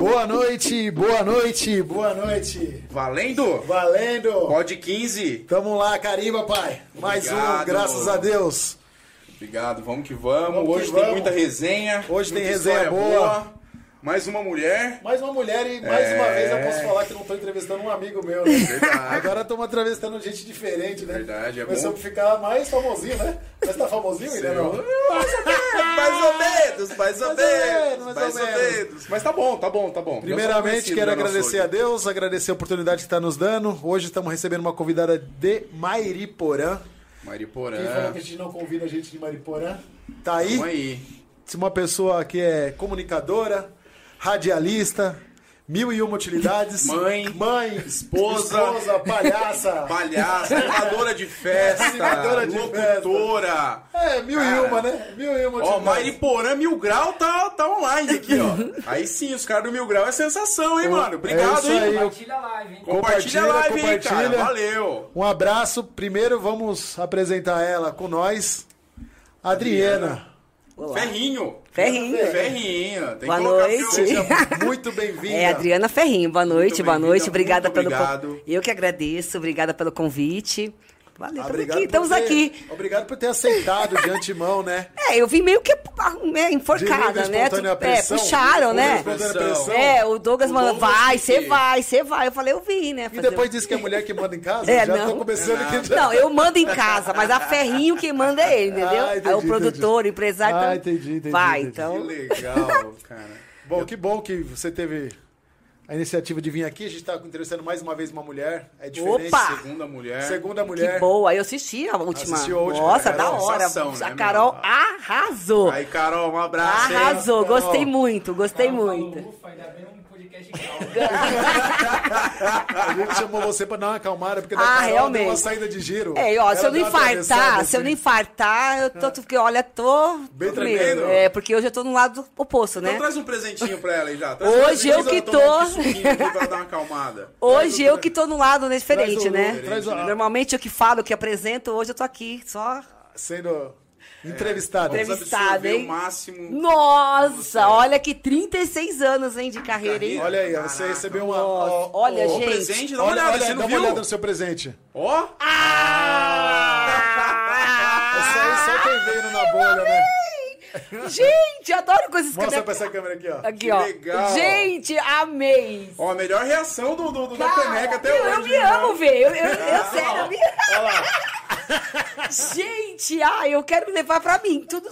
Boa noite, boa noite, boa noite. Valendo? Valendo. Pode 15. Tamo lá, carimba, pai. Mais um, Obrigado. graças a Deus. Obrigado, vamos que vamos. Vamos que Hoje vamos. tem muita resenha. Hoje tem resenha história boa. Mais uma mulher. Mais uma mulher e mais É. uma vez eu posso falar que não tô entrevistando um amigo meu, né? Verdade. Agora estamos entrevistando gente diferente, né? Verdade, é Começamos bom. a ficar mais famosinho, né? Mas tá famosinho ainda não? mais ou menos, mais ou menos, mais ou menos. Mas tá bom, tá bom, tá bom. Primeiramente, quero no agradecer a Deus, agradecer a oportunidade que está nos dando. Hoje estamos recebendo uma convidada de Mairiporã. Mariporã. Quem falou que a gente não convida a gente de Mariporã? Tá aí. Vamos aí. Uma pessoa que é comunicadora, radialista, mil e uma utilidades. Mãe, mãe, esposa, esposa palhaça. Palhaça, animadora de festa, Animadora de locutora. É, mil e Cara. uma, né? Mil e uma Ó, utilidades. Mariporã Mil Grau tá, tá online aqui, ó. Aí sim, os caras do Mil Grau é sensação, hein, mano? Obrigado, é isso hein? aí. Compartilha a live, hein? Compartilha a live, hein, cara. compartilha. Valeu. Um abraço. Primeiro vamos apresentar ela com nós, Adriana. Olá. Ferrinho. Ferrinho. Ferrinho. Tem Boa que noite. Seja muito bem-vinda. É, Adriana Ferrinho, boa noite, boa noite, obrigada pelo obrigado. Eu que agradeço, obrigada pelo convite. Valeu, Ah, estamos obrigado estamos ter- aqui. Obrigado por ter aceitado de antemão, né? É, eu vim meio que né, De enforcada, né? É, puxaram, né? É, o Douglas mandou, vai, que- você vai, você vai. Eu falei, eu vim, né? E depois disse que é a mulher que manda em casa? É, já não. tô começando aqui. já- Não, eu mando em casa, mas a Ferrinho quem manda é ele, entendeu? Ah, entendi, Aí o produtor, o empresário. Ah, então- entendi, entendi, Vai, entendi. Que então. legal, cara. Bom, que bom que você teve a iniciativa de vir aqui. A gente tá entrevistando mais uma vez uma mulher. É diferente. Opa! Segunda mulher. Segunda Que mulher. boa, eu assisti a última. Assistiu a última, Nossa, da hora. sensação, né, a meu? Carol arrasou. Aí, Carol, um abraço. hein? Arrasou, Carol. gostei muito, gostei falou, muito. Ufa, ainda bem um podcast A gente chamou você pra dar uma acalmada, porque da Ah, Carol deu uma saída de giro. É, ó, se eu não infartar, se eu assim. não infartar, eu tô, porque, olha, tô Bem medo. É, porque hoje eu tô no lado oposto, Então né? traz um presentinho pra ela aí já. Traz um Hoje eu presentinho, que tô- um pra dar uma acalmada. Hoje eu que tô no lado né, diferente, o- né? o- Normalmente eu que falo, que apresento, hoje eu tô aqui, só... Sendo entrevistada. Vamos Entrevistada, absorver hein? o máximo. Nossa, olha que 36 anos, hein, de carreira, hein? Olha aí, você Caraca. recebeu uma. Ó, olha, Ó, gente. presente, dá uma Olha, olhada, olha, você dá não uma viu? olhada no seu presente. Ó, Essa aí Ah! só quem veio na bolha, né? Gente, adoro coisas que Mostra minha- pra essa câmera aqui, ó. Aqui, Que ó. legal. Gente, amei. ó, a melhor reação do, do, do- da Cara, caneca até eu, hoje. eu me né? amo, velho. Eu, eu, eu sério, eu me... Olha lá. Gente, ai, eu quero levar pra mim. Tudo.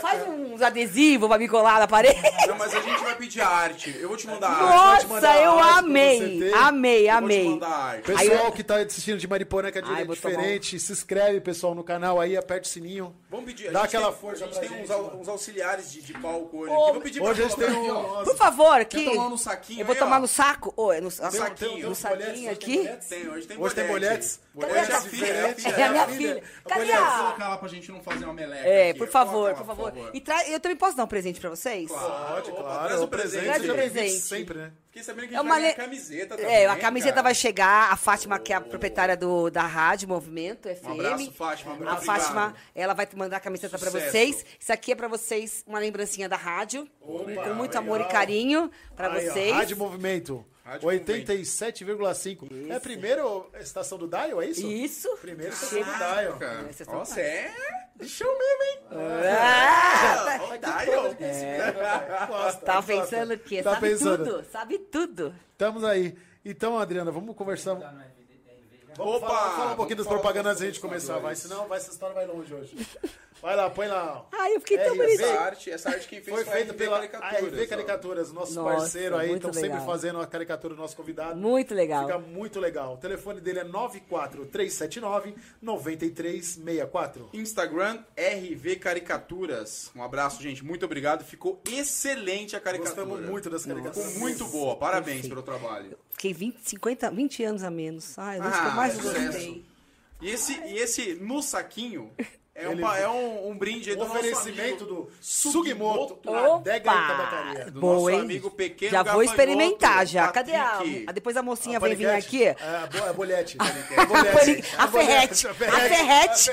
Faz uns adesivos pra me colar na parede. Não, mas a gente vai pedir a arte. Eu vou te mandar a arte. Nossa, mandar eu arte amei. Amei, Eu vou te amei. mandar arte. Pessoal Aí que tá assistindo de Mariporã, que é de Ai, tomar diferente, se inscreve, pessoal, no canal aí, aperta o sininho. Vamos pedir. Dá aquela tem- força A gente pra tem gente, uns, au- uns auxiliares de, de palco hoje. Ô, aqui. Vou pedir pra Hoje a gente tem um. Por favor, Quer aqui. tomar no saquinho Eu vou aí, tomar ó? no saco. Ô, é no, no Tem saquinho, tem no uns saquinho aqui. Tem, hoje tem Hoje tem boletes? Bolete é a Boletes é a filha. É a minha filha. Cadê a... colocar lá pra gente não fazer uma meleca. É, por favor, por favor. E eu também posso dar um presente pra vocês? Pode, claro. traz o o presente. presente. Traz o presente. Sempre, né? Fiquei sabendo que a É uma le- camiseta também, É, a camiseta cara. vai chegar, a Fátima, que é a proprietária do, da rádio Movimento FM. Um abraço, Fátima. Muito A obrigado. Fátima, ela vai mandar a camiseta pra Sucesso. vocês. Isso aqui é pra vocês, uma lembrancinha da rádio. com muito amor e legal. carinho pra Aí, ó, vocês. Rádio Movimento. Rádio 87,5. É a primeira estação do Dial, é isso? Isso. Primeira estação do Dial. Cara, Nossa, é show mesmo, hein? Ah, Ó, o Dial. Gosta, tá gosta. pensando o quê? Tá sabe pensando. tudo, sabe tudo. Estamos aí. Então, Adriana, vamos conversar. Vamos Opa, falar, falar um pouquinho das propagandas antes de começar, vai. Senão vai, essa história vai longe hoje. Vai lá, põe lá. Ai, eu fiquei tão RV. bonitinha. Essa arte, essa arte fez Foi feita RV pela Caricaturas, ó. Caricaturas, nosso Nossa, parceiro aí. Estão sempre fazendo a caricatura do nosso convidado. Muito legal. Fica muito legal. O telefone dele é 94379-9364. Instagram RV Caricaturas. Um abraço, gente. Muito obrigado. Ficou excelente a caricatura. Gostamos muito das caricaturas. Ficou muito boa. Parabéns pelo trabalho. Fiquei 20, 50, 20 anos a menos. Ai, Ah, que eu mais é gostei. sucesso. E esse, e esse no saquinho é, Ele- uma- é um, um brinde aí do oferecimento do Sugimoto, Opa! Adega e Tabacaria. Do Boa, nosso hein? amigo pequeno Já vou experimentar já. Cadê a, a- Depois a mocinha A vai vir aqui. É, a, bo a bolete. A Ferrete. A Ferrete. A Ferrete.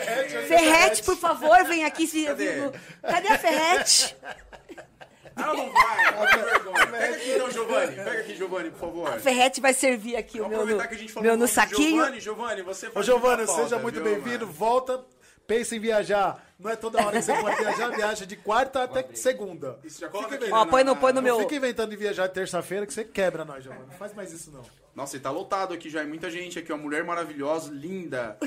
Ferrete. Por favor, vem aqui. Se... Cadê? Cadê a Ferrete? Não, não vai. Não tem vergonha. Pega aqui então, Giovanni. Pega aqui, Giovanni, por favor. A Ferrete vai servir aqui o Vamos meu no, aproveitar que a gente falou meu no saquinho. Giovanni, Giovanni, você Ô, falta, seja muito bem-vindo. Volta, pensa em viajar. Não é toda hora que você pode viajar, viaja de quarta até segunda. Isso, já coloca aqui. Ó, põe no, põe no Não meu. fica inventando de viajar terça-feira que você quebra nós, Giovana. Não faz mais isso, não. Nossa, e tá lotado aqui já. é Muita gente aqui, ó. Mulher maravilhosa, linda.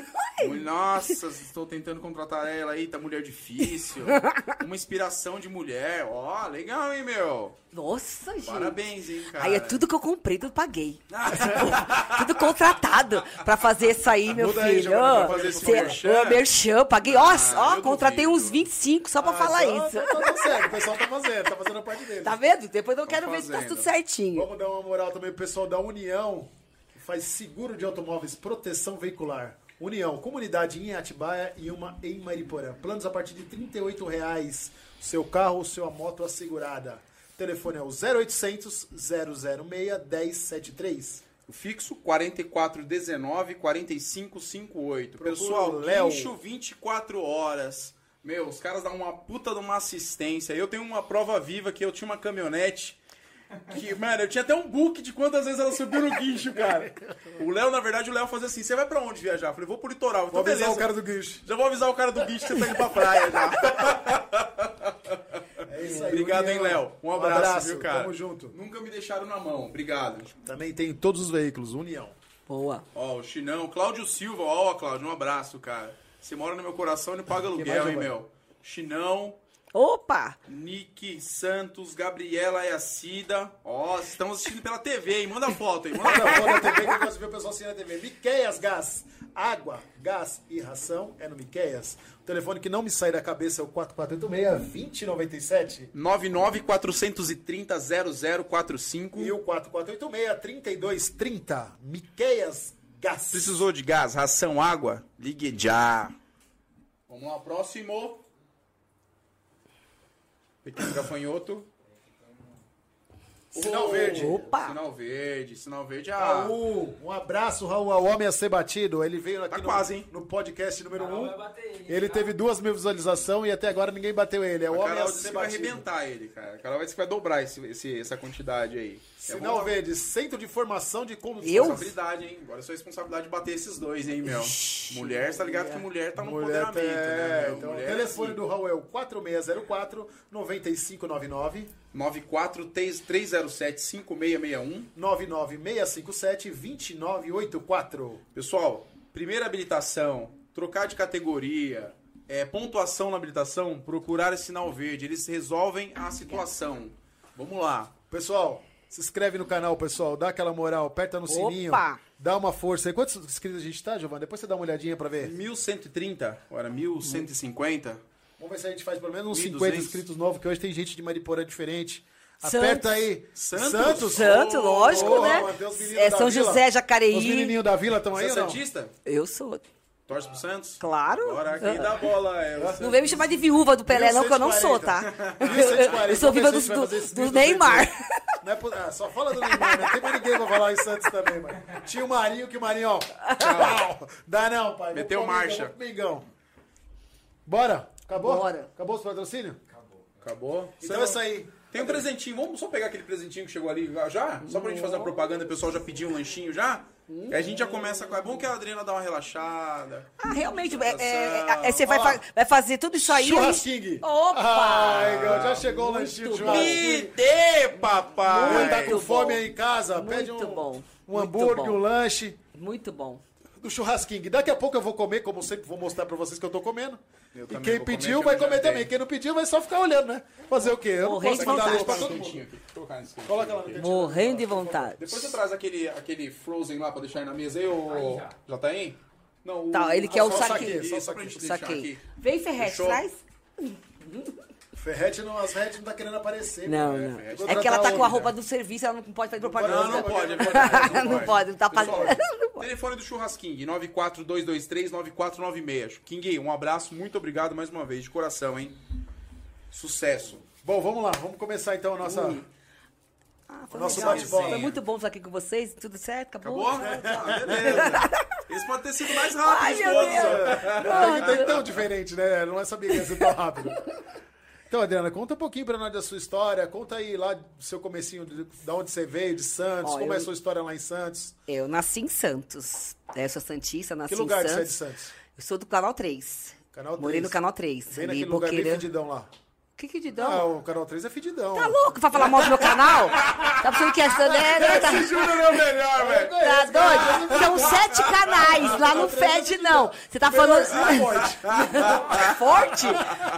Nossa, estou tentando contratar ela aí, tá mulher difícil. Uma inspiração de mulher. Ó, legal, hein, meu? Nossa, gente. Parabéns, hein, cara. Aí é tudo que eu comprei, tudo paguei. tudo contratado pra fazer isso aí, meu Muda aí, filho. Giovana, Ô, pra fazer esse cê- merchan. merchan, paguei. Ó, Ah, ó, eu contratei uns 25 só pra Ah, falar só- isso. Tá dando certo, o pessoal tá fazendo, tá fazendo a parte dele. Tá vendo? Depois eu quero ver se tá tudo certinho. Vamos dar uma moral também pro pessoal da União, que faz seguro de automóveis, proteção veicular. União, comunidade em Atibaia e uma em Mariporã. Planos a partir de 38 reais. Seu carro ou sua moto assegurada. Telefone é o 0800 006 1073. O fixo 4419 4558. Procura Pessoal, o Léo. guincho 24 horas. Meu, os caras dão uma puta de uma assistência. Eu tenho uma prova viva que eu tinha uma caminhonete. Que, mano, eu tinha até um book de quantas vezes ela subiu no guincho, cara. O Léo, na verdade, o Léo fazia assim: você vai pra onde viajar? Eu falei, vou pro litoral. Vou Então, avisar beleza. o cara do guincho. Já vou avisar o cara do guincho que você tá indo pra praia já. É isso aí, Obrigado, hein. Léo. Um abraço, viu, cara? Tamo junto. Nunca me deixaram na mão. Obrigado. Também tem todos os veículos, União. Boa. Ó, o Chinão, Cláudio Silva, ó, Cláudio, um abraço, cara. Você mora no meu coração e não paga aluguel, hein, meu? Chinão, Opa! Nick Santos, Gabriela e a Cida. Ó, estão assistindo pela TV, hein? Manda foto, hein? Manda foto. na TV que eu gosto de ver o pessoal assim na TV. Miqueias Gás. Água, gás e ração é no Miqueias. O telefone que não me sai da cabeça é o 4486-2097 99430-0045. e o 4486-3230. Miqueias Gás. Precisou de gás, ração, água? Ligue já. Vamos lá, próximo. Pequeno gafanhoto. Sinal verde. Opa! Sinal verde, sinal verde. Ah, Raul, um abraço, Raul, ao homem a ser batido. Ele veio aqui Tá no, quase, hein? no podcast número 1. Não Um. ele. Ele teve duas mil visualizações e até agora ninguém bateu ele. É o a homem Carol a ser que vai batido. arrebentar ele, cara. A Carol vai dizer que vai dobrar esse, esse- essa quantidade aí. É Sinal bom- verde, Centro de Formação de Condução. Eu? Responsabilidade, hein? Agora é sua responsabilidade de bater esses dois, hein, meu? mulher, você tá ligado que mulher tá no Mulher, empoderamento, é, né, meu? então, mulher, o telefone assim, do Raul é o 4604-9599 94307-5661. 99657-2984. Pessoal, primeira habilitação, trocar de categoria, é, pontuação na habilitação, procurar esse sinal verde. Eles resolvem a situação. Vamos lá. Pessoal, se inscreve no canal, pessoal. Dá aquela moral, aperta no sininho. Opa! Dá uma força aí. Quantos inscritos a gente tá, Giovanni? Depois você dá uma olhadinha pra ver. 1130, agora 1150. Vamos ver se a gente faz pelo menos uns 1.200. 50 inscritos novos, que hoje tem gente de Mariporã diferente. Santos. Aperta aí. Santos? Santos. Santo, lógico, Porra, né? os É São Vila. José, Os Jacareí. menininhos da Vila estão Você aí é ou não? Santista? Eu sou. Torce pro Santos? Claro. Agora aqui da bola é Não vem me chamar de viúva do Pelé, não, que eu não sou, tá? 1140. Eu sou viúva do, do, do Neymar. Não é por- ah, só fala do Neymar, não tem mais ninguém pra falar em Santos também, mano. Tinha o Marinho, que o Marinho, ó. Tchau. Dá não, pai. Meteu marcha. Mengão. Bora? Acabou? Bora. Acabou os patrocínios? Acabou? Então é isso aí. Tem um presentinho, vamos só pegar aquele presentinho que chegou ali já? Só pra gente fazer uma propaganda, o pessoal já pediu um lanchinho já? Aí a gente já começa com. É bom que a Adriana dá uma relaxada. Ah, realmente, é, é, é, você vai, fa- vai fazer tudo isso aí. Churrasquinho. Opa! Ai, já chegou o lanchinho de Muito bom. Me dê, papai! Quem tá com Muito fome bom. aí em casa, pede Muito um, bom. um Muito hambúrguer, bom. um lanche. Muito bom. Do churrasquinho. Daqui a pouco eu vou comer, como sempre vou mostrar pra vocês que eu tô comendo. Eu e quem comer, pediu que vai comer também. Quem não pediu vai só ficar olhando, né? Fazer o quê? Eu não Morrendo posso mandar vontade. luz pra todo mundo. Coloca lá no. Morrendo de vontade. Depois você traz aquele, aquele Frozen lá pra deixar aí na mesa aí, ô. já. Já tá aí? Não, o... Tá, ele quer o só saquinho. saque, só Só pra gente saque. deixar Saquei. aqui. Vem, Ferrete, Fechou? traz. Ferrete não, as Ferrete não tá querendo aparecer. Não, né? não. É que ela tá com a roupa do serviço, ela não pode fazer propaganda. Não, não pode, é verdade. Não pode, não tá. Não pode. Telefone do Churrasking, 94223-9496. King, um abraço, muito obrigado mais uma vez, de coração, hein? Sucesso. Bom, vamos lá. Vamos começar então a nossa... Ui. Ah, foi Nosso bate-bola. Foi muito bom estar aqui com vocês. Tudo certo? Acabou? Acabou? Ah, beleza. Esse pode ter sido mais rápido, Ai, meu Deus. ó. É tão diferente, né? Não é sabia que ia ser tão rápido. Então, Adriana, conta um pouquinho pra nós da sua história. Conta aí lá do seu comecinho, de, de onde você veio, de Santos. Ó, como é a eu- sua história lá em Santos? Eu nasci em Santos. né? Eu sou Santista, nasci Que lugar em que você é Santos. de Santos? Eu sou do Canal 3. Canal Morei 3. no Canal 3. Bem naquele lugar bem Boqueira. fedidão lá. Que que de Ah, dão? o Canal 3 é fedidão. Tá louco? Vai falar mal do meu canal? Tá pensando que essa... né, tá- Esse Júnior é o melhor, velho. Tá doido? São sete canais, lá não fede, não. Você tá falando. Forte?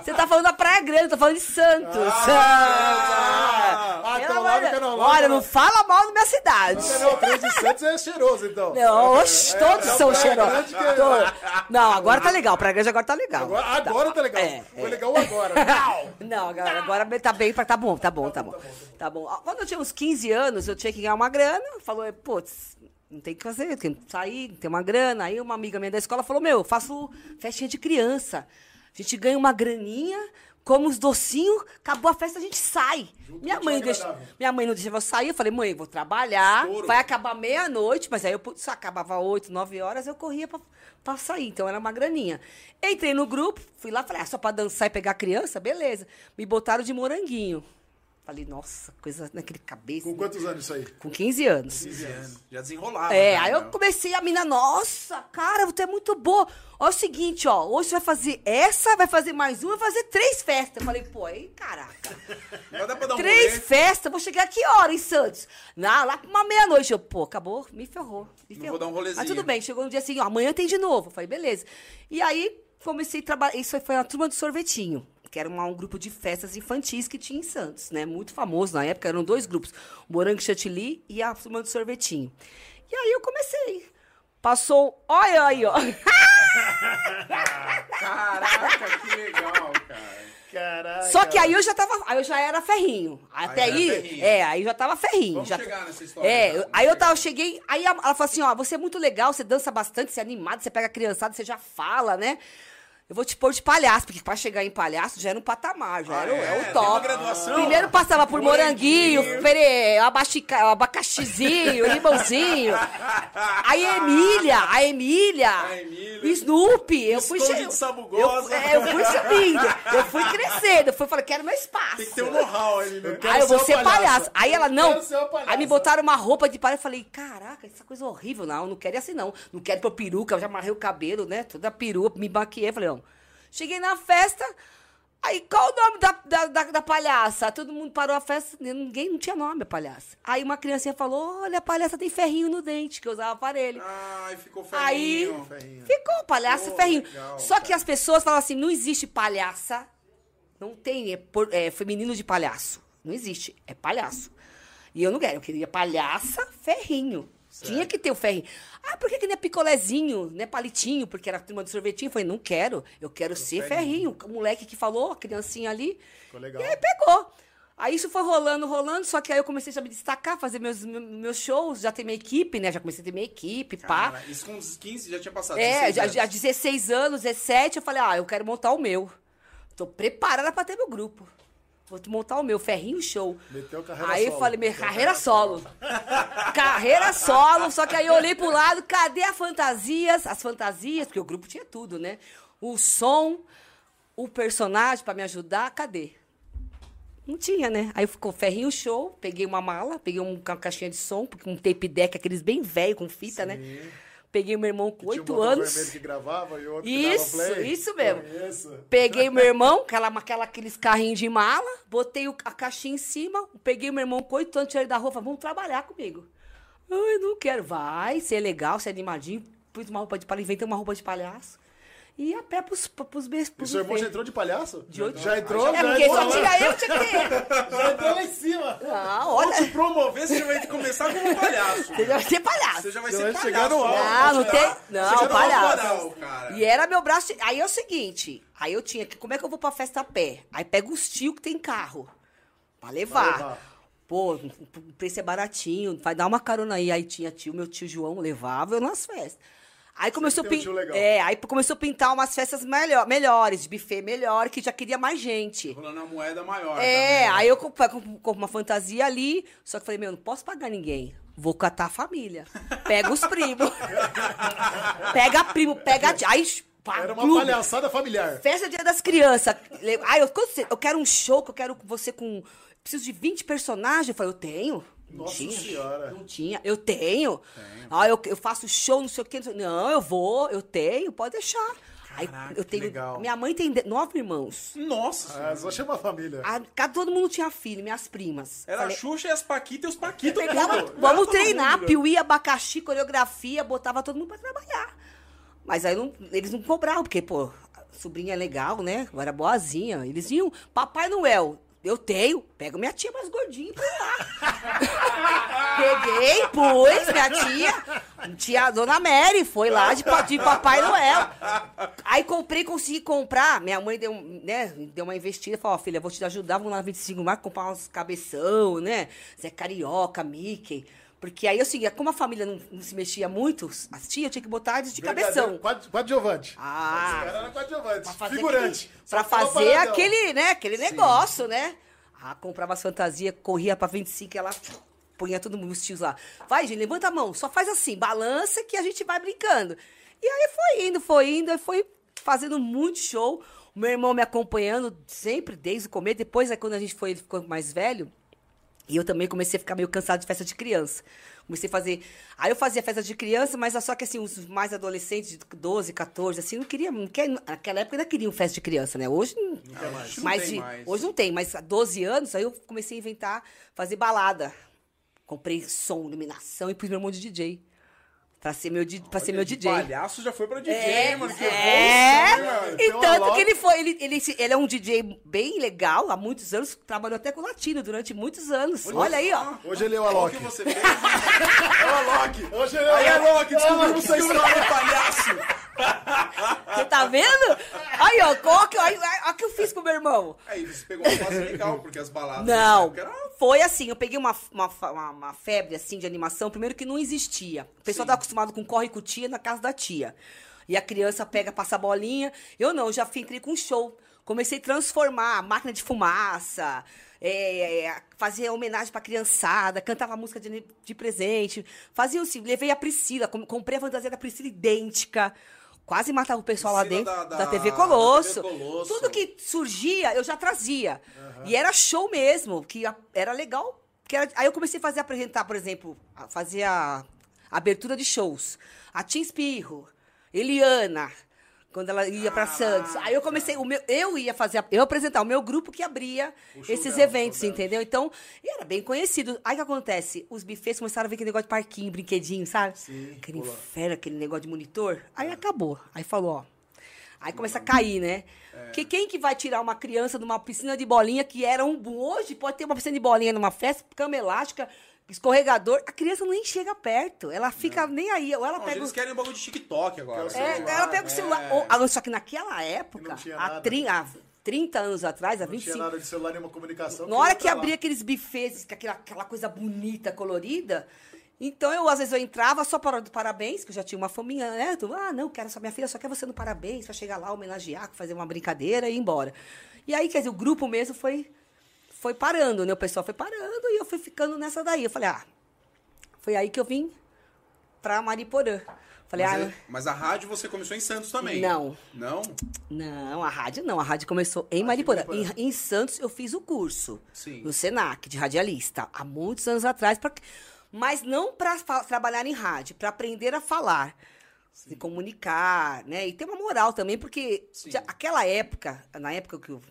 Você tá falando da Praia Grande, eu tô falando de Santos. Ah, Santos. Então Pelo lá no Canal Olha, né? não fala mal da minha cidade. O Canal 3 de Santos é cheiroso, então. Não, oxe, É, todos é são cheirosos. É- Todos. Não, agora tá legal. Praia Grande agora tá legal. Agora, agora tá legal. É, Foi legal agora. Não, agora, agora tá bem, tá bom, tá bom, tá bom. Tá bom. Quando eu tinha uns 15 anos, eu tinha que ganhar uma grana. Falou, putz, não tem o que fazer, tem que sair, tem uma grana. Aí uma amiga minha da escola falou, meu, eu faço festinha de criança. A gente ganha uma graninha, come os docinhos, acabou a festa, a gente sai. Minha útil mãe, minha mãe não deixava eu sair. Eu falei, mãe, vou trabalhar, Estouro. vai acabar meia-noite, mas aí eu só acabava 8, 9 horas, eu corria pra, pra sair. Então era uma graninha. Entrei no grupo, fui lá, falei, ah, só pra dançar e pegar criança? Beleza. Me botaram de moranguinho. Falei, nossa, coisa naquele cabeça. Com quantos anos isso aí? Com 15 anos. 15 anos. Já desenrolava. É, né, aí eu comecei a mina, nossa, cara, você é muito boa. Olha o seguinte, ó, hoje você vai fazer essa, vai fazer mais uma, vai fazer três festas. Eu falei, pô, aí, caraca. Vai dar pra dar um Três rolê. festas, vou chegar que hora em Santos? Na, lá pra uma meia-noite. Eu, pô, acabou, me ferrou. Me Não ferrou. vou dar um rolezinho. Mas tudo bem, chegou no dia assim, ó, amanhã tem de novo. Eu falei, beleza. E aí, comecei a trabalhar. Isso aí foi a turma do sorvetinho. Que era uma- um grupo de festas infantis que tinha em Santos, né? Muito famoso na época, eram dois grupos: o Morango Chantilly e a turma do sorvetinho. E aí eu comecei. Passou. Olha aí, ó. Caraca, que legal, cara. Caraca. Só que aí eu já tava. Aí eu já era ferrinho. Até era aí. ferrinho. É, aí já tava ferrinho. Vamos já chegar nessa história, É, aí eu tava, cheguei. Aí ela falou assim: ó, você é muito legal, você dança bastante, você é animado, você pega a criançada, você já fala, né? Eu vou te pôr de palhaço, porque pra chegar em palhaço já era um patamar, já Ah, era, é? é o Tem top. Primeiro passava por moranguinho, pere, abaxica- abacaxizinho, limãozinho. Aí a Emília, a Emília, A Emília. Snoopy, eu fui sabugosa. Eu, é, eu fui subindo, eu fui crescendo, eu fui falando, quero meu espaço. Tem que ter um know-how ali, né? quero Aí eu vou ser palhaça. palhaço. Aí ela, Eu não. Aí me botaram uma roupa de palhaço. Eu falei, caraca, essa coisa horrível. Não, não quero ir assim, não. Não quero pôr peruca. Eu já amarrei o cabelo, né? Toda peruca, me maquiei. Falei, ó. Cheguei na festa. Aí, qual o nome da, da, da, da palhaça? Todo mundo parou a festa. Ninguém não tinha nome, a palhaça. Aí uma criancinha falou, olha, a palhaça tem ferrinho no dente, que eu usava aparelho. Ai, ficou Aí ferrinho. Ferrinho. ficou palhaça Pô, ferrinho. legal, Só que as pessoas falam assim: não existe palhaça. Não tem é, por- é, feminino de palhaço. Não existe. É palhaço. E eu não quero. Eu queria palhaça ferrinho. Tinha que ter o ferrinho. Ah, por que, que não é picolézinho, não é palitinho? Porque era turma de sorvetinho. Eu falei, não quero. Eu quero ser ferrinho. O moleque que falou, a criancinha ali. Ficou legal. E aí pegou. Aí isso foi rolando, rolando, só que aí eu comecei a me destacar, fazer meus, meus shows, já ter minha equipe, né? Já comecei a ter minha equipe, pá. Cara, isso com uns 15 já tinha passado. É, 16 já, anos. já 16 anos, 17, eu falei, ah, eu quero montar o meu. Tô preparada pra ter meu grupo. Vou montar o meu, ferrinho show. Meteu carreira aí solo. eu falei, minha carreira solo. carreira solo, só que aí eu olhei pro lado, cadê as fantasias? As fantasias, porque o grupo tinha tudo, né? O som, o personagem pra me ajudar, cadê? Não tinha, né? Aí ficou ferrinho show, peguei uma mala, peguei um- uma caixinha de som, porque um tape deck, aqueles bem velho com fita, né? Peguei meu irmão com oito anos. que gravava e outro que Isso, dava play. isso mesmo. Conheço. Peguei meu irmão, aquela, aquela, aqueles carrinhos de mala, botei o- a caixinha em cima, peguei meu irmão com oito anos, tirei ele da roupa, vamos trabalhar comigo. Ai, não quero. Vai, ser legal, ser animadinho. Pus uma roupa de palhaço, inventei uma roupa de palhaço. E a pé pros, pros, pros, E pros seu irmão já entrou de palhaço? De oito Já entrou? É já porque entrou só tinha eu, tinha que ter. Já entrou lá em cima. Não, olha, Promover, você já vai começar como palhaço. você vai ser palhaço. Você já vai Você ser vai palhaço. chegar no alto. Não, não tem. Não, no palhaço. moral, cara. E era meu braço. Aí é o seguinte, aí eu tinha que. Como é que eu vou pra festa a pé? Aí pega os tio que tem carro. Pra levar. Pra levar. Pô, o preço é baratinho, vai dar uma carona aí. Aí tinha tio, meu tio João levava eu nas festas. Aí começou um pin- legal. É, aí começou a pintar umas festas melhor, melhores, de buffet melhor, que já queria mais gente. Rolando uma moeda maior. É, também. aí eu compro uma fantasia ali, só que falei, meu, não posso pagar ninguém. Vou catar a família. Pega os primos. pega primo, pega. Aí Pá, Era uma clube. palhaçada familiar. Festa Dia das Crianças. Ai, eu, eu quero um show, que eu quero você com. Preciso de 20 personagens. Eu falei, eu tenho. Não Nossa tinha. Senhora. Não tinha. Eu tenho. Ah, eu, eu faço show, não sei o quê. não Não, eu vou, eu tenho, pode deixar. Aí Caraca, eu que tenho. legal. Minha mãe tem nove irmãos. Nossa. Ah, só chama a família. A, cada- todo mundo tinha filho, minhas primas. Era Falei, a Xuxa e as Paquitas e os Paquitos. Pegava, tudo. vamos Era treinar, piuí, abacaxi, coreografia, botava todo mundo pra trabalhar. Mas aí não- eles não cobravam, porque, pô, a sobrinha é legal, né? Eu era boazinha. Eles iam, Papai Noel, eu tenho, pega minha tia mais gordinha e põe lá. Peguei, pus, minha tia, tia Dona Mary, foi lá de, de Papai Noel. Aí comprei, consegui comprar. Minha mãe deu, né, deu uma investida, falou, ó, filha, vou te ajudar, vamos lá na 25 mais comprar uns cabeção, né? Zé Carioca, Mickey. Porque aí, assim, como a família não, não se mexia muito, as tias eu tinha que botar eles de cabeção. Coadjuvante. Ah. Esse cara era coadjuvante. Figurante. aquele- Pra fazer aquele, né, aquele negócio, né? Ah, comprava as fantasias, corria pra 25, ela punha todo mundo, os tios lá. Vai, gente, levanta a mão, só faz assim, balança que a gente vai brincando. E aí foi indo, foi indo, aí foi fazendo muito show. O meu irmão me acompanhando sempre, desde o começo. Depois, aí, quando a gente foi, ele ficou mais velho, e eu também comecei a ficar meio cansado de festa de criança. Comecei a fazer. Aí eu fazia festa de criança, mas só que assim, os mais adolescentes, de 12, 14, assim, não queriam. Não quer, naquela época ainda queriam festa de criança, né? Hoje não. Hoje não de- mais. Hoje não tem, mas há 12 anos, aí eu comecei a inventar, fazer balada. Comprei som, iluminação e pus meu irmão de DJ. Pra ser meu, di- pra ser meu DJ. palhaço já foi pra DJ, É, mano. Que é. evolução, hein, mano? E Tem tanto que ele foi, ele, ele, ele é um DJ bem legal, há muitos anos, trabalhou até com latino durante muitos anos. Olha aí, ó. Hoje ele é o Olha o Alok. que você fez. É o Alok. Hoje ele é o Aí, Alok, descobriu Alok. que seu nome é palhaço. Você tá vendo? Aí, ó, qual que, aí, aí, ó, que eu fiz com o meu irmão. Aí você pegou uma fase legal, porque as baladas... Não, eram- foi assim, eu peguei uma, uma, uma, uma febre, assim, de animação, primeiro que não existia. O pessoal Sim. tá acostumado com corre com tia na casa da tia. E a criança pega, passa a bolinha. Eu não, eu já entrei com show. Comecei a transformar máquina de fumaça, é, é, fazia homenagem pra criançada, cantava música de, de presente. Fazia assim, levei a Priscila, com- comprei a fantasia da Priscila idêntica. Quase matava o pessoal lá dentro da- da, da- TV da Colosso. TV Colosso. Tudo que surgia, eu já trazia. E era show mesmo, que era legal. Que era- aí eu comecei a fazer apresentar, por exemplo, a- fazer a abertura de shows. A Tim Espirro, Eliana, quando ela ia pra Santos. Aí eu comecei, o meu, eu ia fazer, eu apresentar o meu grupo que abria esses dela, eventos, entendeu? Então, e era bem conhecido. Aí o que acontece? Os bufês começaram a ver aquele negócio de parquinho, brinquedinho, sabe? Sim, aquele pula. inferno, aquele negócio de monitor. Aí acabou. Aí falou, ó. Aí começa a cair, né? É. Que quem que vai tirar uma criança de uma piscina de bolinha que era um boom? Hoje pode ter uma piscina de bolinha numa festa, cama elástica, escorregador, a criança nem chega perto. Ela fica nem aí. Ou ela Não, pega. eles o- querem um bagulho de TikTok agora. O é, celular, ela pega o celular. é. Ou- só que naquela época, não tinha há, nada. 30, há 30 anos atrás, há Não tinha 25. nada de celular nenhuma comunicação. Na hora que abria aqueles bufês, aquela, aquela coisa bonita, colorida, então eu, às vezes, eu entrava só para do parabéns, que eu já tinha uma faminha, né? Tu, ah, não, quero só minha filha, só quer você no parabéns, pra chegar lá, homenagear, fazer uma brincadeira e ir embora. E aí, quer dizer, o grupo mesmo foi, foi parando, né? O pessoal foi parando e eu fui ficando nessa daí. Eu falei, ah, foi aí que eu vim pra Mariporã. Falei, Mas, ah, é- mas a rádio você começou em Santos também. Não. Não? Não, a rádio não. A rádio começou em Mariporã. Em, em Santos eu fiz o curso. Sim. No Senac, de radialista. Há muitos anos atrás. pra- mas não para trabalhar em rádio, para aprender a falar. Se comunicar, né? E ter uma moral também, porque Sim. já- aquela época, na época que eu,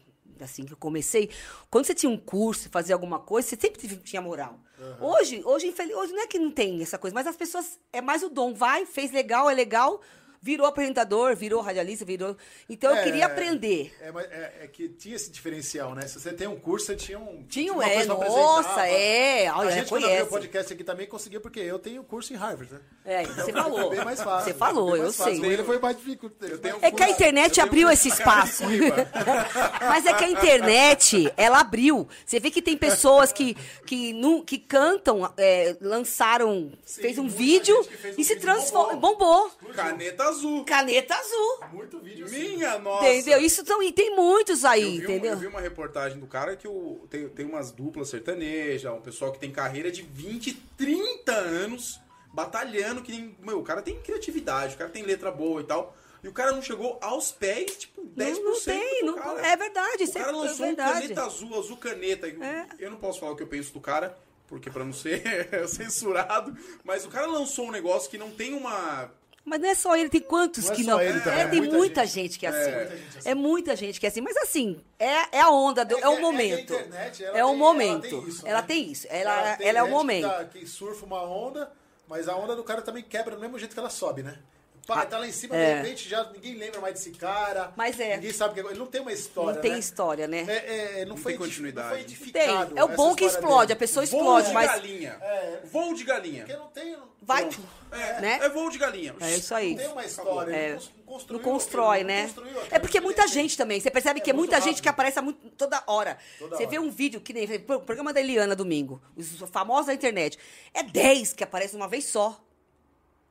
assim, que eu comecei, quando você tinha um curso, fazia alguma coisa, você sempre tinha moral. Hoje, hoje, infeliz, hoje não é que não tem essa coisa, mas as pessoas, é mais o dom. Vai, fez legal, é legal, virou apresentador, virou radialista, virou... Então eu É, queria aprender. É, é- é que tinha esse diferencial, né? Se você tem um curso, você tinha um. Tinha um, uma é, nossa, é, A olha, gente, quando abriu conhece. o podcast aqui também conseguia, porque eu tenho curso em Harvard, né? É, você Foi falou. bem mais fácil. Você falou, eu fácil. sei. Com Ele foi mais difícil. Eu tenho É que a internet eu abriu curso esse espaço. Mas é que a internet, ela abriu. Você vê que tem pessoas que, que, nu- que cantam, é, lançaram, fez um vídeo fez um e se vídeo transforma. bombou. Bombou. Caneta azul. Caneta azul. Muito vídeo assim. Minha nossa. Entendeu? Isso tão, e tem muitos Eu aí, um- entendeu? eu vi uma reportagem do cara que o, tem, tem umas duplas sertanejas, um pessoal que tem carreira de 20, 30 anos batalhando, que nem, meu, o cara tem criatividade, o cara tem letra boa e tal. E o cara não chegou aos pés, tipo, 10% Não, não tem, do não- cara. é verdade, O é- cara é lançou um verdade. caneta azul, azul caneta. É. Eu não posso falar o que eu penso do cara, porque pra não ser censurado, mas o cara lançou um negócio que não tem uma... Mas não é só ele, tem quantos Não é que só não. ele é, é tem muita muita gente. gente, que é assim. É. Muita gente assim. É muita gente que é assim. Mas assim, é, é a onda, do, é, o que momento. a internet, ela é o tem- momento. Ela tem isso. Ela né? tem isso. Ela, tem ela é o momento. Que, tá- que surfa uma onda, mas a onda do cara também quebra do mesmo jeito que ela sobe, né? Pá, tá lá em cima, É. de repente já ninguém lembra mais desse cara. Mas é. Ninguém sabe que ele não tem uma história. Não tem né? história, né? É, é, não, Não foi tem continuidade. Não foi Tem. edificado. É o bom que explode, dele. a pessoa Voo explode, de mas. galinha. É. Voo de galinha. Porque não tem. Vai. É, né? é voo de galinha. É isso aí. Não tem uma história. É. Ele não cons- Não construiu constrói, né? construiu. É porque é muita gente também. Você percebe É que é muita gente rápido. que aparece muito, toda hora. Toda Você hora. vê um vídeo que nem o programa da Eliana domingo, os famosos da internet. É 10 que aparecem uma vez só.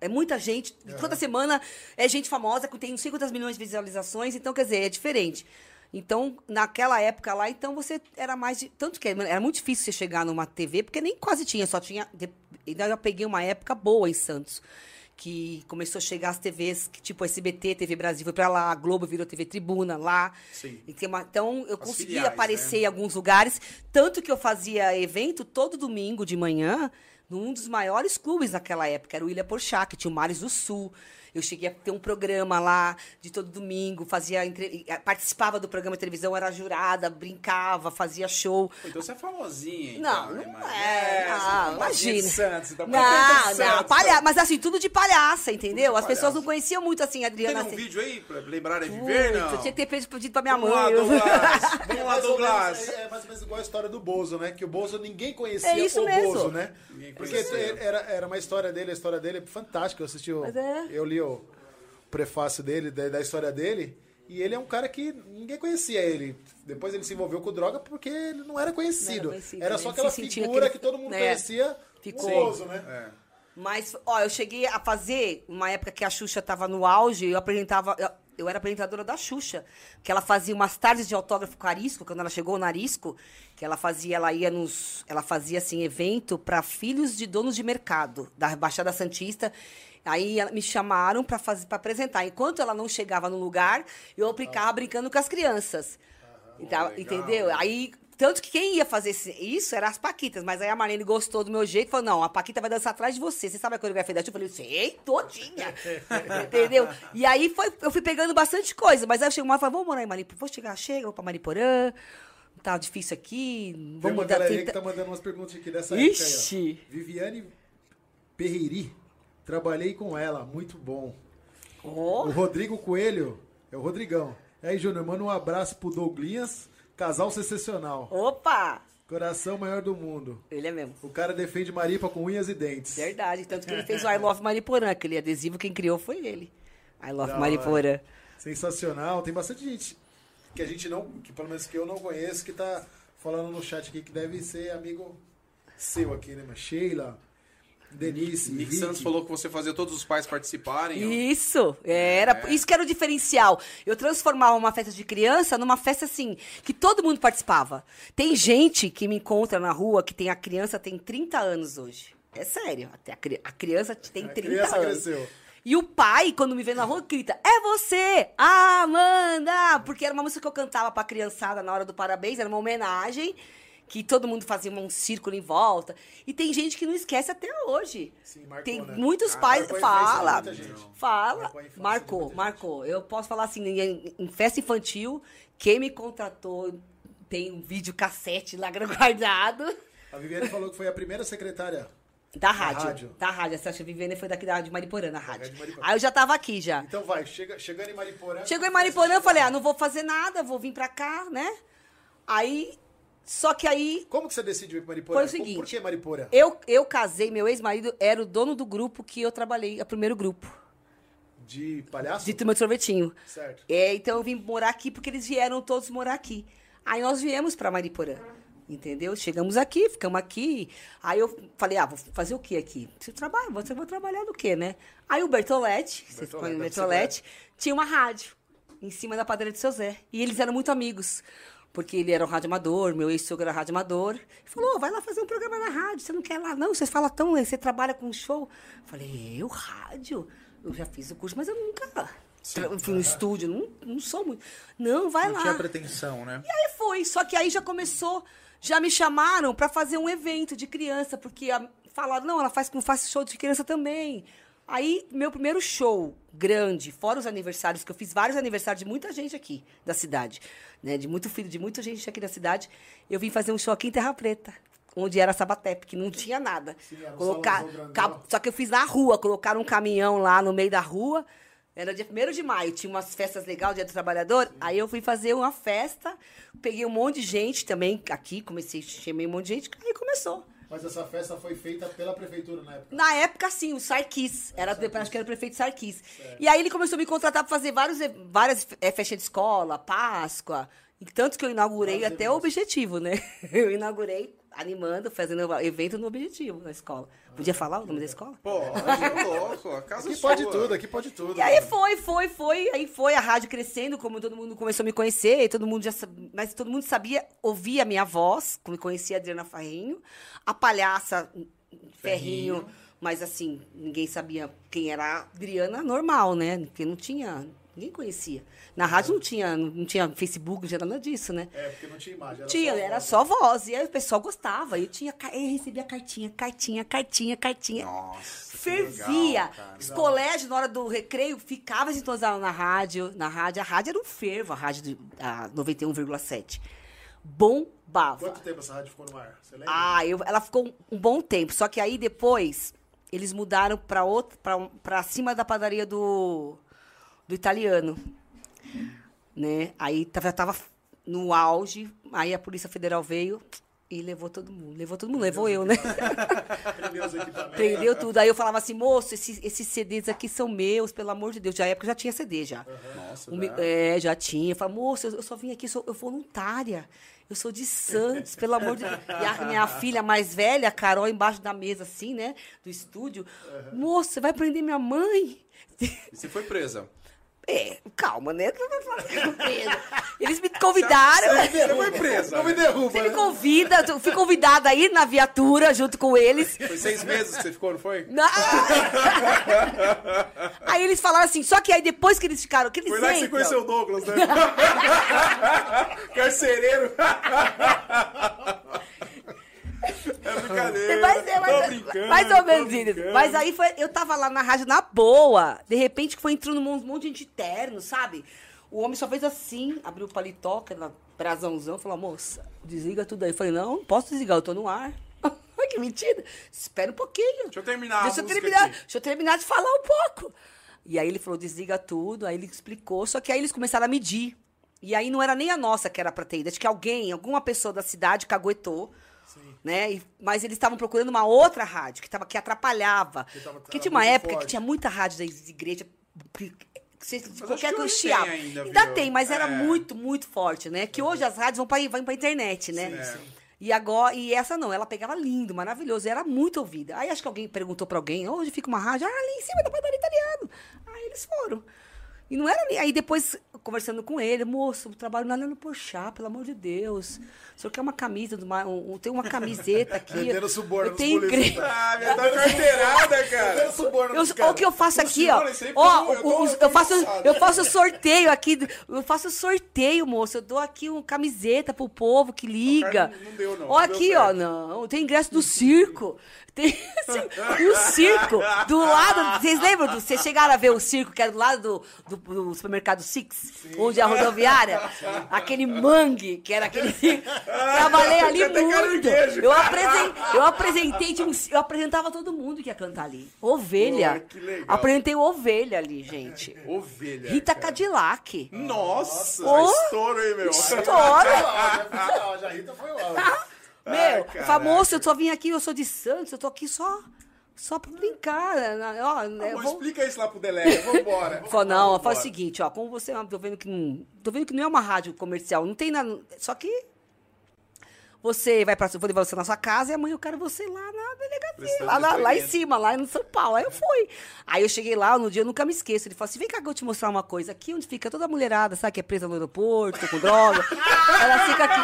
É muita gente. Toda semana é gente famosa que tem não sei quantas milhões de visualizações. Então, quer dizer, é diferente. Então, naquela época lá, então você era mais de. Tanto que era muito difícil você chegar numa TV, porque nem quase tinha, só tinha. Ainda eu peguei uma época boa em Santos. Que começou a chegar as TVs, que, tipo SBT, TV Brasil foi pra lá, a Globo virou TV Tribuna lá. Sim. Uma- então eu As conseguia filiais, aparecer né? em alguns lugares. Tanto que eu fazia evento todo domingo de manhã num dos maiores clubes naquela época, era o Ilha Porchat, que tinha o Mares do Sul. Eu cheguei a ter um programa lá de todo domingo, fazia entre- participava do programa de televisão, era jurada, brincava, fazia show. Então você é famosinha, Não, então, né, não é, você não, tá de imagina. Santos, você tá Não, de não, palha... mas assim, tudo de palhaça, entendeu? Tudo As de pessoas não conheciam muito assim a Tem Adriana. um assim. vídeo aí pra lembrarem de Muito, não? Eu tinha que ter pedido pedido pra minha Vamos mãe. lá, Douglas. É Vamos lá, Douglas. é, é mais ou menos igual a história do Bozo, né? Que o Bozo ninguém conhecia É isso o mesmo. Bozo, né? Ninguém Porque era, era uma história dele, a história dele é fantástica. Eu assisti o, é. Eu li o prefácio dele, da, da história dele. E ele é um cara que ninguém conhecia ele. Depois ele se envolveu com droga porque ele não era conhecido. Não era conhecido, era né? só Ele aquela figura aquele- que todo mundo né? conhecia. Ficou. O né? É. Mas, ó, eu cheguei a fazer, uma época que a Xuxa tava no auge, eu apresentava. Eu, eu era apresentadora da Xuxa, que ela fazia umas tardes de autógrafo com Arisco, quando ela chegou no Arisco, que ela fazia, ela ia nos. Ela fazia assim, evento para filhos de donos de mercado, da Baixada Santista. Aí me chamaram para fazer para apresentar. Enquanto ela não chegava no lugar, eu aplicava brincando com as crianças. Então, legal. entendeu? Aí, tanto que quem ia fazer isso eram as Paquitas, mas aí a Marlene gostou do meu jeito e falou: não, a Paquita vai dançar atrás de você. Você sabe a coreografia da Xuxa? Eu falei, sei, todinha. entendeu? E aí foi, eu fui pegando bastante coisa, mas aí eu cheguei uma e falei, vamos morar em Mariporã, vou chegar, chega, vou pra Mariporã. Tá difícil aqui, Tem vamos uma mudar. galerinha tenta- que tá mandando umas perguntas aqui dessa Ixi. época aí, ó. Viviane Perreiri. Trabalhei com ela, muito bom. Ó, O Rodrigo Coelho, é o Rodrigão. E aí, Júnior, manda um abraço pro Douglinhas, casal sensacional. Opa! Coração maior do mundo. Ele é mesmo. O cara defende Maripa com unhas e dentes. Verdade, tanto que ele fez o I Love Mariporã, aquele adesivo, quem criou foi ele. I Love Da Mariporã. Sensacional. Tem bastante gente que a gente não, que pelo menos que eu não conheço, que tá falando no chat aqui que deve ser amigo seu aqui, né? Mas Sheila, Denise, Nick Vicky. Santos falou que você fazia todos os pais participarem. ó. Isso, era, É. isso que era o diferencial. Eu transformava uma festa de criança numa festa assim, que todo mundo participava. Tem gente que me encontra na rua que tem a criança tem 30 anos hoje. É sério, até a, cri- a criança tem A 30 criança anos. cresceu. E o pai, quando me vê na rua, grita: É você, Amanda! Porque era uma música que eu cantava pra criançada na hora do parabéns, era uma homenagem, que todo mundo fazia um círculo em volta. E tem gente que não esquece até hoje. Sim, marcou, tem né? muitos Ah, pais. Fala, fala. Marcou Marcou, marcou. Eu posso falar assim: em, em festa infantil, quem me contratou tem um vídeo cassete lá guardado. A Viviane falou que foi a primeira secretária. Da rádio. rádio. Da rádio. Essa Viviane foi daqui da, de Mariporã, na rádio. Mariporã. Aí eu já tava aqui já. Então vai, chega, chegando em Mariporã. Chegou em Mariporã, eu falei, ah, não vou fazer nada, vou vir pra cá, né? Aí, só que aí, Como que você decidiu ir pra Mariporã? Foi o seguinte. Por que Mariporã? eu, eu casei, meu ex-marido era o dono do grupo que eu trabalhei, o primeiro grupo, De palhaço? de turma de sorvetinho. Certo. É, então eu vim morar aqui porque eles vieram todos morar aqui. Aí nós viemos pra Mariporã. Entendeu? Chegamos aqui, ficamos aqui. Aí eu falei, ah, vou fazer o que aqui? Você trabalha, você vai trabalhar do quê, né? Aí o Bertolete, vocês Bertolete, conhecem o Bertolete, tinha uma rádio em cima da padaria de seu Zé. E eles eram muito amigos. Porque ele era um rádio amador, meu ex-sogro era rádio amador. Ele falou, "Ô, vai lá fazer um programa na rádio, você não quer lá? Não, você fala tão, você trabalha com show. Eu falei, eu, rádio? Eu já fiz o curso, mas eu nunca tra- fui no estúdio, não, não sou muito. Não, vai Não lá. tinha pretensão, né? E aí foi, só que aí já começou, já me chamaram pra fazer um evento de criança, porque a- falaram, não, ela faz, faz show de criança também. Aí, meu primeiro show grande, fora os aniversários, que eu fiz vários aniversários de muita gente aqui da cidade, né? De muito filho, de muita gente aqui da cidade, eu vim fazer um show aqui em Terra Preta. Onde era Sabatep, que não tinha nada. Sim, Colocar, ca- só que eu fiz na rua, colocaram um caminhão lá no meio da rua. Era dia 1 de maio, tinha umas festas legais, Dia do Trabalhador. Aí eu fui fazer uma festa, peguei um monte de gente também aqui, comecei, chamei um monte de gente, aí começou. Mas essa festa foi feita pela prefeitura na época. Na época, sim, o Sarkis. Era, acho que era o prefeito Sarkis. E aí ele começou a me contratar para fazer vários, várias é, festas de escola, Páscoa. E tanto que eu inaugurei Vários até o objetivo, né? Eu inaugurei animando, fazendo evento no objetivo na escola. Podia falar o nome da escola? Pô, é louco, a casa Aqui sua. pode tudo, aqui pode tudo. E aí foi, foi, foi, aí foi a rádio crescendo, como todo mundo começou a me conhecer, e todo mundo já sabia, mas todo mundo sabia, ouvia a minha voz, como conhecia a Adriana Farrinho, a palhaça Ferrinho, mas assim, ninguém sabia quem era a Adriana normal, né? Porque não tinha, ninguém conhecia. Na rádio não tinha, não tinha Facebook, não tinha nada disso, né? É, porque não tinha imagem. Era Tinha, só era só voz. E aí o pessoal gostava. Eu tinha, eu recebia cartinha, cartinha, cartinha, cartinha. Nossa, Fervia. legal. Os colégios, na hora do recreio, ficavam sintonizados na rádio. Na rádio, a rádio era um fervo, a rádio a 91,7. Bombava. Quanto tempo essa rádio ficou no ar? Você lembra? Ah, eu, ela ficou um bom tempo. Só que aí depois eles mudaram para outra, pra cima da padaria do, do italiano, né? Aí tava, tava no auge. Aí a Polícia Federal veio e levou todo mundo. Levou todo mundo, levou eu, né? Prendeu. Prendeu tudo. Aí eu falava assim, moço, esses, esses CDs aqui são meus, pelo amor de Deus. Já época já tinha CD já. Nossa, O é, já tinha. Eu falei, moço, eu, eu só vim aqui, sou, eu voluntária. Eu sou de Santos, pelo amor de Deus. E a minha filha mais velha, a Carol, embaixo da mesa, assim, né? Do estúdio. Moço, você vai prender minha mãe? E você foi presa? É, calma, né? Eles me convidaram. Você foi presa? Não me derruba, Você me né? convida, eu fui convidada aí na viatura junto com eles. Foi seis meses que você ficou, não foi? Não. Aí eles falaram assim, só que aí depois que eles ficaram, que eles Foi lá que você entram- conheceu o Douglas, né? Carcereiro. É brincadeira. Mas, é, Tô mas, brincando, mais ou tô menos brincando. Mas aí foi, eu tava lá na rádio na boa. De repente foi entrando um monte de gente terno, sabe? O homem só fez assim, abriu o paletó, aquela brasãozão, falou, moça, desliga tudo aí. Eu falei, não, não posso desligar, eu tô no ar. Que mentira. Espera um pouquinho. Deixa eu terminar Deixa eu terminar, aqui. deixa eu terminar de falar um pouco. E aí ele falou, desliga tudo. Aí ele explicou, só que aí eles começaram a medir. E aí não era nem a nossa que era pra ter ido. Acho que alguém, alguma pessoa da cidade caguetou. Né? E- mas eles estavam procurando uma outra rádio que, tava, que atrapalhava. Que tava- Porque tinha uma época forte. que tinha muita rádio das igrejas. que- que você- qualquer que chiava. tem ainda, Ainda tem, mas era É. muito, muito forte, né? Que hoje as rádios vão pra, vão pra internet, né? Sim, sim. E agora, e essa não, ela pegava lindo, maravilhoso, era muito ouvida. Aí acho que alguém perguntou pra alguém, onde fica uma rádio? Ah, ali em cima da padaria italiano. Aí eles foram. E não era nem. Aí depois, conversando com ele, moço, trabalho na Leandro Porchat, pelo amor de Deus. O senhor quer uma camisa, do mar- um, um- tem uma camiseta aqui. Vendendo suborno eu tenho igreja. Ah, me dá carteirada, cara. Vendendo suborno Eu, dos o que eu faço aqui, ó. Ó, eu tô- eu faço, engraçado. eu faço sorteio aqui. Eu faço sorteio, moço. Eu dou aqui uma camiseta pro povo que liga. não- não deu, não. Ó, Não deu aqui, ó. Não, tem ingresso do circo. Tem assim, e o circo do lado. Vocês lembram? Do, vocês chegaram a ver o circo que era do lado do, do- do supermercado Six? Onde é a rodoviária? Aquele mangue, que era aquele. Trabalhei ali até muito. Eu apresentei, eu apresentei, um- eu apresentava todo mundo que ia cantar ali. Ovelha. Pô, que legal. Apresentei ovelha ali, gente. Ovelha. Rita cara. Cadillac. Nossa, Ô. estouro, hein, meu? A Rita foi lá. Meu, caraca. famoso, eu só vim aqui, eu sou de Santos, eu tô aqui só, só pra brincar. né? Ó, né, vou- explica isso lá pro Delega, vambora. Falou, não, faz o seguinte, ó, como você, tô vendo que não, tô vendo que não é uma rádio comercial, não tem nada, só que você vai pra, vou levar você na sua casa e amanhã eu quero você lá na delegacia, lá, na- lá em cima, lá no São Paulo. Aí eu fui. Aí eu cheguei lá, no dia eu nunca me esqueço, ele falou assim, vem cá que eu vou te mostrar uma coisa, aqui onde fica toda a mulherada, sabe, que é presa no aeroporto, com droga, ela fica aqui.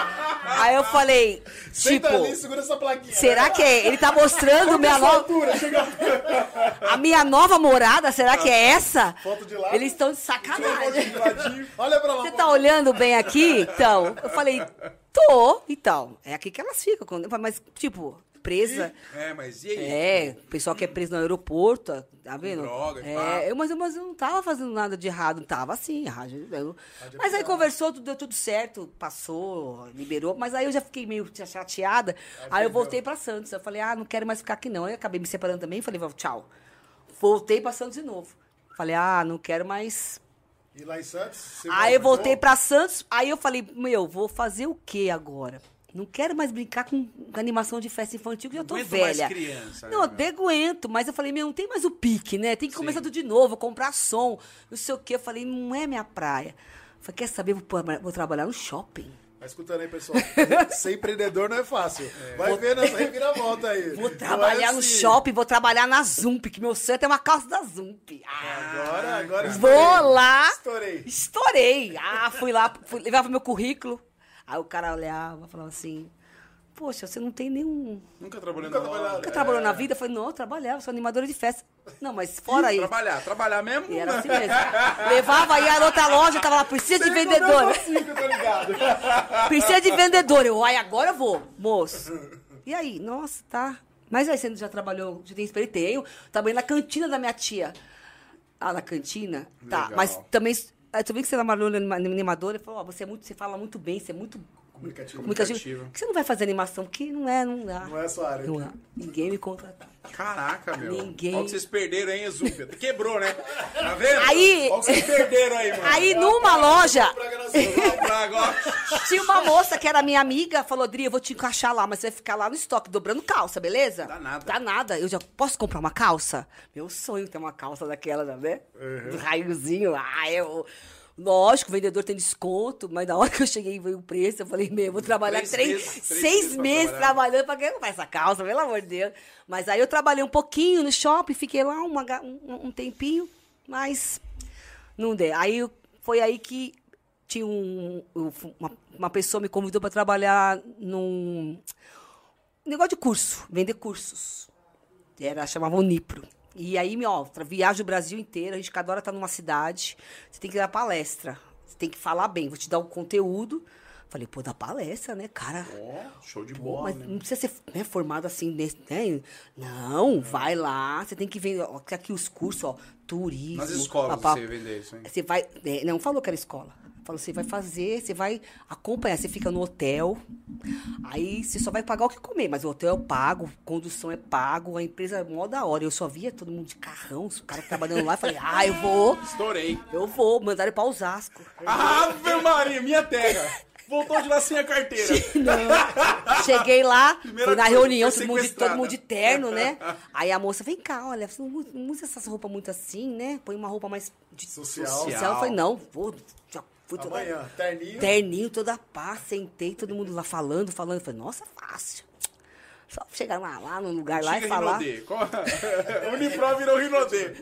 Aí eu falei, Senta Tipo, ali, segura essa plaquinha. será que é? Ele tá mostrando minha nova, altura, chega... a minha nova morada? Será que é essa? Foto de lado. Eles estão de sacanagem. de. Olha pra lá. Você tá olhando bem aqui? Então, eu falei, tô. Então, é aqui que elas ficam. quando- Mas, tipo, presa. É, mas e aí? É, o pessoal que é preso no aeroporto, tá vendo? droga, pá. é, eu, mas, eu- mas eu não tava fazendo nada de errado, não tava assim, errado. eu- mas aí conversou, tudo- deu tudo certo, passou, liberou, mas aí eu já fiquei meio chateada, aí eu voltei pra Santos, eu falei, ah, não quero mais ficar aqui não, aí eu acabei me separando também, falei, tchau. Voltei pra Santos de novo. Falei, ah, não quero mais E lá em Santos? você Aí eu voltei pra Santos, aí eu falei, meu, vou fazer o que agora? Não quero mais brincar com, com animação de festa infantil, que eu tô aguento mais velha. criança, não, né, até aguento, mas eu falei, meu, não tem mais o pique, né? Tem que começar Sim. tudo de novo, comprar som, não sei o quê. Eu falei, não é minha praia. Eu falei, quer saber, vou, vou trabalhar no shopping. Tá escutando aí, pessoal? Ser empreendedor não é fácil. Vai ver nessa reviravolta aí. Vou é trabalhar no assim. shopping, vou trabalhar na Zump, que meu sonho é ter uma calça da Zump. Ah, Agora, agora vou estourei. lá. Estourei. Estourei. Ah, fui lá, fui, levava meu currículo. Aí o cara olhava, falava assim: Poxa, você não tem nenhum. Nunca trabalhou Nunca na trabalhou. Nunca trabalhou na vida? Eu falei: Não, eu trabalhava, sou animadora de festa. Não, mas fora isso. Trabalhar, trabalhar mesmo? E era assim mesmo. Levava aí a outra loja, tava lá, precisa de vendedora. Assim que eu tô ligado. Precisa de vendedora. Eu, ai, agora eu vou, moço. E aí? Nossa, tá. Mas aí você já trabalhou, já tem experiência? Tenho. Trabalhei na cantina da minha tia. Ah, na cantina? Tá. Legal. Mas também. Aí tu vê que você trabalhou na anima- animadora, ele falou, ó, você é muito, você fala muito bem, você é muito Comunicativo. comunicativo. Por que você não vai fazer animação? Porque não é, não dá. Não é a sua área. Não é. Ninguém me contratar. Caraca, meu. Ninguém- Olha o que vocês perderam aí, Exúpia. Quebrou, né? Tá vendo? Aí- Olha o que vocês perderam aí, mano. Aí numa loja, tinha uma moça que era minha amiga, falou, Dri, eu vou te encaixar lá, mas você vai ficar lá no estoque, dobrando calça, beleza? Dá nada. Dá nada. Eu já posso comprar uma calça? Meu sonho é ter uma calça daquela, né? Do raiozinho. Ah, eu... Lógico, o vendedor tem desconto, mas na hora que eu cheguei e veio o preço, eu falei, meu, eu vou trabalhar Três três, meses, três seis meses pra meses trabalhando quem comprar essa calça, pelo amor de Deus. Mas aí eu trabalhei um pouquinho no shopping, fiquei lá uma um, um tempinho, mas não deu. Aí foi aí que tinha um, um- uma, uma pessoa me convidou para trabalhar num negócio de curso, vender cursos. Era, chamava Unipro. E aí, ó, viaja o Brasil inteiro, a gente cada hora tá numa cidade, você tem que dar palestra, você tem que falar bem, vou te dar o conteúdo. Falei, pô, dá palestra, né, cara? Ó, show de Pô, bola, mas né? não precisa ser né, formado assim, nesse, né? Não, vai lá, você tem que ver ó, aqui os cursos, ó, turismo. Nas escolas papá. você vender isso, hein? Você vai. é, não falou que era escola. Falou, você vai fazer, você vai acompanhar, você fica no hotel, aí você só vai pagar o que comer, mas o hotel é pago, condução é pago, a empresa é mó da hora. Eu só via todo mundo de carrão, os caras trabalhando lá, falei, ah, eu vou, Estourei. eu vou, mandaram pra Osasco. Ave Maria, minha terra. Voltou de lá sem a carteira. Não. Cheguei lá, Primeira na reunião, todo mundo, de, todo mundo de terno, né? Aí a moça, vem cá, olha, você não usa- essas roupas muito assim, né? Põe uma roupa mais Social. social. Eu falei, não, vou, já fui toda... Amanhã, terninho. Terninho, toda paz, sentei, todo mundo lá falando, falando. Falei, nossa, fácil. Só chegar lá, lá no lugar lá e falar. Unipro virou Rinodê.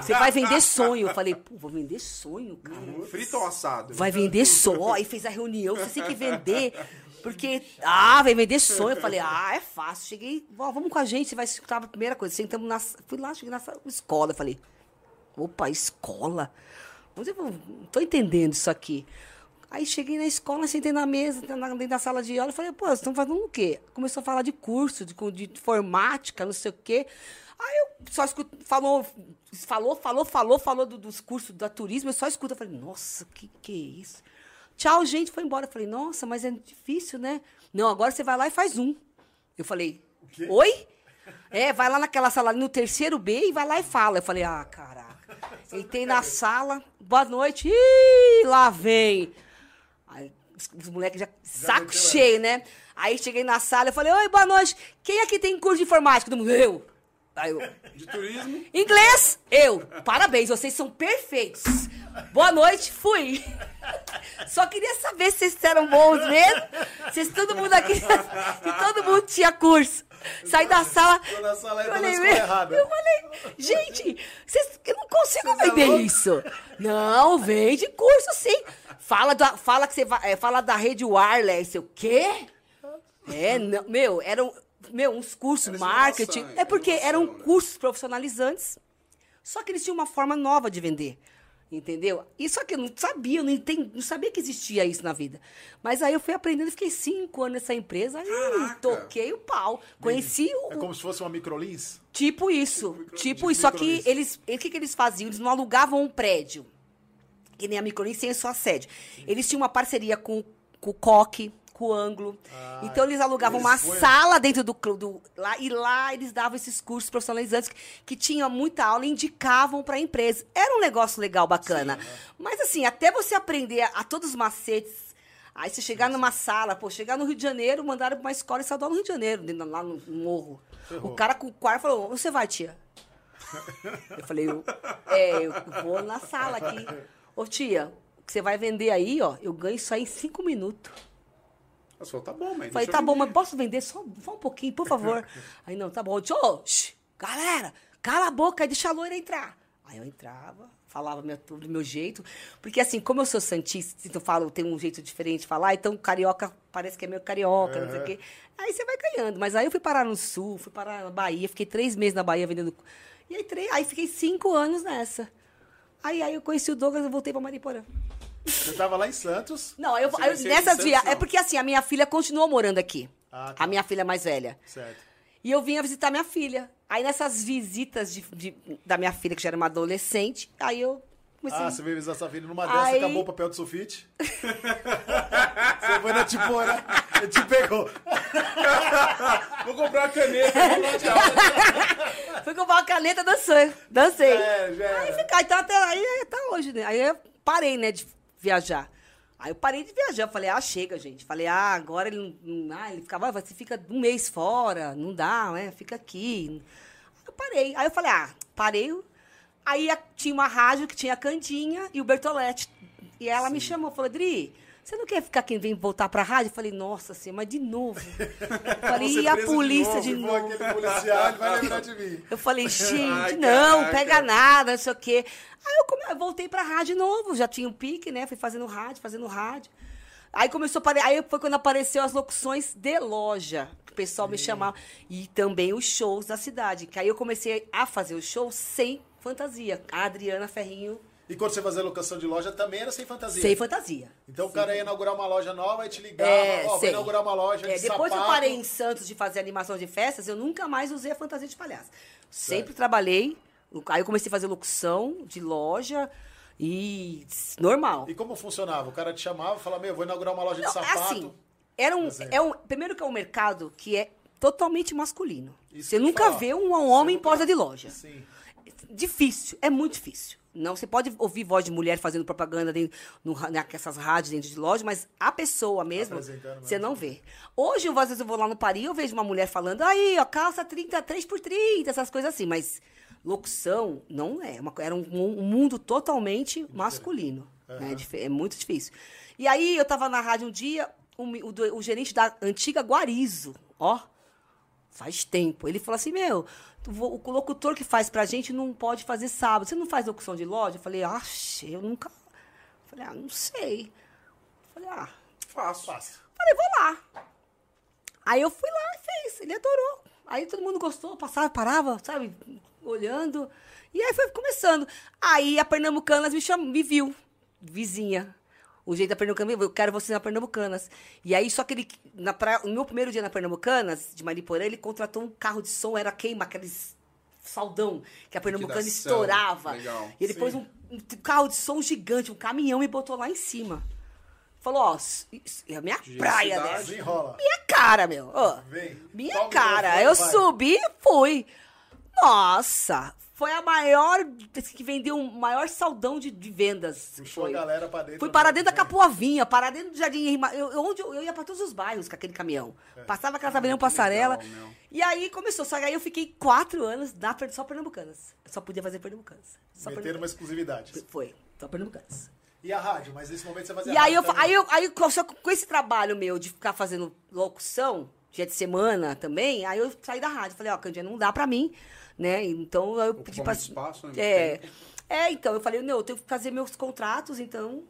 Você vai vender sonho. Eu falei, pô, vou vender sonho, cara. Frito ou assado? Vai vender sonho. Aí fez a reunião, você tem que vender. Porque, ah, vai vender sonho. Eu falei, ah, é fácil. Cheguei, ó, vamos com a gente, você vai escutar a primeira coisa. Sentamos na. Fui lá, cheguei na escola. Eu falei, opa, escola? Mas eu não tô entendendo isso aqui. Aí cheguei na escola, sentei na mesa, dentro da sala de aula, e falei, pô, vocês estão fazendo o quê? Começou a falar de curso, de, de informática, não sei o quê. Aí eu só escuto, falou, falou, falou, falou, falou do- dos cursos da turismo, eu só escuto. Eu falei, nossa, que que é isso? Tchau, gente, foi embora. Eu falei, nossa, mas é difícil, né? Não, agora você vai lá e faz um. Eu falei, quê? oi? É, vai lá naquela sala ali no terceiro B e vai lá e fala. Eu falei, ah, caraca. Entrei na sala, boa noite. Ih, lá vem. Aí, os, moleques já, saco meteu cheio, né? Aí cheguei na sala, eu falei, oi, boa noite. Quem aqui tem curso de informática? Todo mundo, eu. Aí eu, De turismo. Inglês, eu. Parabéns, vocês são perfeitos. Boa noite, fui. Só queria saber se vocês eram bons mesmo. Se todo mundo aqui, se todo mundo tinha curso. Saí da sala. Tô na sala na falei, escola errada. eu falei, gente, vocês, eu não consigo Vocês é vender louco? isso. Não, vende curso sim. Fala, da, fala que você é, fala da rede wireless, o quê? É, não, meu, eram meu, uns cursos, Era marketing. inovação, É porque inovação, eram né? cursos profissionalizantes, só que eles tinham uma forma nova de vender. Entendeu? E só que eu não sabia, eu não, entendi, não sabia que existia isso na vida. Mas aí eu fui aprendendo, fiquei cinco anos nessa empresa, Caraca! toquei o pau. Conheci o, É como se fosse uma microlins? Tipo isso. Micro- Tipo tipo isso. Só que eles. O que, que eles faziam? Eles não alugavam um prédio. Que nem a Microlins tem a sua sede. Eles tinham uma parceria com, com o Coque, com o Anglo. então eles alugavam eles uma sala dentro do, clu- do. lá, e lá eles davam esses cursos profissionalizantes que, que tinham muita aula e indicavam para a empresa. Era um negócio legal, bacana. Mas assim, até você aprender a, a todos os macetes. Aí você chegar numa sala, pô, chegar no Rio de Janeiro, mandaram pra uma escola estadual no Rio de Janeiro, dentro- lá no morro. Ferrou. O cara com o quarto falou, você vai, tia? Eu falei, eu, é, eu vou na sala aqui. Ô, tia, o que você vai vender aí, ó, eu ganho isso aí em cinco minutos. Ela falou, tá bom, mãe. Falei, tá bom, mas posso vender só, só um pouquinho, por favor? Aí, não, tá bom. Eu disse, ô, shh, galera, cala a boca e deixa a loira entrar. Aí eu entrava, falava meu, do meu jeito. Porque assim, como eu sou santista, então falo, tem um jeito diferente de falar, então carioca parece que é meio carioca, não sei o quê. Aí você vai ganhando. Mas aí eu fui parar no sul, fui parar na Bahia, fiquei três meses na Bahia vendendo. E aí, três, aí fiquei cinco anos nessa. Aí, aí eu conheci o Douglas e voltei pra Mariporã. Você tava lá em Santos, Não, eu, eu- nessas viagens. É porque assim, a minha filha continuou morando aqui. Ah, tá. A minha filha mais velha. certo. E eu vinha visitar minha filha. Aí nessas visitas de, de- da minha filha, que já era uma adolescente, aí eu comecei. Ah, você veio visitar sua filha numa dessa, Aí- acabou o papel de sulfite. você foi na tipora, ele te pegou. Vou comprar uma caneta. vou lá de aula. Fui comprar uma caneta, dancei. Dancei. É, já Aí era. fica, então até aí até hoje, né? Aí eu parei, né, de viajar. Aí eu parei de viajar. Falei, ah, chega, gente. Falei, ah, agora ele não. Ah, ele ficava, "Ah, você fica um mês fora, não dá, né? Fica aqui. Aí eu parei. Aí eu falei, ah, parei. Aí tinha uma rádio que tinha a Candinha e o Bertolete. E ela me chamou, falou, Dri, você não quer ficar quem vem voltar pra rádio? Eu falei, nossa, senhora, mas de novo. Eu falei, e a presa de polícia novo, de novo? aquele policial, vai lembrar de mim. Eu falei, gente, Ai, não, caraca. pega nada, não sei o quê. Aí eu, come- eu voltei pra rádio de novo, já tinha um pique, né? Fui fazendo rádio, fazendo rádio. Aí começou a apare... Aí foi quando apareceu as locuções de loja, que o pessoal me chamava. E também os shows da cidade. Que aí eu comecei a fazer os shows sem fantasia. A Adriana Ferrinho, E quando você fazia locação de loja, também era sem fantasia. sem fantasia. Então o cara ia inaugurar uma loja nova e te ligava, É, ó, vou sei. inaugurar uma loja É, de depois que eu sapato. parei em Santos de fazer animação de festas, eu nunca mais usei a fantasia de palhaço. Sempre trabalhei. Aí eu comecei a fazer locução de loja e normal. E como funcionava? O cara te chamava e falava, meu, vou inaugurar uma loja Não, de é sapato. assim, era um, é um. Primeiro que é um mercado que é totalmente masculino. Isso Você nunca falo. vê um Você homem em porta de loja. Sim. Difícil, é muito difícil. Não, você pode ouvir voz de mulher fazendo propaganda dentro, no, nessas rádios dentro de loja, mas a pessoa mesmo, você não vê. Hoje, eu, às vezes, eu vou lá no Paris, eu vejo uma mulher falando, aí, ó, calça 33 por 30, essas coisas assim, mas locução não é. Uma, co- era um, um mundo totalmente masculino. né? Dif- É muito difícil. E aí, eu tava na rádio um dia, o, o o gerente da antiga Guarizo, ó, Faz tempo. Ele falou assim, meu, o locutor que faz pra gente não pode fazer sábado. Você não faz locução de loja? Eu falei, ah, eu nunca... Eu falei, ah, não sei. Eu falei, ah, Faço. Fácil. falei, vou lá. Aí eu fui lá e fez. Ele adorou. Aí todo mundo gostou, passava, parava, sabe, olhando. E aí foi começando. Aí a Pernambucanas me, chamou, me viu, vizinha. O jeito da Pernambucana, eu quero você na Pernambucanas. E aí, só que ele, na praia, no meu primeiro dia na Pernambucanas, de Mariporã, ele contratou um carro de som, era queima, aqueles saldão, que a Pernambucana Liquidação. estourava. Legal. E ele pôs um, um carro de som gigante, um caminhão, e botou lá em cima. Falou, ó, isso é a minha praia, né? Minha cara, meu. ó. Vem. Minha cara. Eu vai. subi e fui. Nossa, foi a maior. que vendeu o maior saldão de, de vendas. Puxou foi. a galera pra dentro. Fui parar dentro da Capuavinha, parar dentro do Jardim. Eu, eu- onde eu, eu ia pra todos os bairros com aquele caminhão. Passava aquela Avenida Passarela. legal, e aí começou. Só que aí eu fiquei quatro anos na, só Pernambucanas. Eu só podia fazer Pernambucanas. Só Meteram uma exclusividade. Foi, só Pernambucanas. E a rádio? Mas nesse momento você fazia E aí, eu, aí, eu, aí com- só com esse trabalho meu de ficar fazendo locução, dia de semana também, aí eu saí da rádio. Falei, ó, Candinha, não dá pra mim, né? Então eu pedi Ocupa pra... muito espaço, né? É, é, então, eu falei, não, eu tenho que fazer meus contratos, então...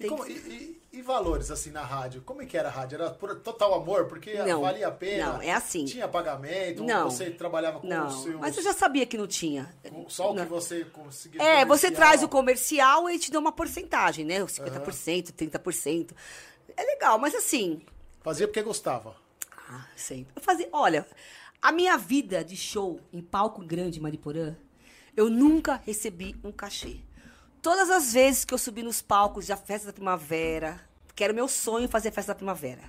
E, como- que- e- e E valores, assim, na rádio? Como é que era a rádio? Era por total amor? Porque Não, valia a pena? não, é assim. Tinha pagamento? Não. Você trabalhava com Não, os seus... mas eu já sabia que não tinha. Só o que você conseguia É, você comercial? traz o comercial e te dá uma porcentagem, né? 50%, 30%. É legal, mas assim, Fazia porque gostava. Ah, sempre. Eu fazia, olha, a minha vida de show em palco grande em Mariporã, eu nunca recebi um cachê. Todas as vezes que eu subi nos palcos da festa da primavera, que era o meu sonho fazer festa da primavera.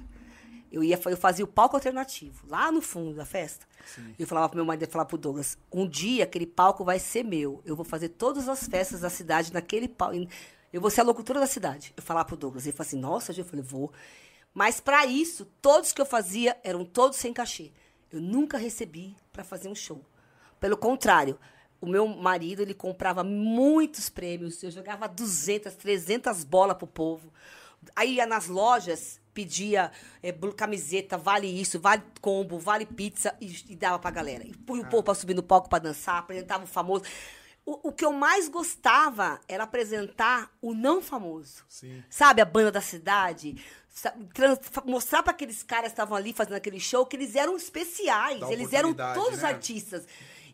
Eu ia, eu fazia o palco alternativo, lá no fundo da festa. Eu falava pro meu marido, eu falava pro Douglas, um dia aquele palco vai ser meu. Eu vou fazer todas as festas da cidade naquele palco. Eu vou ser a locutora da cidade. Eu falava pro Douglas, ele falou assim, nossa, eu falei, vou. Mas para isso, todos que eu fazia eram todos sem cachê. Eu nunca recebi para fazer um show. Pelo contrário, o meu marido, ele comprava muitos prêmios. Eu jogava 200, 300 bolas pro povo. Aí ia nas lojas, pedia blu- camiseta, vale isso, vale combo, vale pizza e, e dava pra galera. E punha o povo pra subir no palco pra dançar, apresentava o famoso. O, o que eu mais gostava era apresentar o não famoso. Sim. Sabe, a banda da cidade. Mostrar para aqueles caras que estavam ali fazendo aquele show que eles eram especiais. Eles eram todos né? artistas.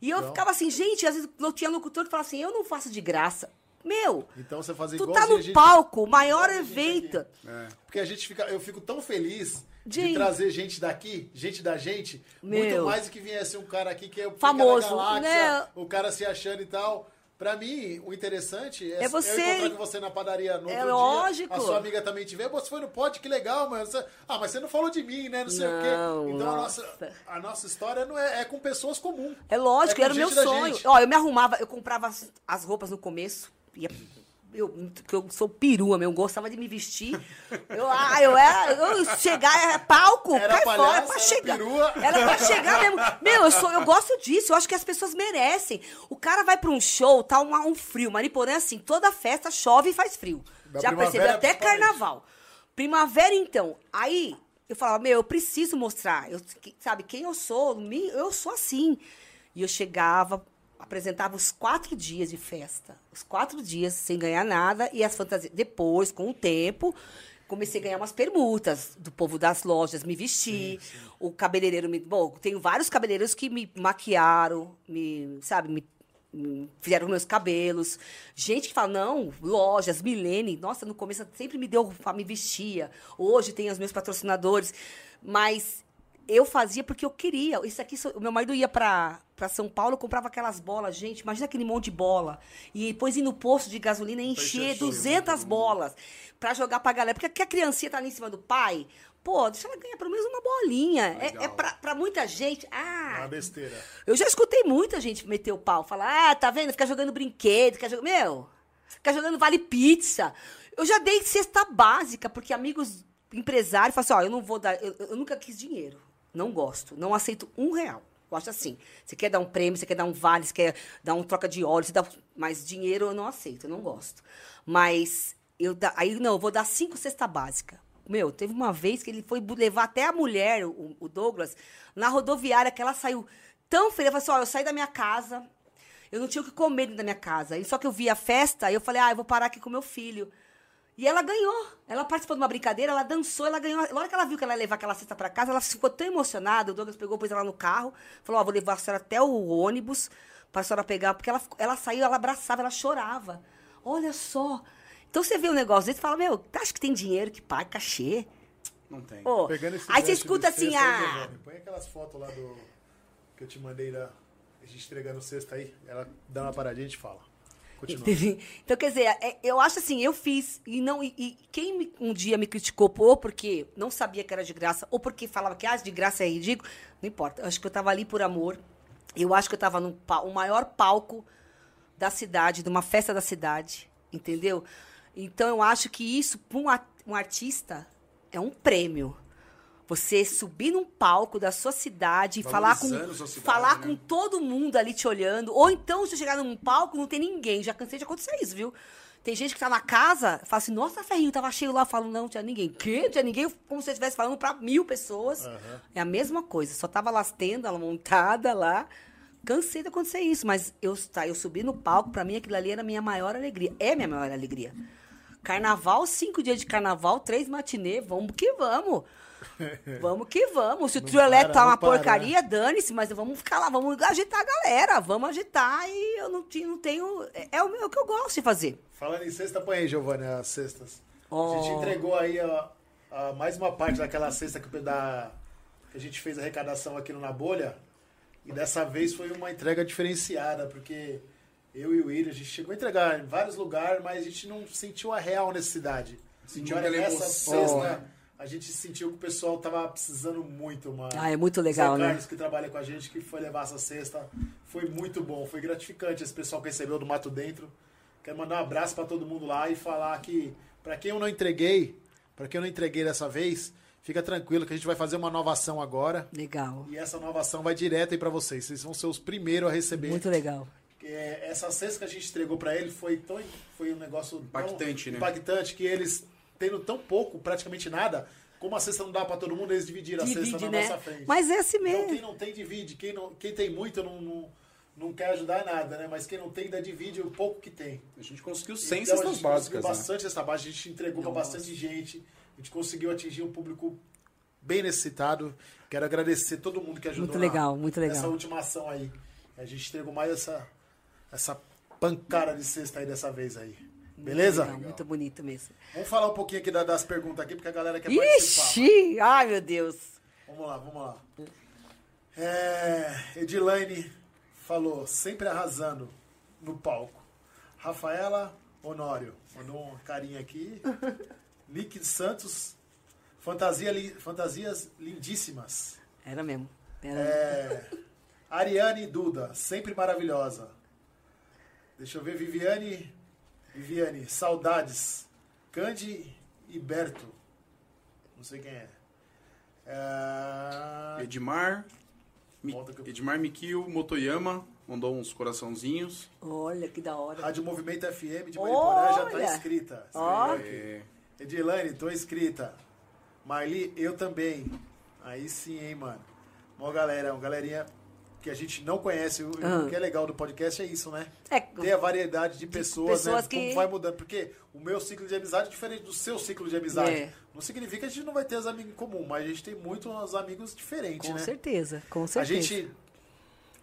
E eu ficava assim, gente, às vezes eu tinha locutor que falava assim, eu não faço de graça. Meu, Então você fazia tu tá no palco, o maior evento. É. Porque a gente fica, eu fico tão feliz de Gente. trazer gente daqui, gente da gente, muito Meu. mais do que viesse um cara aqui que é o pica Famoso, da galáxia, né? o cara se achando e tal. Pra mim, o interessante é, É você. eu encontrar com você na padaria no É outro lógico. dia, a sua amiga também te vê, você foi no pod, que legal, mano. Você- ah, mas você não falou de mim, né? Não sei o quê. Não, Então a nossa. nossa, a nossa história não é, é com pessoas comuns. É lógico, É era o meu sonho. Ó, eu me arrumava, eu comprava as, as roupas no começo. Ia, eu, eu sou perua, meu, eu gostava de me vestir. Eu, ah, eu era. Eu chegar, era palco, Era cai palhaça, fora, pra era chegar. perua. Era pra chegar mesmo. Meu, eu, sou, eu gosto disso, eu acho que as pessoas merecem. O cara vai pra um show, tá uma- um frio. Mariporã é assim, toda festa chove e faz frio. Da Já percebeu? Até carnaval. Primavera, então. Aí eu falava, meu, eu preciso mostrar. Eu, que- sabe, quem eu sou? Me- Eu sou assim. E eu chegava, apresentava os quatro dias de festa. Os quatro dias sem ganhar nada. E as fantasias. Depois, com o tempo, comecei a ganhar umas permutas do povo das lojas, me vestir. O cabeleireiro me. Bom, tenho vários cabeleireiros que me maquiaram, me, sabe, me Hum, fizeram meus cabelos. Gente que fala, não, lojas, Milene. Nossa, no começo sempre me deu, me vestia. Hoje tem os meus patrocinadores. Mas eu fazia porque eu queria. Isso aqui, o meu marido ia pra, pra São Paulo, comprava aquelas bolas. Gente, imagina aquele monte de bola. E depois ir no posto de gasolina e encher encher 200 bolas pra jogar pra galera. Porque a criancinha tá ali em cima do pai. Pô, deixa ela ganhar pelo menos uma bolinha. É, Legal. é pra, pra muita gente. É Ah, uma besteira. eu já escutei muita gente meter o pau, falar, ah, tá vendo? Fica jogando brinquedo, fica jogando. Meu, fica jogando vale pizza. Eu já dei cesta básica, porque amigos empresários falam assim, ó, eu não vou dar. Eu, eu nunca quis dinheiro. Não gosto. Não aceito um real. Eu acho assim. Você quer dar um prêmio, você quer dar um vale, você quer dar um troca de óleo, você dá. Mas dinheiro eu não aceito, eu não gosto. Mas eu da- aí não, eu vou dar cinco cesta básica. Meu, teve uma vez que ele foi levar até a mulher, o, o Douglas, na rodoviária, que ela saiu tão feliz. Ela falou assim: ó, eu saí da minha casa, eu não tinha o que comer dentro da minha casa. E só que eu vi a festa, aí eu falei, ah, eu vou parar aqui com meu filho. E ela ganhou. Ela participou de uma brincadeira, ela dançou, ela ganhou. Na hora que ela viu que ela ia levar aquela cesta pra casa, ela ficou tão emocionada. O Douglas pegou, pôs ela no carro, falou: Ó, vou levar a senhora até o ônibus pra senhora pegar. Porque ela, ela saiu, ela abraçava, ela chorava. Olha só. Então você vê um negócio desse e fala: Meu, acha que tem dinheiro que paga cachê? Não tem. Esse aí você escuta assim: aí, ah. Giovanni, Põe aquelas fotos lá do. Que eu te mandei da. A gente entregando o cesto aí. Ela dá uma paradinha e a gente fala. Continua. Então, quer dizer, é- eu acho assim, eu fiz, e não e, e quem um dia me criticou, ou porque não sabia que era de graça, ou porque falava que ah, de graça é ridículo, não importa. Eu acho que eu estava ali por amor. Eu acho que eu estava no maior palco da cidade, de uma festa da cidade, entendeu? Então, eu acho que isso, para um, um artista, é um prêmio. Você subir num palco da sua cidade e falar com, cidade, falar né? com todo mundo ali te olhando. Ou então, se chegar num palco, não tem ninguém. Já cansei de acontecer isso, viu? Tem gente que tá na casa, fala assim, nossa, ferrinho, tava cheio lá. Eu falo, não, não tinha ninguém. Quê? Não tinha ninguém? Como se eu estivesse falando pra mil pessoas. É a mesma coisa. Só tava lá as tendas, ela montada lá. Cansei de acontecer isso, mas eu, tá, eu subi no palco, pra mim aquilo ali era a minha maior alegria. É minha maior alegria. Carnaval, cinco dias de carnaval, três matinê, vamos que vamos. Vamos que vamos. Se o trio elétrico tá uma para. porcaria, dane-se, mas vamos ficar lá, vamos agitar a galera, vamos agitar e eu não, tinha, não tenho. É, é o meu- é o que eu gosto de fazer. Falando em cesta, põe aí, Giovanni, as cestas. Oh. A gente entregou aí ó, a mais uma parte daquela cesta que, da, que a gente fez a arrecadação aqui no Na Bolha. E dessa vez foi uma entrega diferenciada, porque eu e o William, a gente chegou a entregar em vários lugares, mas a gente não sentiu a real necessidade. Sentiu aquela nessa emoção, cesta, né? a gente sentiu que o pessoal tava precisando muito, mano. Ah, é muito legal, Zé né? Carlos, que trabalha com a gente, que foi levar essa cesta. Foi muito bom, foi gratificante esse pessoal que recebeu do Mato Dentro. Quero mandar um abraço para todo mundo lá e falar que, para quem eu não entreguei, para quem eu não entreguei dessa vez, fica tranquilo que a gente vai fazer uma nova ação agora. Legal. E essa nova ação vai direto aí para vocês. Vocês vão ser os primeiros a receber. Muito legal. É, essa cesta que a gente entregou para ele foi tão foi um negócio tão Impactante, né? impactante que eles tendo tão pouco, praticamente nada, como a cesta não dá para todo mundo, eles dividiram a Divide, cesta na né? nossa frente. Mas é assim Então quem mesmo. não tem divide, quem não quem tem muito não, não, não quer ajudar nada, né? Mas quem não tem ainda divide o pouco que tem. A gente conseguiu 100 Então, a cestas gente básicas, conseguiu né? bastante cesta básica, a gente entregou para bastante gente, a gente conseguiu atingir um público bem necessitado. Quero agradecer todo mundo que ajudou Muito na- legal, muito legal. nessa última ação aí. A gente entregou mais essa, essa pancada de cesta aí dessa vez aí. Beleza? Legal, muito bonito mesmo. Vamos falar um pouquinho aqui da- das perguntas aqui, porque a galera quer participar. Ixi! Ai, meu Deus. Vamos lá, vamos lá. É, Edilaine falou, sempre arrasando no palco. Rafaela Honório, mandou uma carinha aqui. Nick Santos, fantasia, li- fantasias lindíssimas. Era mesmo. Era É, Ariane Duda, sempre maravilhosa. Deixa eu ver, Viviane. Viviane, saudades. Candy e Berto. Não sei quem é. É, Edmar, Mi- eu- Edmar Mikio Motoyama mandou uns coraçãozinhos. Olha que da hora. Rádio Movimento FM de Mariporã já tá Olha! inscrita. Ó. É, Edilane, tô inscrita. Marli, eu também. Aí sim, hein, mano. Uma galera, uma galerinha que a gente não conhece. O, Ah. o que é legal do podcast é isso, né? É, Ter a variedade de pessoas, pessoas né? que- Como vai mudando. Porque o meu ciclo de amizade é diferente do seu ciclo de amizade. É. Não significa que a gente não vai ter os amigos em comum, mas a gente tem muitos amigos diferentes, com né? certeza, com A certeza. gente,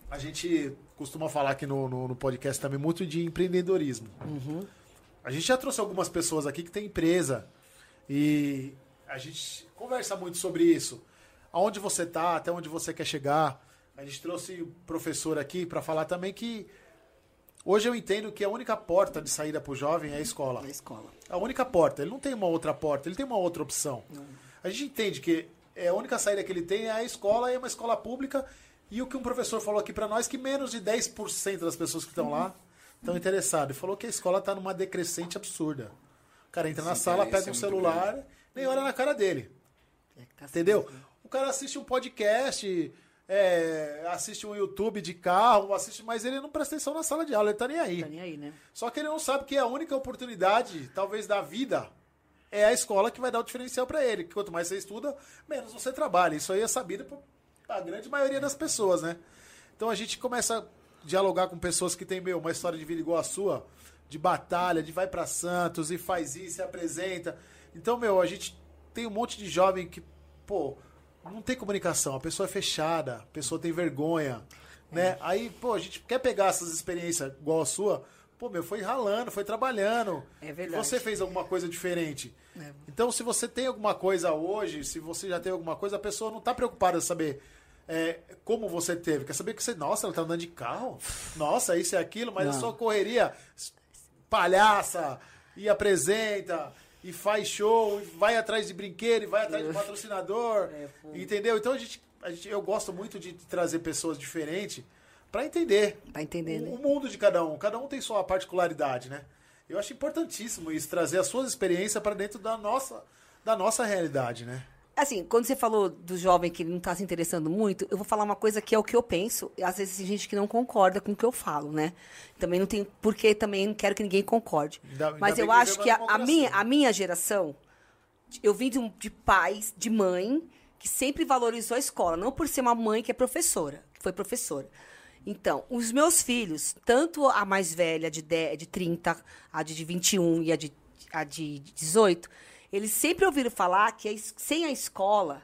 a gente costuma falar aqui no, no, no podcast também muito de empreendedorismo. Uhum. A gente já trouxe algumas pessoas aqui que tem empresa e a gente conversa muito sobre isso. Aonde você tá, até onde você quer chegar. A gente trouxe o professor aqui para falar também que hoje eu entendo que a única porta de saída para o jovem é a escola Na escola. a única porta. Ele não tem uma outra porta, ele tem uma outra opção. A gente entende que é a única saída que ele tem é a escola, é uma escola pública. E o que um professor falou aqui para nós, que menos de 10% das pessoas que estão lá estão interessadas. Falou que a escola está numa decrescente absurda. O cara entra na Esse sala, interesse pega um é celular, nem olha na cara dele. É, tá Entendeu? O cara assiste um podcast, é, assiste um YouTube de carro, assiste, mas ele não presta atenção na sala de aula, ele tá nem aí. Tá nem aí, né? Só que ele não sabe que a única oportunidade, talvez, da vida é a escola que vai dar o diferencial para ele. Que quanto mais você estuda, menos você trabalha. Isso aí é sabido por a grande maioria das pessoas, né? Então a gente começa a dialogar com pessoas que têm, meu, uma história de vida igual a sua, de batalha, de vai para Santos e faz isso, se apresenta. Então, meu, a gente tem um monte de jovem que, pô, não tem comunicação, a pessoa é fechada, a pessoa tem vergonha, né? Aí, pô, a gente quer pegar essas experiências igual a sua, pô, meu, foi ralando, foi trabalhando. É verdade. Você fez alguma coisa diferente. É. Então, se você tem alguma coisa hoje, se você já tem alguma coisa, a pessoa não tá preocupada em saber é, como você teve. Quer saber que você, nossa, ela tá andando de carro? Nossa, isso e aquilo, mas a Não. sua correria palhaça e apresenta e faz show, e vai atrás de brinquedo, e vai atrás de patrocinador, É, entendeu? Então a gente, a gente, eu gosto muito de trazer pessoas diferentes para entender Pra entender, o, né? o mundo de cada um. Cada um tem sua particularidade, né? Eu acho importantíssimo isso, trazer as suas experiências para dentro da nossa, da nossa realidade, né? Assim, quando você falou do jovem que não está se interessando muito, eu vou falar uma coisa que é o que eu penso. E às vezes tem gente que não concorda com o que eu falo, né? Também não tem porque também não quero que ninguém concorde. Ainda- Mas eu acho que a, a minha, a minha geração, eu vim de, um- de pais, de mãe, que sempre valorizou a escola. Não por ser uma mãe que é professora, que foi professora. Então, os meus filhos, tanto a mais velha, de, 10, de 30, a de 21 e a de a de 18, eles sempre ouviram falar que sem a escola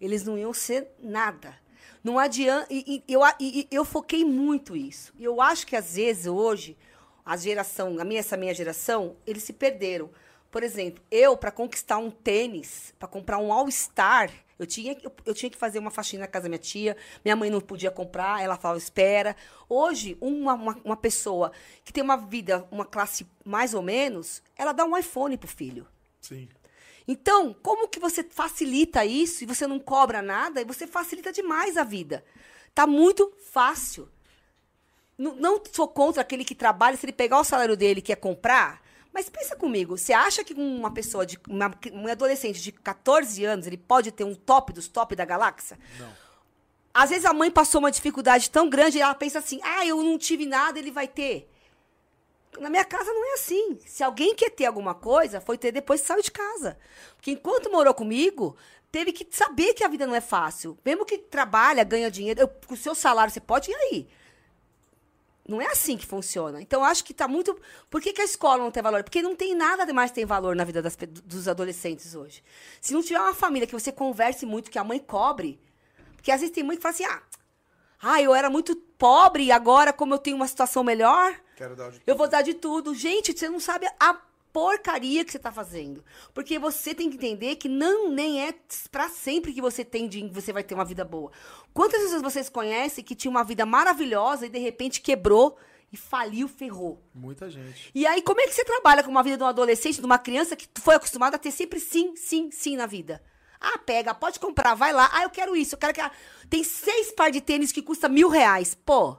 eles não iam ser nada. Não adianta. E, e eu, e eu foquei muito isso. E eu acho que às vezes hoje a geração, a minha, essa minha geração, eles se perderam. Por exemplo, eu para conquistar um tênis, para comprar um All Star, eu tinha, eu, eu tinha que fazer uma faxina na casa da minha tia. Minha mãe não podia comprar, ela falava espera. Hoje, uma, uma, uma pessoa que tem uma vida, uma classe mais ou menos, ela dá um iPhone pro filho. Sim. Então, como que você facilita isso e você não cobra nada e você facilita demais a vida? Tá muito fácil. Não, não sou contra aquele que trabalha, se ele pegar o salário dele e quer comprar, mas pensa comigo, você acha que uma pessoa, de, uma, um adolescente de 14 anos, ele pode ter um top dos top da galáxia? Não. Às vezes a mãe passou uma dificuldade tão grande e ela pensa assim, ah, eu não tive nada, ele vai ter. Na minha casa não é assim. Se alguém quer ter alguma coisa, foi ter depois que saiu de casa. Porque enquanto morou comigo, teve que saber que a vida não é fácil. Mesmo que trabalha, ganha dinheiro, eu- com o seu salário você pode ir aí. Não é assim que funciona. Então, acho que está muito. Por que, que a escola não tem valor? Porque não tem nada demais que tem valor na vida das dos adolescentes hoje. Se não tiver uma família que você converse muito, que a mãe cobre. Porque às vezes tem mãe que fala assim: ah, ah, eu era muito pobre e agora, como eu tenho uma situação melhor, eu vou dar de tudo. Gente, você não sabe a porcaria que você tá fazendo. Porque você tem que entender que não nem é pra sempre que você tem de, você vai ter uma vida boa. Quantas pessoas vocês conhecem que tinha uma vida maravilhosa e de repente quebrou e faliu, ferrou? Muita gente. E aí, como é que você trabalha com uma vida de um adolescente, de uma criança que foi acostumada a ter sempre sim, sim, sim na vida? Ah, pega, pode comprar, vai lá. Ah, eu quero isso, eu quero que. Tem seis par de tênis que custa mil reais. Pô,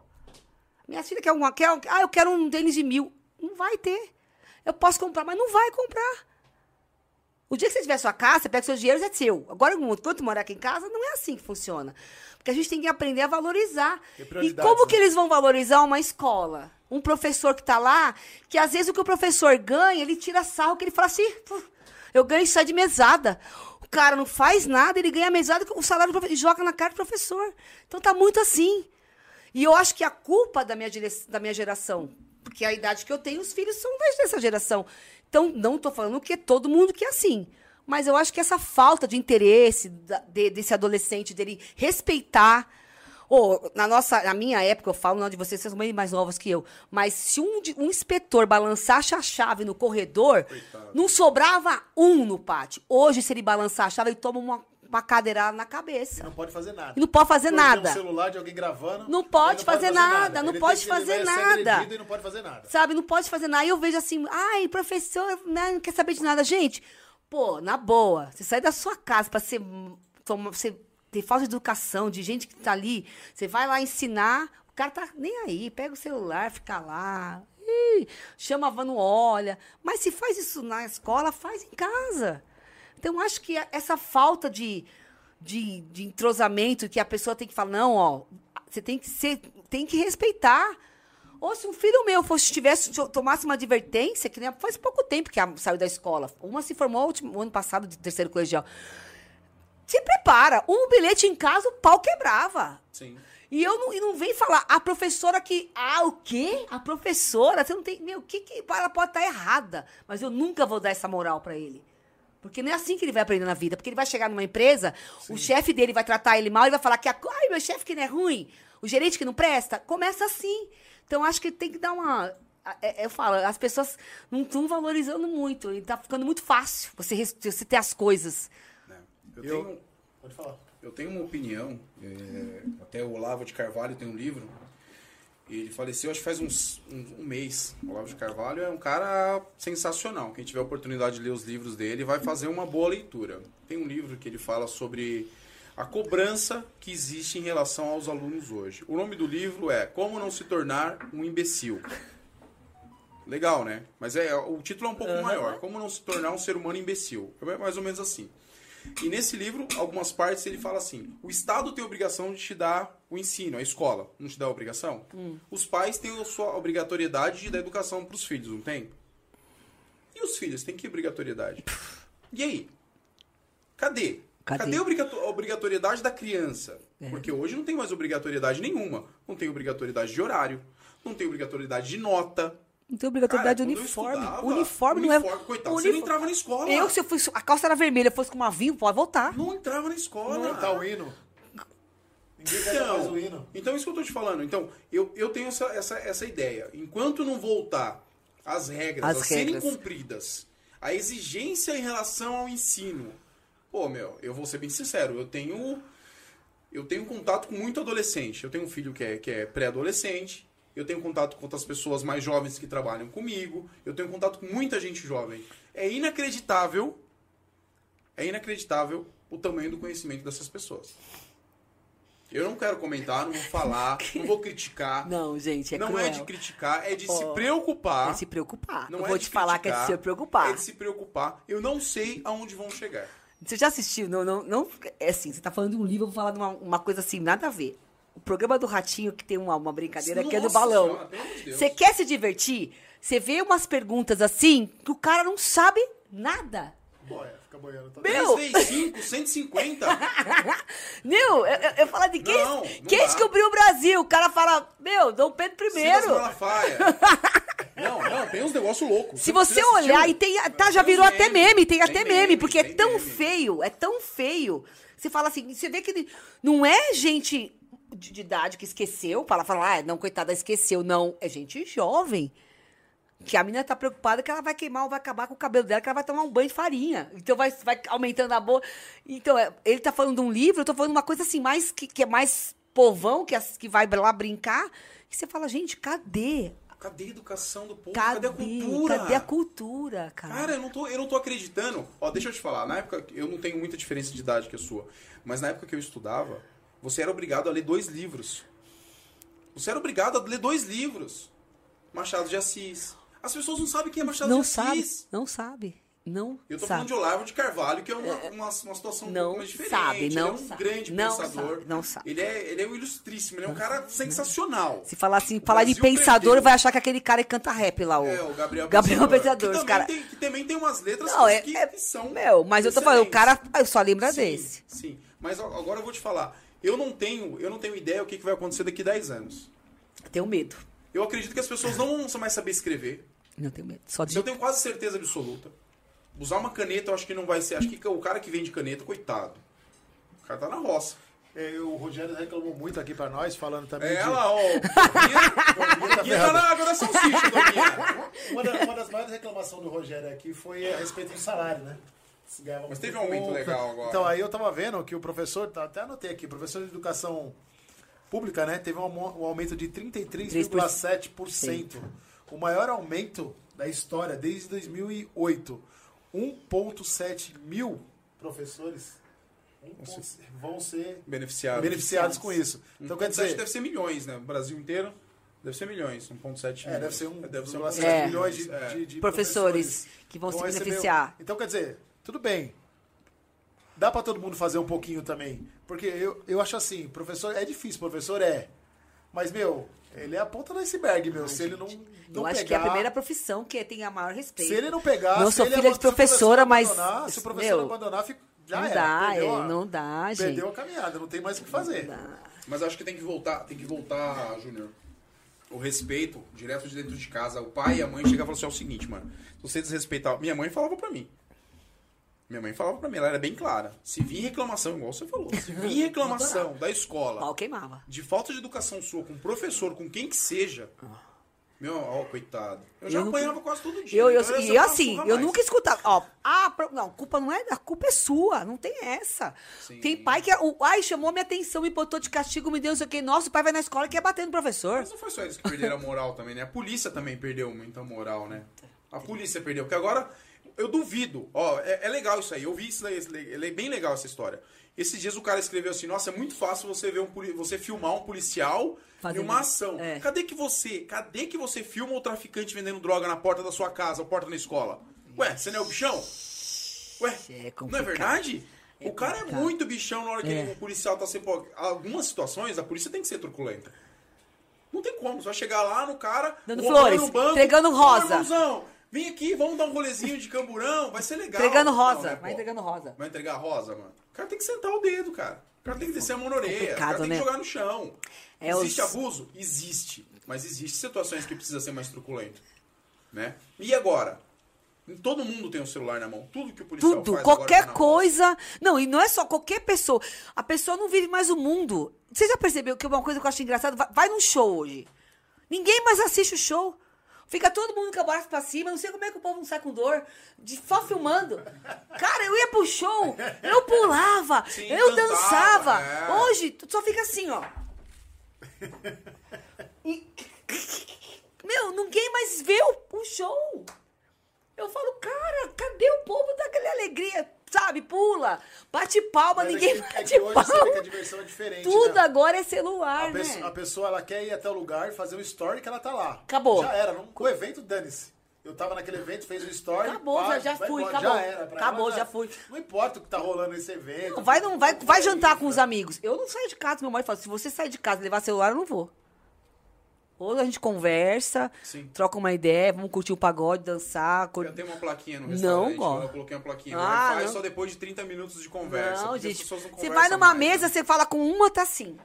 minha filha quer uma. Quer, ah, eu quero um tênis de mil. Não vai ter. Eu posso comprar, mas não vai comprar. O dia que você tiver sua casa, você pega seu dinheiro, é seu. Agora, enquanto morar aqui em casa, não é assim que funciona. Porque a gente tem que aprender a valorizar. E prioridades, como né? que eles vão valorizar uma escola? Um professor que está lá, que às vezes o que o professor ganha, ele tira sarro, que ele fala assim, "Pô, eu ganho isso de mesada. Cara não faz nada, ele ganha mesada o salário e joga na cara do professor. Então tá muito assim. E eu acho que a culpa da minha, da minha geração, porque a idade que eu tenho, os filhos são dessa geração. Então, não estou falando que é todo mundo que é assim. Mas eu acho que essa falta de interesse da- de- desse adolescente, dele respeitar. Ou, na nossa, na minha época, eu falo, não de vocês, vocês são bem mais novos que eu. Mas se um, um inspetor balançasse a chave no corredor, não sobrava um no pátio. Hoje, se ele balançar a chave, ele toma uma, uma cadeirada na E cabeça. não pode fazer nada. E não pode fazer nada. Um celular de alguém gravando. Não pode ele fazer nada, não Ele pode fazer ser nada. E não pode fazer nada. Sabe, não pode fazer nada. Aí eu vejo assim, ai, professor, né, não quer saber de nada. Gente, pô, na boa, você sai da sua casa pra ser, toma- ter falta de educação, de gente que tá ali, você vai lá ensinar, o cara tá nem aí, pega o celular, fica lá, chama a van, não olha. Mas se faz isso na escola, faz em casa. Então, acho que essa falta de, de, de entrosamento que a pessoa tem que falar, não, ó, você tem que ser, tem que respeitar. Ou se um filho meu fosse tivesse tomasse uma advertência, que nem faz pouco tempo que saiu da escola. Uma se formou último, ano passado de terceiro colegial. Se prepara, um bilhete em casa, o pau quebrava. Sim. E eu não, e não vem falar, a professora que. Ah, o quê? A professora? Você não tem. Meu, o que que. Ela pode estar errada. Mas eu nunca vou dar essa moral pra ele. Porque não é assim que ele vai aprender na vida. Porque ele vai chegar numa empresa, o chefe dele vai tratar ele mal e vai falar que. Ai, meu chefe que não é ruim. O gerente que não presta. Começa assim. Então acho que tem que dar uma. é- Eu falo, as pessoas não estão valorizando muito. E tá ficando muito fácil você, você ter as coisas. Eu, Eu- tenho, Pode falar. eu tenho uma opinião, é, até o Olavo de Carvalho tem um livro, ele faleceu acho que faz uns, um, um mês. O Olavo de Carvalho é um cara sensacional. Quem tiver a oportunidade de ler os livros dele vai fazer uma boa leitura. Tem um livro que ele fala sobre a cobrança que existe em relação aos alunos hoje. O nome do livro é Como Não Se Tornar um Imbecil. Legal, né? Mas é, o título é um pouco maior. Como não se tornar um ser humano imbecil. É mais ou menos assim. E nesse livro, algumas partes ele fala assim: o Estado tem a obrigação de te dar o ensino, a escola. Não te dá a obrigação? Os pais têm a sua obrigatoriedade de dar educação para os filhos, não tem? E os filhos têm que obrigatoriedade? E aí? Cadê? Cadê? Cadê, a obrigato- obrigatoriedade da criança? É. Porque hoje não tem mais obrigatoriedade nenhuma. Não tem obrigatoriedade de horário, não tem obrigatoriedade de nota. Não tem obrigatoriedade Cara, de uniforme. estudava, uniforme não é. uniforme, coitado, você não entrava na escola. Eu, se eu fosse. A calça era vermelha, fosse com uma vinho, pode voltar. Não entrava na escola. Cantar o hino. Ninguém canta mais o hino. Então, então, isso que eu tô te falando. Então, eu, eu tenho essa, essa, essa ideia. Enquanto não voltar as regras As a serem regras. cumpridas, a exigência em relação ao ensino, pô, meu, eu vou ser bem sincero, eu tenho. Eu tenho contato com muito adolescente. Eu tenho um filho que é, que é pré-adolescente. Eu tenho contato com outras pessoas mais jovens que trabalham comigo. Eu tenho contato com muita gente jovem. É inacreditável. É inacreditável o tamanho do conhecimento dessas pessoas. Eu não quero comentar, não vou falar, não vou criticar. Não, gente, é não cruel. é de criticar, é de se Ó, preocupar. É se preocupar. Não eu é vou te falar que é de criticar, se preocupar. É de se preocupar. Eu não sei aonde vão chegar. Você já assistiu? Não, não, não. É assim, você tá falando de um livro, eu vou falar de uma, uma coisa assim, nada a ver. O programa do Ratinho, que tem uma, uma brincadeira que é do Nossa balão. Amor de. Você quer se divertir? Você vê umas perguntas assim que o cara não sabe nada. Boia, fica boiando. Tá Meu- 3 vezes 5, 150. Meu, eu, eu, eu falo de quem, Não, não quem dá. descobriu o Brasil? O cara fala, meu, Dom Pedro. Malafaia. Não, não, tem uns negócios loucos. Se você assistiu? olhar, e tem. Tá, já Tem virou uns até meme, tem até meme, meme, porque é tem tão meme. feio, é tão feio. Você fala assim, você vê que não é gente de, de idade que esqueceu, fala, fala, ah, não, coitada, esqueceu. Não, é gente jovem. Que a menina tá preocupada que ela vai queimar ou vai acabar com o cabelo dela, que ela vai tomar um banho de farinha. Então vai, vai aumentando a boa. Então, é, ele tá falando de um livro, eu tô falando uma coisa assim, mais que, que é mais povão, que, as- que vai lá brincar. E você fala, gente, cadê? Cadê a educação do povo? Cadê, Cadê a cultura? Cadê a cultura, cara? Cara, eu não, tô, eu não tô acreditando. Ó, deixa eu te falar. Na época, eu não tenho muita diferença de idade que a sua. Mas na época que eu estudava, você era obrigado a ler dois livros. Você era obrigado a ler dois livros. Machado de Assis. As pessoas não sabem quem é Machado não de sabe, Assis. não sabe, não Eu tô sabe. falando de Olavo de Carvalho, que é uma, uma, uma situação um Não pouco mais diferente. sabe, ele não é um sabe. grande Não pensador. sabe, não sabe. Ele é, ele é um ilustríssimo, ele é um cara sensacional. Se falar assim, falar de Brasil pensador, perdeu. vai achar que aquele cara que canta rap lá, o, É, o Gabriel, Gabriel Pensador. Que cara... tem, que também tem umas letras Não, é, que, é- que são. Meu, mas eu tô falando, o cara eu só lembra Sim, desse. Sim. Mas agora eu vou te falar. Eu não tenho, eu não tenho ideia o que, que vai acontecer daqui 10 anos. Tenho medo. Eu acredito que as pessoas não vão mais saber escrever. Não tenho medo. Só de eu tenho quase certeza absoluta. Usar uma caneta, eu acho que não vai ser. Acho que o cara que vende caneta, coitado. O cara tá na roça. É, o Rogério reclamou muito aqui pra nós, falando também É de... ela, ó. O Guia tá na água da salsicha, Doguinha. Uma, uma das maiores reclamações do Rogério aqui foi a respeito do salário, né? Ganhava Mas teve um aumento pouco. legal agora. Então, aí eu tava vendo que o professor, tá- até anotei aqui, o professor de educação pública, né? Teve um, um aumento de 33,7%. O maior aumento da história desde 2008. 1,7 mil professores vão ser Beneficiado. beneficiados com isso. Então, quer 1.7 dizer, deve ser milhões, né? O Brasil inteiro deve ser milhões. 1.7 É, deve ser um, Deve ser 1,7 É. milhões de, É. de- de Professores que vão se receber- beneficiar. Então, quer dizer, tudo bem. Dá pra todo mundo fazer um pouquinho também. Porque eu, eu acho assim, professor é difícil, professor é. Mas, meu, ele é a ponta do iceberg, meu. se ele não, não eu acho pegar, que é a primeira profissão que tem a maior respeito. Se ele não pegar, Não sou ele filha de aban- se o professor professora, mas- abandonar, Se o professor meu, abandonar, fica, já não era. dá, perdeu é, a- não dá, gente. Perdeu a caminhada, não tem mais o que fazer. Mas acho que tem que voltar, tem que voltar, Júnior. O respeito, direto de dentro de casa. O pai e a mãe chegavam e falavam assim: é o seguinte, mano. Se você desrespeitar. Minha mãe falava pra mim. Minha mãe falava pra mim, ela era bem clara. Se vir reclamação, igual você falou, se vir reclamação da escola, Pau queimava. de falta de educação sua, com professor, com quem que seja. Meu, ó, coitado. Eu já Eu nunca- apanhava quase todo dia. Eu, eu, então e só eu uma assim, eu mais. nunca escutava. Ó, ah, não, culpa não é. A culpa é sua, não tem essa. Sim. Tem pai que. é O, ai, chamou minha atenção, me botou de castigo, me deu não sei o quê. Nossa, o pai vai na escola e quer bater no professor. Mas não foi só eles que perderam a moral também, né? A polícia também perdeu muita moral, né? A polícia perdeu. Porque agora, eu duvido. Ó, é, é legal isso aí. Eu vi isso daí. É bem legal essa história. Esses dias o cara escreveu assim: Nossa, é muito fácil você ver um você filmar um policial Fazendo- em uma ação. é. Cadê que você. Cadê que você filma o traficante vendendo droga na porta da sua casa ou porta da escola? Ué, você não é o bichão? Ué, É não é verdade? É o cara é muito bichão na hora que É. o policial tá sempre. Algumas situações, a polícia tem que ser truculenta. Não tem como. Você vai chegar lá no cara. Dando flores, banco, entregando "Ô, rosa." irmãozão, vem aqui, vamos dar um rolezinho de camburão, vai ser legal. Entregando Não, rosa. né, vai entregando rosa. Vai entregar rosa, mano. O cara tem que sentar o dedo, cara. O cara tem que descer a mão na orelha. O cara tem né? que jogar no chão. É, existe os- abuso? Existe. Mas existe situações que precisa ser mais truculento. né? E agora? Todo mundo tem um celular na mão. Tudo que o policial Tudo, faz agora tá qualquer mão. coisa. Não, e não é só qualquer pessoa. A pessoa não vive mais o mundo. Você já percebeu que uma coisa que eu acho engraçado? Vai, vai num show hoje. Ninguém mais assiste o show. Fica todo mundo com a braço pra cima. Não sei como é que o povo não sai com dor. De, só filmando. Cara, eu ia pro show. Eu pulava. Sim, eu dançava. é. Hoje, só fica assim, ó. E- Meu, ninguém mais vê o, o show. Eu falo, cara, cadê o povo daquela alegria? Sabe, pula, bate palma, Mas é ninguém que- é bate que hoje você vê que a palma. diversão é diferente. Tudo né? agora é celular, A né? pessoa, a pessoa, ela quer ir até o lugar fazer um story que ela tá lá. Acabou. Já era. Não, o evento, dane-se. Eu tava naquele evento, fez o story. Acabou, pá, já- já fui, embora. acabou. Já era. pra Acabou, ela já fui. Não importa o que tá rolando nesse evento. Não, vai, não, vai, vai jantar com os isso. amigos. Eu não saio de casa, meu marido fala, se você sair de casa e levar celular, eu não vou. Ou a gente conversa, Sim. troca uma ideia, vamos curtir o pagode, dançar. cur- Eu tenho uma plaquinha no Não restaurante. gosto. Eu coloquei uma plaquinha. Ah, Wi-Fi não. só depois de 30 minutos de conversa. Não, gente. não Você vai numa mais, mesa, né? você fala com uma, tá assim.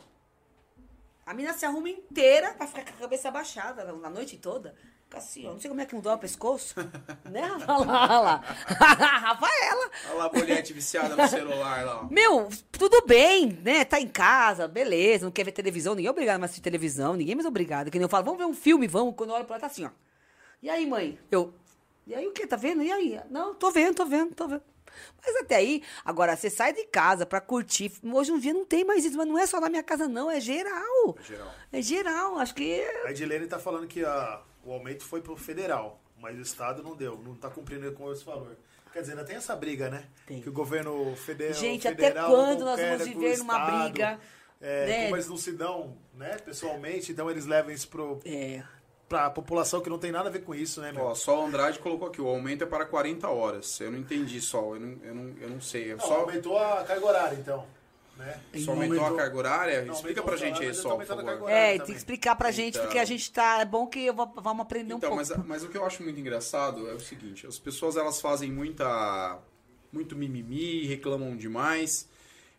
A menina se arruma inteira pra ficar com a cabeça abaixada na noite toda. Fica assim, ó. Não sei como é que não dói o pescoço. né? Olha lá, olha lá. Rafaela. Olha lá a bolhete viciada no celular lá. ó. Meu, tudo bem, né? Tá em casa, beleza, não quer ver televisão, ninguém é obrigado a assistir televisão, ninguém é mais obrigado. Que nem eu falo, vamos ver um filme, vamos. Quando eu olho pra ela, tá assim, ó. E aí, mãe? Eu. E aí o quê? Tá vendo? E aí? Não, tô vendo, tô vendo, tô vendo. Mas até aí, agora você sai de casa pra curtir. Hoje em dia não tem mais isso, mas não é só na minha casa, não, é geral. Geral. É geral, acho que. A Edilene tá falando que a- o aumento foi pro federal, mas o Estado não deu, não tá cumprindo com esse valor. Quer dizer, ainda tem essa briga, né? Tem. Que o governo federal. Gente, até federal quando nós vamos o viver numa Estado, briga, É, né? Como eles não se dão, né, pessoalmente, então eles levam isso pro, É. pra população que não tem nada a ver com isso, né, meu? Ó, só o Andrade colocou aqui, o aumento é para 40 horas. Eu não entendi só, eu não, eu não, eu não sei. Eu Não, só aumentou a carga horária, então. Né? só aumentou a carga horária? Não, Explica pra gente aí só, por favor. carga horária É, também. tem que explicar pra gente, Então. porque a gente tá. É bom que eu vou- vamos aprender um Então, pouco. mas, mas o que eu acho muito engraçado é o seguinte, as pessoas elas fazem muita muito mimimi, reclamam demais.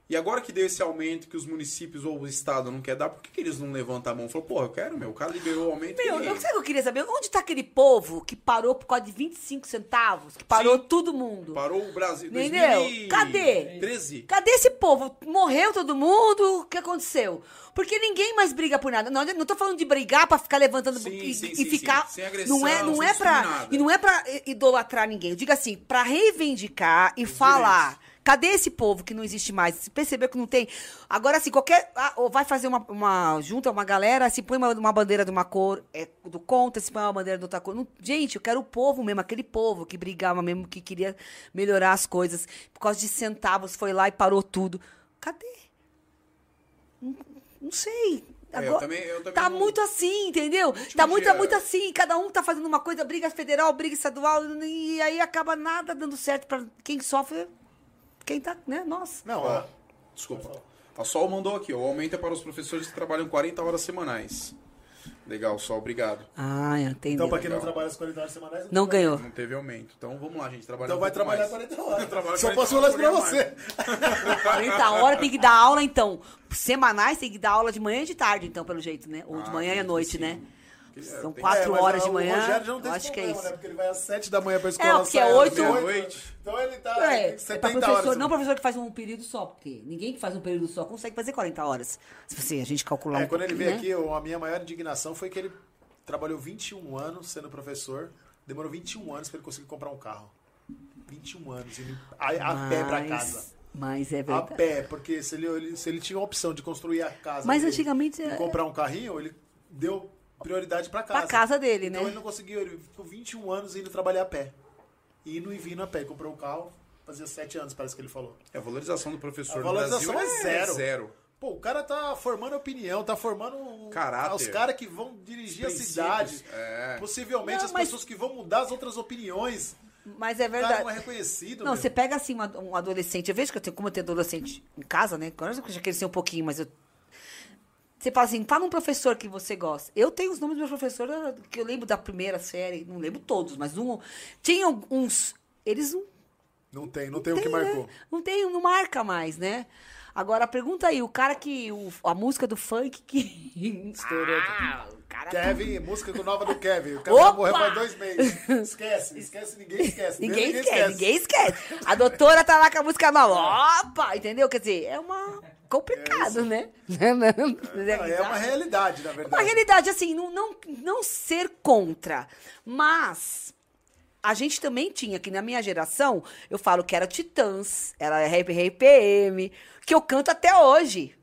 E agora que deu esse aumento que os municípios ou o estado não quer dar, por que, que eles não levantam a mão e falam, porra, eu quero, meu, o cara liberou o aumento. Meu, eu sei o que eu queria saber. Onde tá aquele povo que parou por causa de 25 centavos? Que parou Sim. todo mundo? Parou o Brasil. Entendeu? 2013. Cadê? 13. Cadê esse povo? Morreu todo mundo? O que aconteceu? Porque ninguém mais briga por nada. Não, não tô falando de brigar pra ficar levantando Sim, e, sim, e sim, ficar. Sem agressão, não é, não é pra discriminar. e não é para idolatrar ninguém. Eu digo assim, pra reivindicar e falar. Cadê esse povo que não existe mais? Você percebeu que não tem? Agora, assim, qualquer. ah, ou vai fazer uma, uma. Junta uma galera, se põe uma, uma bandeira de uma cor é, do contra, se põe uma bandeira de outra cor. Não- gente, eu quero o povo mesmo, aquele povo que brigava mesmo, que queria melhorar as coisas. Por causa de centavos, foi lá e parou tudo. Cadê? Não, não sei. É, eu Agora, também- eu também tá não- muito assim, entendeu? Tá muito, dia- muito assim. Cada um tá fazendo uma coisa, briga federal, briga estadual, e aí acaba nada dando certo pra quem sofre. Quem tá, né? Nós. Não, Ó, desculpa. A Sol mandou aqui, ó, o aumento é para os professores que trabalham 40 horas semanais. Legal, Sol, obrigado. Ah, entendeu. então pra quem não trabalha as 40 horas semanais... Não tem ganhou. Não teve aumento. Então vamos lá, gente, trabalhar Então um vai trabalhar mais. 40 horas. Só 40 posso falar isso pra horas, você. 40 horas tem que dar aula, então. Semanais tem que dar aula de manhã e de tarde, então, pelo jeito, né? Ou de Ah, manhã e à noite, que né? É, São quatro mas horas o de manhã. Rogério já não tem acho que é isso. né? Porque ele vai às 7 da manhã pra escola. É, porque é oito- 8. Meia-noite. Então ele tá É, tem é pra 70 professor, horas. não professor que faz um período só, porque ninguém que faz um período só consegue fazer 40 horas. Se você, a gente calcular É, um quando ele veio né? aqui, eu- a minha maior indignação foi que ele trabalhou 21 anos sendo professor. Demorou 21 anos pra ele conseguir comprar um carro. 21 anos. indo a, a pé pra Mas- casa. Mas é A verdade. pé, porque se ele, ele- se ele tinha a opção de construir a casa Mas dele antigamente e é- comprar um carrinho, ele deu prioridade pra casa. Pra casa dele, Então né? ele não conseguiu, ele ficou 21 anos indo trabalhar a pé. Indo e vindo a pé. Comprou um carro, fazia 7 anos, parece que ele falou. É, a valorização do professor A no valorização Brasil é zero. zero. Pô, o cara tá formando opinião, tá formando Caráter. os caras que vão dirigir a cidade. é. Possivelmente Não, as mas- pessoas que vão mudar as outras opiniões. Mas é O cara verdade. não é reconhecido. Não, meu. você pega assim um adolescente. Eu vejo que eu tenho, como eu tenho adolescente em casa, né? Agora eu já cresci um pouquinho, mas eu. Você fala assim, fala um professor que você gosta. Eu tenho os nomes dos meus professores que eu lembro da primeira série, não lembro todos, mas um. Tinha uns. Eles não Não tem, não tem o que tem, né? marcou. Não tem, não marca mais, né? Agora, pergunta aí, o cara que. o- a música do funk que. Estourou. Ah, o cara. Kevin, música do nova do Kevin. O Kevin Opa! morreu faz dois meses. Esquece, esquece, ninguém esquece. Ninguém esquece, ninguém esquece. A doutora tá lá com a música nova. Opa! Entendeu? Quer dizer, é uma. Complicado, né? Não, é uma realidade, na Uma verdade. realidade, assim, não, não, não ser contra, mas a gente também tinha, que na minha geração, eu falo que era Titãs, era RPM, que eu canto até hoje.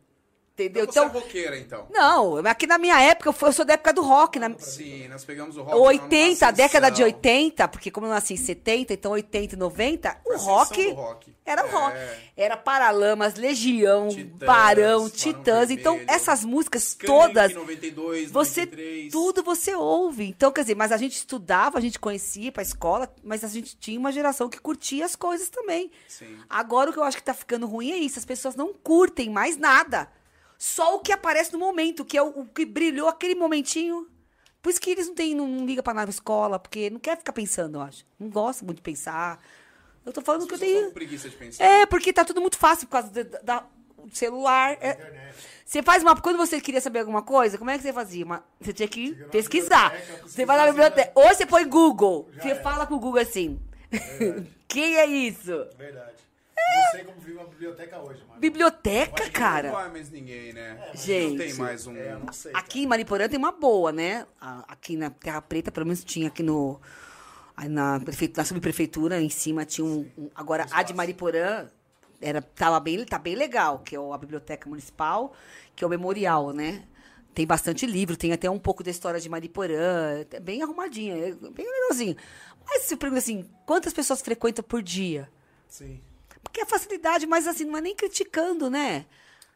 Entendeu? Então você é Então, roqueira, então. não, aqui na minha época, eu, fui- eu sou da época do rock. Na, Sim, nós pegamos o rock. 80, a numa década de ascensão. 80, porque como eu nasci em 70, então 80 e 90, o rock, rock. era o É. rock. Era Paralamas, Legião, Titãs, Barão, Titãs. Então, essas músicas Skank, todas, 92, você 93. tudo você ouve. Então, quer dizer, mas a gente estudava, a gente conhecia pra escola, mas a gente tinha uma geração que curtia as coisas também. Sim. Agora o que eu acho que tá ficando ruim é isso, as pessoas não curtem mais nada. Só o que aparece no momento, que é o, o que brilhou aquele momentinho. Por isso que eles não têm, não, não liga pra nada na escola, porque não quer ficar pensando, eu acho. Não gosta muito de pensar. Eu tô falando As que eu tenho. preguiça de pensar. É, porque tá tudo muito fácil por causa do, da, celular. É- você faz uma. Quando você queria saber alguma coisa, como é que você fazia? Uma- você tinha que pesquisar. biblioteca, Você vai na biblioteca. Ou você põe Google. Já Você era. fala com o Google assim. Quem é isso? Verdade. Não sei como vive uma biblioteca hoje, mano. Biblioteca, Hoje Não cara. vai mais ninguém, né? Gente. Não tem mais um... É, eu não sei. Aqui em Mariporã tem uma boa, né? Aqui na Terra Preta, pelo menos tinha aqui no. na, prefeitura, na subprefeitura, em cima tinha um. um- agora, a de Mariporã era, tava bem, tá bem legal, que é o- a Biblioteca Municipal, que é o memorial, né? Tem bastante livro, tem até um pouco da história de Mariporã, é bem arrumadinha, é bem legalzinho. Mas se pergunta assim, quantas pessoas frequentam por dia? Sim. Porque a facilidade, mas assim, não é nem criticando, né?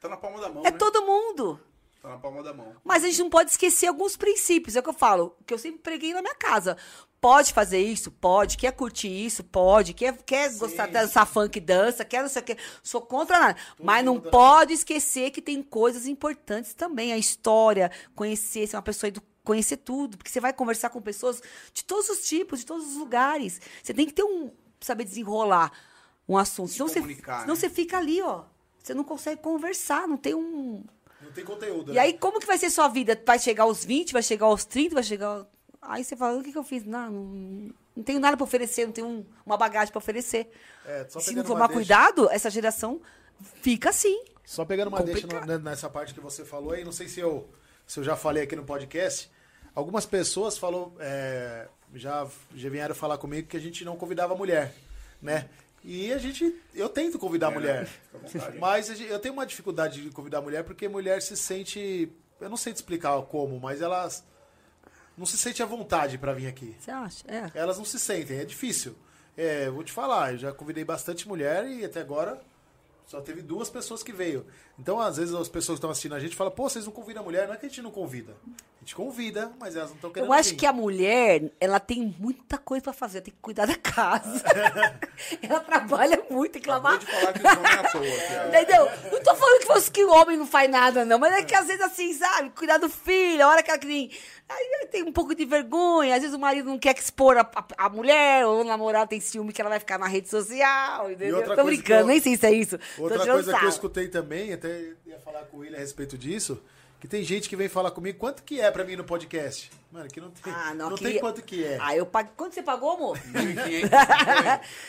Tá na palma da mão, É né? todo mundo. Tá na palma da mão. Mas a gente não pode esquecer alguns princípios. É o que eu falo, que eu sempre preguei na minha casa. Pode fazer isso? Pode. Quer curtir isso? Pode. Quer, quer gostar de dançar funk, dança. Quer não sei o quê. Sou contra nada. Mas não né? pode esquecer que tem coisas importantes também. A história, conhecer, ser uma pessoa edu conhecer tudo. Porque você vai conversar com pessoas de todos os tipos, de todos os lugares. Você tem que ter um. saber desenrolar um assunto. Se Senão, você, comunicar, senão né? você fica ali, ó. Você não consegue conversar, não tem um. Não tem conteúdo, E né? aí, como que vai ser sua vida? Vai chegar aos 20, vai chegar aos 30, vai chegar. Aí você fala, o que, que eu fiz? Não, não, não tenho nada pra oferecer, não tenho um- uma bagagem pra oferecer. É, Se não tomar deixa- cuidado, essa geração fica assim. Só pegando uma deixa Complicado. no- nessa parte que você falou aí, não sei se eu, se eu já falei aqui no podcast. Algumas pessoas falou, é, já, já vieram falar comigo que a gente não convidava mulher, né? E a gente, eu tento convidar a É, mulher, né? Mas eu tenho uma dificuldade de convidar a mulher porque mulher se sente, eu não sei te explicar como, mas elas não se sente à vontade pra vir aqui. Você acha? É. Elas não se sentem, é difícil. É, vou te falar, eu já convidei bastante mulher e até agora só teve duas pessoas que veio. Então, às vezes, as pessoas que estão assistindo a gente falam, pô, vocês não convidam a mulher? Não é que a gente não convida. Gente convida, mas elas não estão querendo Eu acho vir. que a mulher, ela tem muita coisa pra fazer, tem que cuidar da casa. ela trabalha muito, tem que lavar. De falar que é à toa. Entendeu? Não tô falando que, fosse que o homem não faz nada, não. Mas é que às vezes assim, sabe? Cuidar do filho, a hora que ela tem. Aí tem um pouco de vergonha. Às vezes o marido não quer expor a, a, a mulher, ou o namorado tem ciúme que ela vai ficar na rede social, entendeu? Tô brincando, eu- nem sei se é isso. Outra coisa que eu escutei também, até ia falar com William a respeito disso, que tem gente que vem falar comigo, quanto que é pra mim no podcast? Mano, aqui não tem, Ah, não, não aqui- tem quanto que é. Ah, eu paguei. Quanto você pagou, amor? 1.500.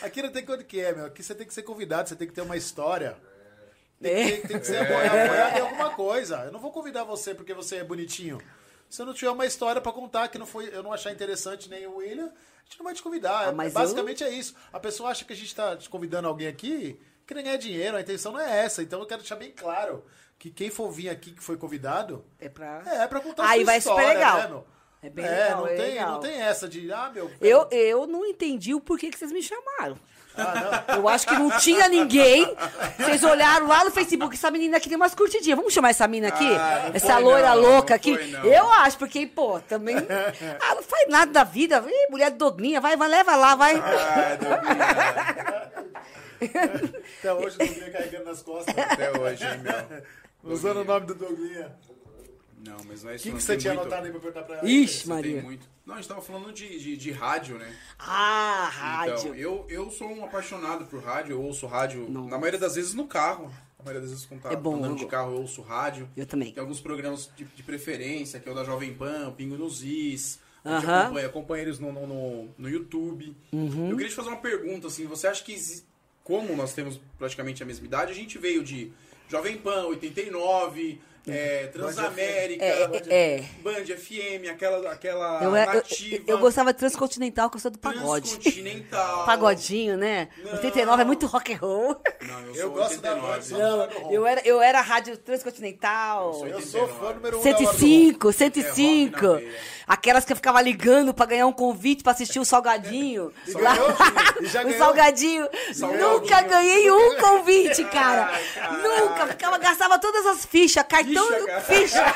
Aqui não tem quanto que é, meu. Aqui você tem que ser convidado, você tem que ter uma história. Tem, É. que, tem, tem que ser apoiado, apoiado em alguma coisa. Eu não vou convidar você porque você é bonitinho. Se eu não tiver uma história pra contar que não foi, eu não achar interessante nem o William, a gente não vai te convidar. Ah, mas Basicamente é isso. A pessoa acha que a gente tá te convidando alguém aqui que nem ganhar dinheiro, a intenção não é essa. Então eu quero deixar bem claro que quem for vir aqui que foi convidado, É pra. é, é pra contar Aí sua vai história, super legal. né, meu? É bem é, legal, não, é tem, legal. não tem essa de, ah, meu... Eu, eu não entendi o porquê que vocês me chamaram. Ah. Eu acho que não tinha ninguém. Vocês olharam lá no Facebook, essa menina aqui tem umas curtidinhas. Vamos chamar essa mina aqui? Ah, essa foi loira não, louca não aqui? foi. Eu acho, porque, pô, também. Ah, não faz nada da vida. Ih, mulher doglinha, vai, vai, leva lá, vai. Ah, Douglinha, Até hoje o Douglinha carregando nas costas. até hoje, hein, meu. Usando o nome do Douglinha. Não, mas não é O isso. que, não que você tinha muito- anotado aí pra perguntar pra ela? Ixi, Maria. muito. Não, a gente tava falando de, de, de rádio, né? Ah, Então, rádio. eu, eu sou um apaixonado por rádio, eu ouço rádio, na maioria das vezes, no carro. A maioria das vezes, quando tá É bom, andando eu de carro, eu ouço rádio. Eu também. Tem alguns programas de, de preferência, que é o da Jovem Pan, o Pingo nos Is. Gente Aham. acompanha, acompanha eles no, no, no, no YouTube. Uhum. Eu queria te fazer uma pergunta, assim, você acha que, como nós temos praticamente a mesma idade, a gente veio de Jovem Pan, 89, é, Transamérica, É, é, é. Band FM, aquela, aquela Eu, era- eu, nativa, eu gostava de Transcontinental, que eu sou do pagode. Transcontinental. Pagodinho, né? 89 é muito rock and roll. Não, eu, Eu gosto da 89. voz só do rock. Eu era, eu era rádio Transcontinental. sou Eu sou fã número um 105, É 105. rock na veia. Aquelas que eu ficava ligando pra ganhar um convite pra assistir o Salgadinho. E ganhou? E já o? Salgadinho. Salgadinho. Nunca ganhei um convite, cara. Ai. Nunca. Ficava, gastava todas as fichas, cartão, Ficha, cara. ficha.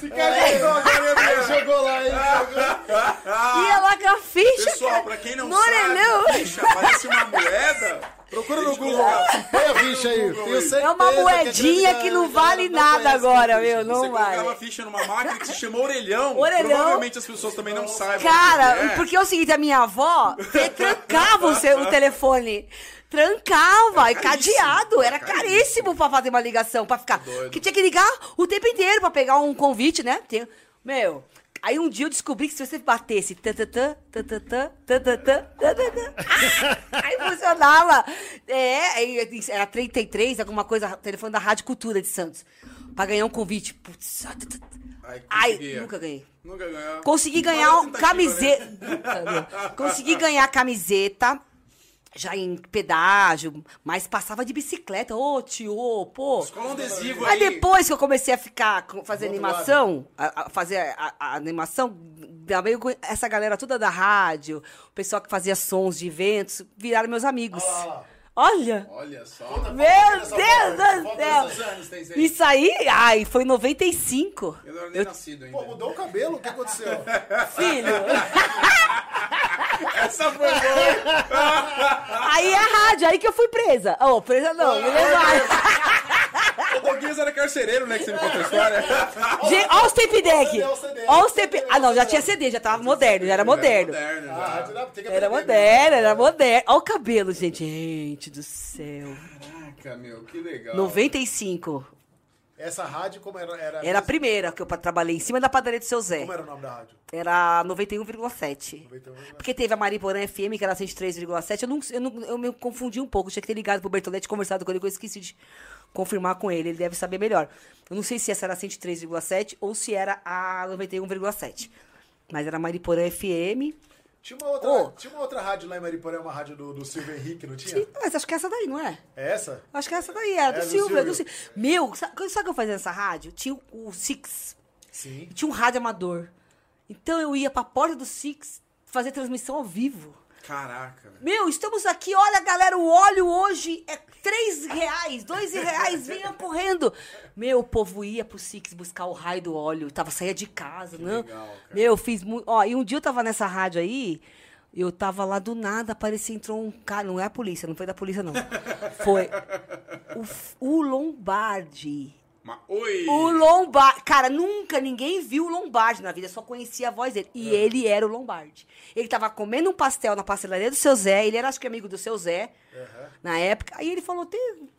Se cagou agora, ele jogou lá, ele jogou. Ia lá com a ficha. Pessoal, cara. pra quem não sabe, bicha, parece uma moeda. Procura no Google. colocava- Põe a ficha aí. Tenho certeza É uma que a moedinha grande que não vale não nada agora, ficha. meu. Não Você colocava vale. ficha numa máquina que se chama orelhão. Orelhão. Provavelmente as pessoas também não saibam. o que Cara, é. porque é o seguinte, a minha avó você trancava o, seu, o telefone. Trancava, e caríssimo, cadeado. Era era caríssimo. pra fazer uma ligação, pra ficar. Doido. Que tinha que ligar o tempo inteiro pra pegar um convite, né? Tem- Meu, aí um dia eu descobri que se você batesse tatatã, tatatã, tatatã, tatatã, aí funcionava. É, era 33, alguma coisa, telefone da Rádio Cultura de Santos. Pra ganhar um convite. Putz, ah. Ai, nunca ganhei. Nunca ganhou. Consegui ganhar um camiseta. né? Consegui ganhar camiseta. Já em pedágio, mas passava de bicicleta. Ô, tio, pô. Cola um adesivo Aí aí. depois que eu comecei a ficar, fazer animação, a, a fazer a, a animação, com essa galera toda da rádio, o pessoal que fazia sons de eventos, viraram meus amigos. Olha lá. Olha! Olha só. Meu essa Deus do céu! Quantos anos tem isso aí? Isso aí, ai, foi em 95. Eu não era nem nascido ainda. Pô, mudou o cabelo? O que aconteceu? Filho! Essa foi boa. Aí é rádio, aí que eu fui presa. Ô, presa não, me levaram. o Doguinhas era carcereiro, né? Que você me contou a história. Gente, Olha os tape deck. Olha os o tape... Ah, não, já tinha CD, já tava moderno, já era moderno. Era moderno, Ah, já. que Era aprender moderno, era moderno. Olha o cabelo, gente. Gente do céu. Caraca, meu, que legal. 95. Essa rádio, como era? Era, Era a primeira que eu trabalhei em cima da padaria do seu Zé. Como era o nome da rádio? Era 91,7. 91,7. Porque teve a Mariporã FM, que era 103,7. Eu, não, eu, não, eu me confundi um pouco. Eu tinha que ter ligado pro Bertoletti, conversado com ele, que eu esqueci de confirmar com ele. Ele deve saber melhor. Eu não sei se essa era 103,7 ou se era a 91,7. Mas era Mariporã FM. Tinha uma outra, Ô. tinha uma outra rádio lá em Mariporã, uma rádio do, do Silvio Henrique, não tinha? Mas acho que é essa daí, não é? É essa? Acho que essa daí era, É, do do Silvio. é do Silvio. Silvio. Meu, sabe, sabe o que eu fazia nessa rádio? Tinha o, o Six. Sim. Tinha um rádio amador. Então eu ia pra porta do Six fazer transmissão ao vivo. Caraca. Meu, estamos aqui, olha galera, o óleo hoje é 3 reais, 2 reais, venha correndo. Meu, o povo ia pro Six buscar o raio do óleo, tava, saía de casa, não. legal, cara. Meu, eu fiz muito. Ó, e um dia eu tava nessa rádio aí, eu tava lá do nada, apareceu, entrou um cara, não é a polícia, não foi da polícia, não. Foi o, o Lombardi. Mas, oi! O Lombardi. Cara, nunca ninguém viu o Lombardi na vida, só conhecia a voz dele. E ele era o Lombardi. Ele tava comendo um pastel na pastelaria do seu Zé, ele era, acho que, amigo do seu Zé, na época. Aí ele falou,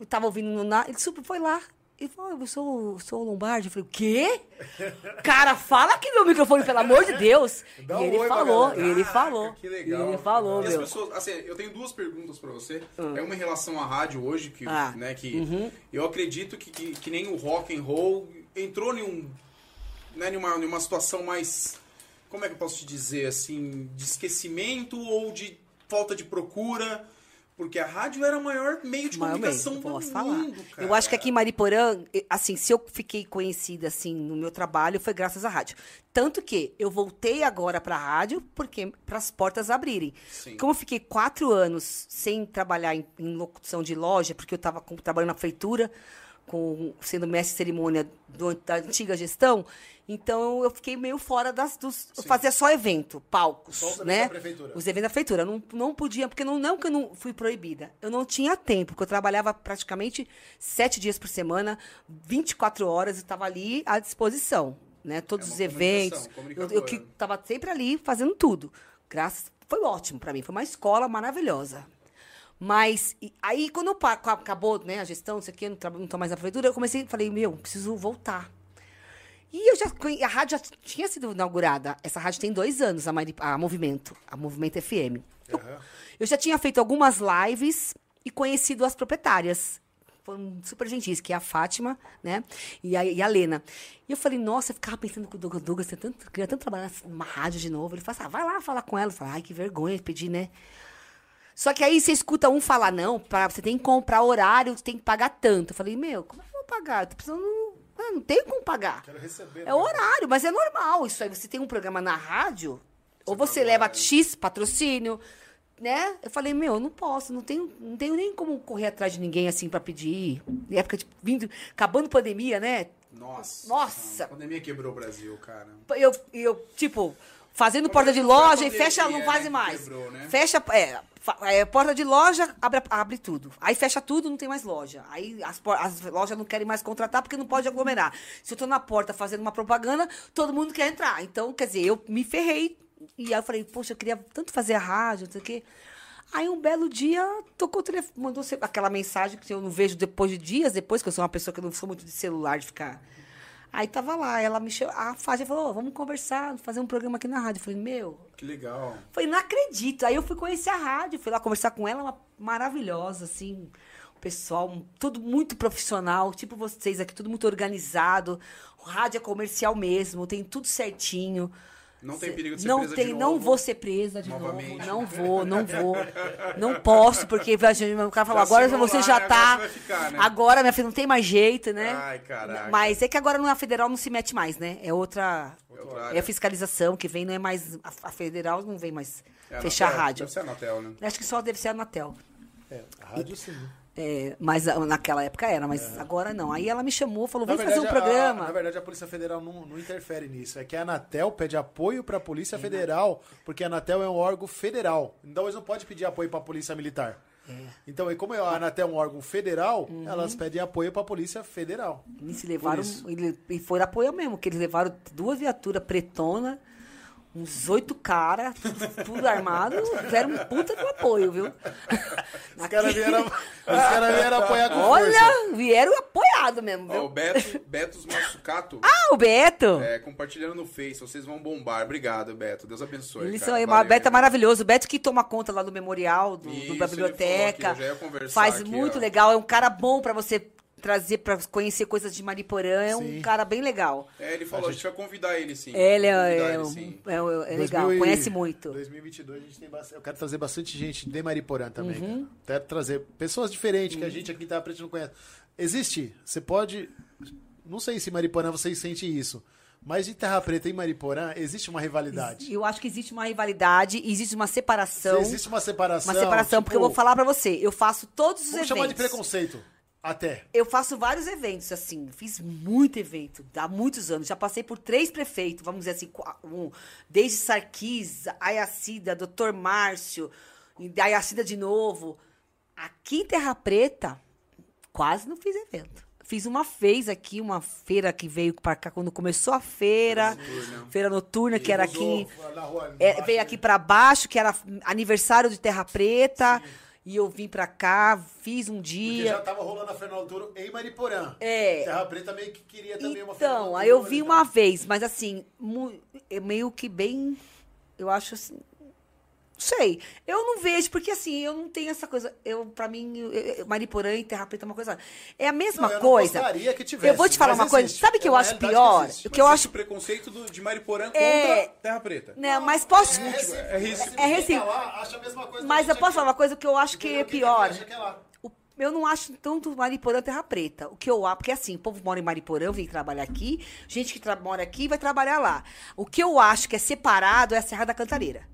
tava ouvindo no. na- Ele super foi lá. Ele falou, eu sou, sou o Lombardi. Eu falei, o quê? Cara, fala aqui no microfone, pelo amor de Deus. E um ele falou, ele Caraca, falou. Que legal. Ele falou, e as meu. pessoas, assim, eu tenho duas perguntas pra você. É uma em relação à rádio hoje, que, Ah, né, que eu acredito que, que, que nem o rock and roll entrou em um, né, em uma, em uma situação mais, como é que eu posso te dizer, assim, de esquecimento ou de falta de procura, porque a rádio era o maior meio de Maior comunicação meio, do posso mundo, falar. cara. Eu acho que aqui em Mariporã, assim, se eu fiquei conhecida assim no meu trabalho, foi graças à rádio. Tanto que eu voltei agora pra rádio porque para as portas abrirem. Sim. Como eu fiquei quatro anos sem trabalhar em, em locução de loja, porque eu estava trabalhando na prefeitura, com, sendo mestre de cerimônia do- da antiga gestão, então eu fiquei meio fora das. Dos, eu fazia só evento, palcos. Só os eventos né? da prefeitura. Os eventos da prefeitura. Eu não, não podia, porque não, não que eu não fui proibida. Eu não tinha tempo, porque eu trabalhava praticamente sete dias por semana, 24 horas, e estava ali à disposição. Né? Todos É os eventos. Eu, eu que estava sempre ali fazendo tudo. Graças. Foi ótimo para mim. Foi uma escola maravilhosa. Mas aí, quando acabou né, a gestão, isso aqui, eu não, traba- não tô mais na prefeitura, eu comecei, falei, meu, preciso voltar. E eu já a rádio já tinha sido inaugurada. Essa rádio tem dois anos, a, Mari- a Movimento, a Movimento FM. Eu, eu já tinha feito algumas lives e conhecido as proprietárias. Foram super gentis, que é a Fátima, né? E a, e a Lena. E eu falei, nossa, eu ficava pensando que o Douglas, Douglas tanto, queria tanto trabalhar numa rádio de novo. Ele falou assim, ah, vai lá falar com ela. Eu falei, ai, que vergonha de pedir, né? Só que aí você escuta um falar, não, pra, você tem que comprar horário, você tem que pagar tanto. Eu falei, meu, como é que eu vou pagar? Eu tô precisando. Ah, não tenho como pagar. Quero receber. É né? horário, mas é normal isso aí. Você tem um programa na rádio, ou você leva horário. X patrocínio, né? Eu falei, meu, não posso, não tenho, não tenho nem como correr atrás de ninguém assim pra pedir. Na época de vindo, acabando pandemia, né? Nossa. Nossa. A pandemia quebrou o Brasil, cara. Eu, eu tipo, fazendo porta de foi a loja e fecha, não faz mais. quebrou, né? Fecha, é, é, porta de loja, abre, abre tudo. Aí fecha tudo, não tem mais loja. Aí as, as lojas não querem mais contratar porque não pode aglomerar. Se eu tô na porta fazendo uma propaganda, todo mundo quer entrar. Então, quer dizer, eu me ferrei. E aí eu falei, poxa, eu queria tanto fazer a rádio, não sei o quê. Aí um belo dia, tocou o telefone, mandou aquela mensagem que eu não vejo depois de dias, depois, que eu sou uma pessoa que não sou muito de celular, de ficar. Aí tava lá, ela me chamou, a Fátia falou, "Ô, vamos conversar, fazer um programa aqui na rádio. Eu falei, meu, Que legal. Falei, não acredito. Aí eu fui conhecer a rádio, fui lá conversar com ela, uma maravilhosa, assim. O pessoal, tudo muito profissional, tipo vocês aqui, tudo muito organizado. O rádio é comercial mesmo, tem tudo certinho. Não tem perigo de ser não presa tem, de Não vou ser presa de Novamente. novo. Não vou, não vou. Não posso, porque vai- o cara falou, Já agora assinou você já né? tá. Agora ficar, né? Agora, minha filha, não tem mais jeito, né? Ai, caraca. Mas é que agora na federal não se mete mais, né? É outra. Outra É a fiscalização que vem, não é mais. A, a federal não vem mais É fechar a Anatel, rádio. Deve ser a Anatel, né? Acho que só deve ser a Anatel. É, a rádio sim. É, mas ah, naquela época era, mas agora não. Aí ela me chamou, falou, vem fazer um verdade, a- programa. na verdade, a Polícia Federal não, não interfere nisso. É que a Anatel pede apoio para a Polícia Federal, porque a Anatel é um órgão federal. Então eles não podem pedir apoio para a Polícia Militar. É. Então, e como a Anatel é um órgão federal, Uhum. elas pedem apoio para a Polícia Federal. Eles se levaram. E foi apoio mesmo, que eles levaram duas viaturas pretona, uns oito caras, tudo, tudo armado, deram um puta do apoio, viu? Os caras vieram, os cara vieram apoiar com força. Olha, vieram apoiado mesmo, Ó, o Beto, Betos Massucato Ah, o Beto! é, compartilhando no Face. Vocês vão bombar. Obrigado, Beto. Deus abençoe. Eles cara. são, o Beto é maravilhoso. O Beto que toma conta lá do memorial, do, do- Isso, da ele biblioteca. falou aqui, eu já ia conversar faz aqui, muito ó. legal. É um cara bom pra você trazer, pra conhecer coisas de Mariporã. É um Sim. cara bem legal. É, ele falou, a gente vai convidar ele sim. Ele é, Vamos é, convidar ele, um- sim. é, é- é legal, 2000 e- conhece muito. 2022 a gente tem bastante, eu quero trazer bastante gente de Mariporã também. Uhum. Quero trazer pessoas diferentes que a gente aqui em Terra Preta não conhece. Existe, você pode, não sei se em Mariporã vocês sentem isso, mas de Terra Preta e Mariporã existe uma rivalidade. Eu acho que existe uma rivalidade, existe uma separação. existe uma separação. uma separação, tipo, porque eu vou falar pra você. Eu faço todos os Vamos eventos. chamar de preconceito. Até. Eu faço vários eventos, assim, fiz muito evento, há muitos anos. Já passei por três prefeitos, vamos dizer assim, um, desde Sarquis, Ayacida, Doutor Márcio, e da Ayacida de novo. Aqui em Terra Preta, quase não fiz evento. Fiz uma vez aqui, uma feira que veio pra cá quando começou a feira, feira noturna, que era aqui. Na rua, É, veio né? aqui pra baixo, que era aniversário de Terra Preta. E eu vim pra cá, fiz um Porque dia. já tava rolando a Noturna em Mariporã. É. Terra Preta meio que queria também uma Feira Então, aí eu vi uma vez, mas assim, é meio que bem. Eu acho assim. Não sei. Eu não vejo, porque assim, eu não tenho essa coisa. Eu, pra mim, eu- eu- Mariporã e Terra Preta é uma coisa. É a mesma Não, eu não coisa. gostaria que tivesse, eu vou te falar uma coisa. existe. Sabe o que É eu uma acho pior? que existe. O que eu Mas acho. esse preconceito do, de Mariporã contra É. Terra Preta. Né, mas posso. É recíproco. É recíproco. É recíproco. Tá coisa Mas que eu posso falar uma coisa que eu acho que é? Quem pior. que é. O- Eu não acho tanto Mariporã Terra Preta. O que eu acho, porque assim, o povo mora em Mariporã, vem trabalhar aqui, gente que mora aqui vai trabalhar lá. O que eu acho que é separado é a Serra da Cantareira.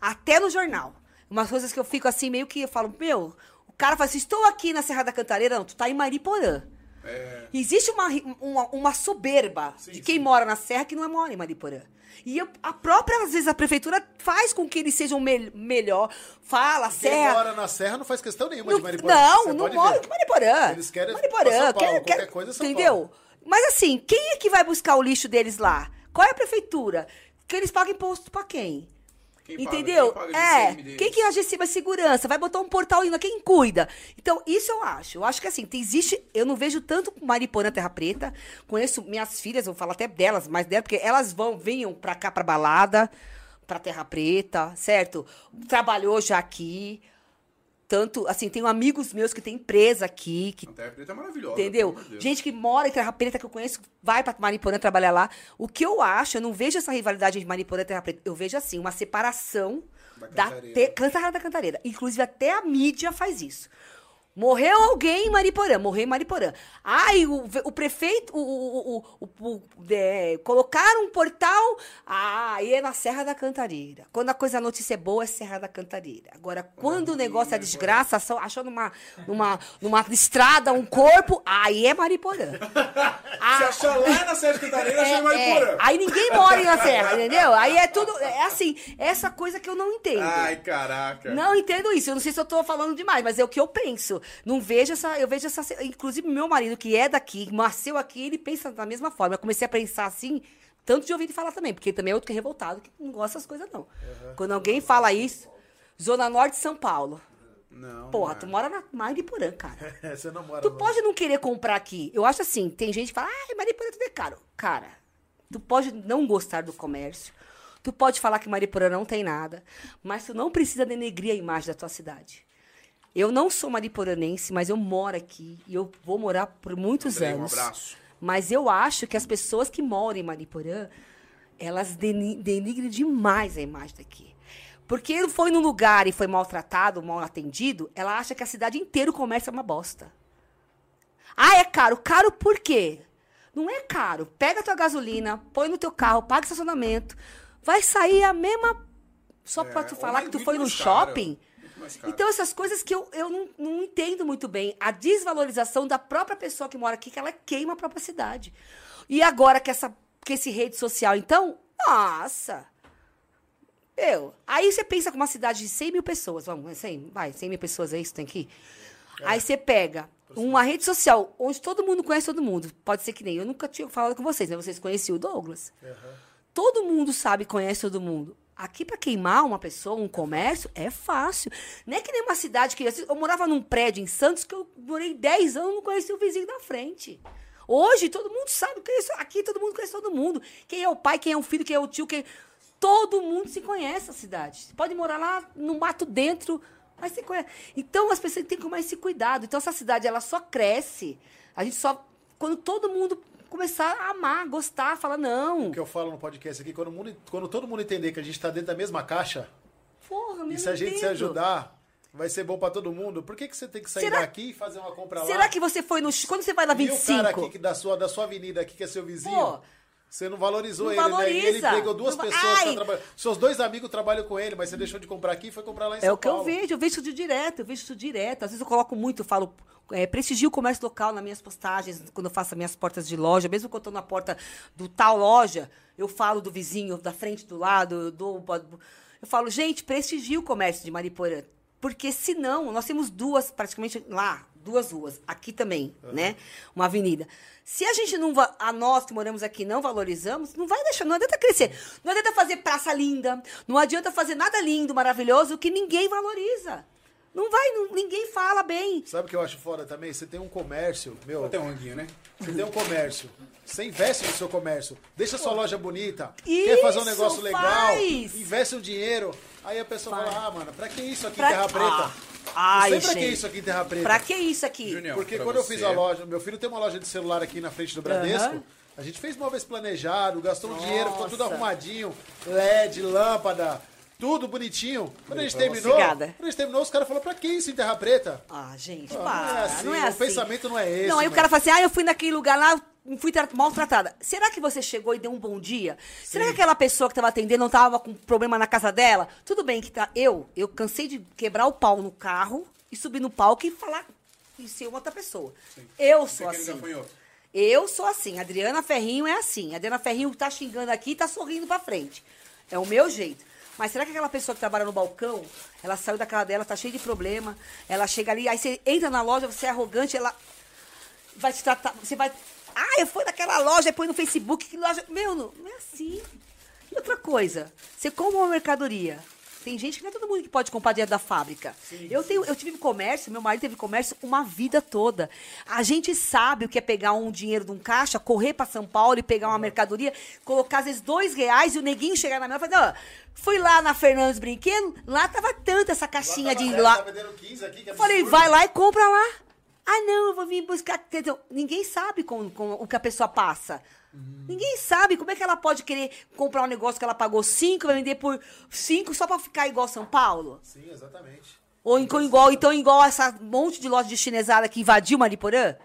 Até no jornal. Umas coisas que eu fico assim, meio que eu falo, meu, o cara fala assim, estou aqui na Serra da Cantareira, não, tu tá em Mariporã. É, Existe uma, uma, uma soberba Sim, de quem sim. mora na Serra que não é mora em Mariporã. E eu- a própria, às vezes, a prefeitura faz com que eles sejam mel- melhor. Fala, Quem Serra. mora na Serra não faz questão nenhuma Não, de Mariporã. não, Você não ver. de Mariporã. Eles querem Mariporã, São Paulo, quero, qualquer coisa é São entendeu? Paulo. Mas assim, quem é que vai buscar o lixo deles lá? Qual é a prefeitura? Que eles pagam imposto pra quem? Quem paga? Entendeu? Quem paga é. Quem que é a GCM? A segurança? Vai botar um portal indo, quem cuida? Então, isso eu acho. Eu acho que assim, existe. Eu não vejo tanto Mariporã Terra Preta. Conheço minhas filhas, eu falo até delas, mais delas, porque elas vão, vinham pra cá, pra balada, pra Terra Preta, certo? Trabalhou já aqui. Tanto, assim, tenho amigos meus que têm empresa aqui, que A Terra Preta é maravilhosa. Entendeu? Gente que mora em Terra Preta, que eu conheço, vai pra Mariporã trabalhar lá. O que eu acho, eu não vejo essa rivalidade entre Mariporã e Terra Preta. Eu vejo, assim, uma separação Da da, Cantareira da Cantareira. Inclusive, até a mídia faz isso. Morreu alguém em Mariporã, morreu em Mariporã. Ai, o, o prefeito, o, o, o, é, colocaram um portal, ah, aí é na Serra da Cantareira. Quando a coisa, a notícia é boa, é Serra da Cantareira. Agora, quando o negócio é desgraça, só- achou numa, numa, numa estrada um corpo, aí é Mariporã. Se achar lá na Sérgio Cantareira, achei É, Mariporã. é. Aí ninguém mora na Serra, entendeu? Aí é tudo, é assim, essa coisa que eu não entendo. Ai, caraca. Não entendo isso. Eu não sei se eu tô falando demais, mas é o que eu penso. Não vejo essa. Eu vejo essa. Inclusive, meu marido, que é daqui, nasceu aqui, ele pensa da mesma forma. Eu comecei a pensar assim, tanto de ouvir ele falar também, porque também é outro que é revoltado, que não gosta dessas coisas, não. Quando alguém fala isso, Zona Norte de São Paulo. Não. Porra, não tu é. mora na Mariporã, cara. Você não mora Tu no- pode não querer comprar aqui. Eu acho assim, tem gente que fala, ai, Mariporã tudo é caro. Cara, tu pode não gostar do comércio, tu pode falar que Mariporã não tem nada, mas tu não precisa denegrir a imagem da tua cidade. Eu não sou mariporanense, mas eu moro aqui e eu vou morar por muitos Andrei, um anos. abraço. Mas eu acho que as pessoas que moram em Mariporã, elas deni- denigrem demais a imagem daqui. Porque ele foi num lugar e foi maltratado, mal atendido, ela acha que a cidade inteira o comércio é uma bosta. Ah, é caro. Caro por quê? Não é caro. Pega a tua gasolina, põe no teu carro, paga estacionamento. Vai sair a mesma. Só pra É, tu ou falar que tu foi no shopping. Então, essas coisas que eu, eu não, não entendo muito bem. A desvalorização da própria pessoa que mora aqui, que ela queima a própria cidade. E agora que, essa, que esse rede social, então, nossa! Eu. Aí você pensa com uma cidade de 100 mil pessoas, vamos, 100, vai, 100 mil pessoas é isso, tem aqui. Aí você pega uma rede social onde todo mundo conhece todo mundo. Pode ser que nem eu nunca tinha falado com vocês, né? Vocês conheciam o Douglas. Todo mundo sabe, conhece todo mundo. Aqui, para queimar uma pessoa, um comércio, é fácil. Não é que nem uma cidade que. Eu morava num prédio em Santos que eu morei 10 anos e não conhecia o vizinho da frente. Hoje, todo mundo sabe, conhece, aqui todo mundo conhece todo mundo. Quem é o pai, quem é o filho, quem é o tio, quem. Todo mundo se conhece na cidade. Você pode morar lá no mato dentro, mas se conhece. Então, as pessoas têm que tomar esse cuidado. Então, essa cidade, ela só cresce. A gente só. Quando todo mundo começar a amar, gostar, falar, não. O que eu falo no podcast aqui, quando, mundo- quando todo mundo entender que a gente tá dentro da mesma caixa, Porra, e se a gente se entendo. ajudar, vai ser bom pra todo mundo, por que, que você tem que sair Será- daqui e fazer uma compra lá? Será que você foi no. Quando você vai na E o 25? cara aqui que da sua, da sua avenida aqui, que é seu vizinho, Pô, você não valorizou não ele, né? E ele valoriza. pegou duas Não pessoas Ai. trabalhar. Seus dois amigos trabalham com ele, mas você deixou de comprar aqui e foi comprar lá em É São o que eu Paulo. vejo, eu vejo isso direto, eu vejo isso direto. Às vezes eu coloco muito, eu falo, é, prestigio o comércio local nas minhas postagens, quando eu faço as minhas portas de loja, mesmo quando eu tô na porta do tal loja, eu falo do vizinho, da frente, do lado, eu dou. Eu falo, gente, prestigio o comércio de Mariporã. Porque senão, nós temos duas, praticamente lá, duas ruas, aqui também, né? Uma avenida. Se a gente não, a nós que moramos aqui não valorizamos, não vai deixar, não adianta crescer. Não adianta fazer praça linda, não adianta fazer nada lindo, maravilhoso, que ninguém valoriza. Não vai, não- ninguém fala bem. Sabe o que eu acho foda também? Você tem um comércio, meu. Até um ranguinho, né? Você tem um comércio. Você investe no seu comércio. Deixa a sua loja bonita. Isso, quer fazer um negócio legal? faz. Investe o dinheiro. Aí a pessoa fala, ah, mano, pra que isso aqui Pra- em Terra Preta? Ah, ai, sei pra que gente. isso aqui em Terra Preta. Pra que isso aqui? Junior, Porque quando eu você. fiz a loja, meu filho tem uma loja de celular aqui na frente do Bradesco. Aham. A gente fez móveis planejado, gastou um dinheiro, ficou tudo Nossa. arrumadinho, LED, lâmpada, tudo bonitinho. Quando a gente terminou, Obrigada. quando a gente terminou, os caras falaram, pra que isso em Terra Preta? Ah, gente, Ah, para. não é assim, não é o assim. pensamento não é esse, Não, aí o cara fala assim, ah, eu fui naquele lugar lá, fui tra- maltratada. Será que você chegou e deu um bom dia? Será que aquela pessoa que estava atendendo não estava com problema na casa dela? Tudo bem que tá, eu, eu cansei de quebrar o pau no carro e subir no palco e falar e ser uma outra pessoa. Eu sou Pequeno assim. Eu sou assim. Adriana Ferrinho é assim. Adriana Ferrinho tá xingando aqui e tá sorrindo pra frente. É o meu jeito. Mas será que aquela pessoa que trabalha no balcão, ela saiu da casa dela, tá cheia de problema, ela chega ali, aí você entra na loja, você é arrogante, ela vai te tratar, você vai... Ah, eu fui naquela loja, põe no Facebook, que loja... Meu, não, não é assim. E outra coisa, você compra uma mercadoria, Tem gente que não é todo mundo que pode comprar direto da fábrica. eu, tenho, eu tive comércio, meu marido teve comércio uma vida toda. A gente sabe o que é pegar um dinheiro de um caixa, correr para São Paulo e pegar uma mercadoria, colocar às vezes dois reais e o neguinho chegar na minha e falar, fui lá na Fernandes Brinquedo, lá tava tanto essa caixinha de lá. Tá vendendo 15 aqui, Eu Falei, vai lá e compra lá. Ah, não, eu vou vir buscar. Entendeu? Ninguém sabe com, com o que a pessoa passa. Ninguém sabe como é que ela pode querer comprar um negócio que ela pagou 5 vai vender por 5 só pra ficar igual São Paulo? Sim, exatamente. Ou então igual, então igual essa monte de loja de chinesada que invadiu Mariporã?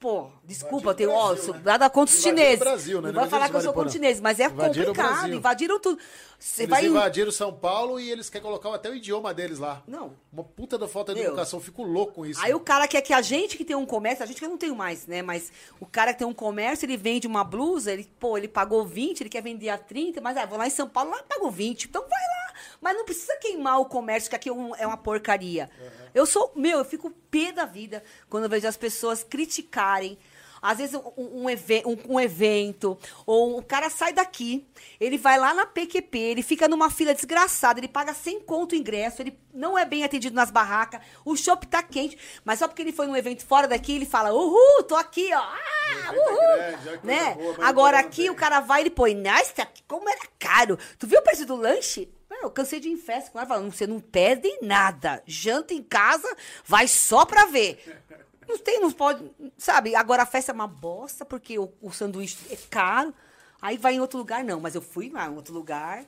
Pô, desculpa, eu tenho, ó, Brasil, né? nada contra os Invadiram chineses. Brasil, né? Não vai falar que eu sou contra os chineses, mas é Invadiram complicado, invadiram tudo. Você Eles vai. invadiram São Paulo e eles querem colocar até o idioma deles lá. Não. Uma puta da falta de Meu. educação. Fico louco com isso. Aí o cara quer que a gente que tem um comércio, a gente que eu não tenho mais, né? Mas o cara que tem um comércio, ele vende uma blusa, ele, pô, ele pagou 20, ele quer vender a 30, mas ah, vou lá em São Paulo, lá pagou 20. Então vai lá. Mas não precisa queimar o comércio, que aqui é é uma porcaria. Eu sou, meu, eu fico pé da vida quando eu vejo as pessoas criticarem. Às vezes um, um, um- um evento, ou o cara sai daqui, ele vai lá na PQP, ele fica numa fila desgraçada, ele paga 100 conto o ingresso, ele não é bem atendido nas barracas, o shopping tá quente, mas só porque ele foi num evento fora daqui, ele fala, uhul, tô aqui, ó, ah, é uhul, né? boa, Agora aqui o cara vai e ele põe, nossa, como era caro, tu viu o preço do lanche? Eu cansei de ir em festa com ela falando, você não perde nada. Janta em casa, vai só pra ver. Não tem, não pode, sabe? Agora a festa é uma bosta, porque o, o sanduíche é caro. Aí vai em outro lugar, não. Mas eu fui lá em outro lugar.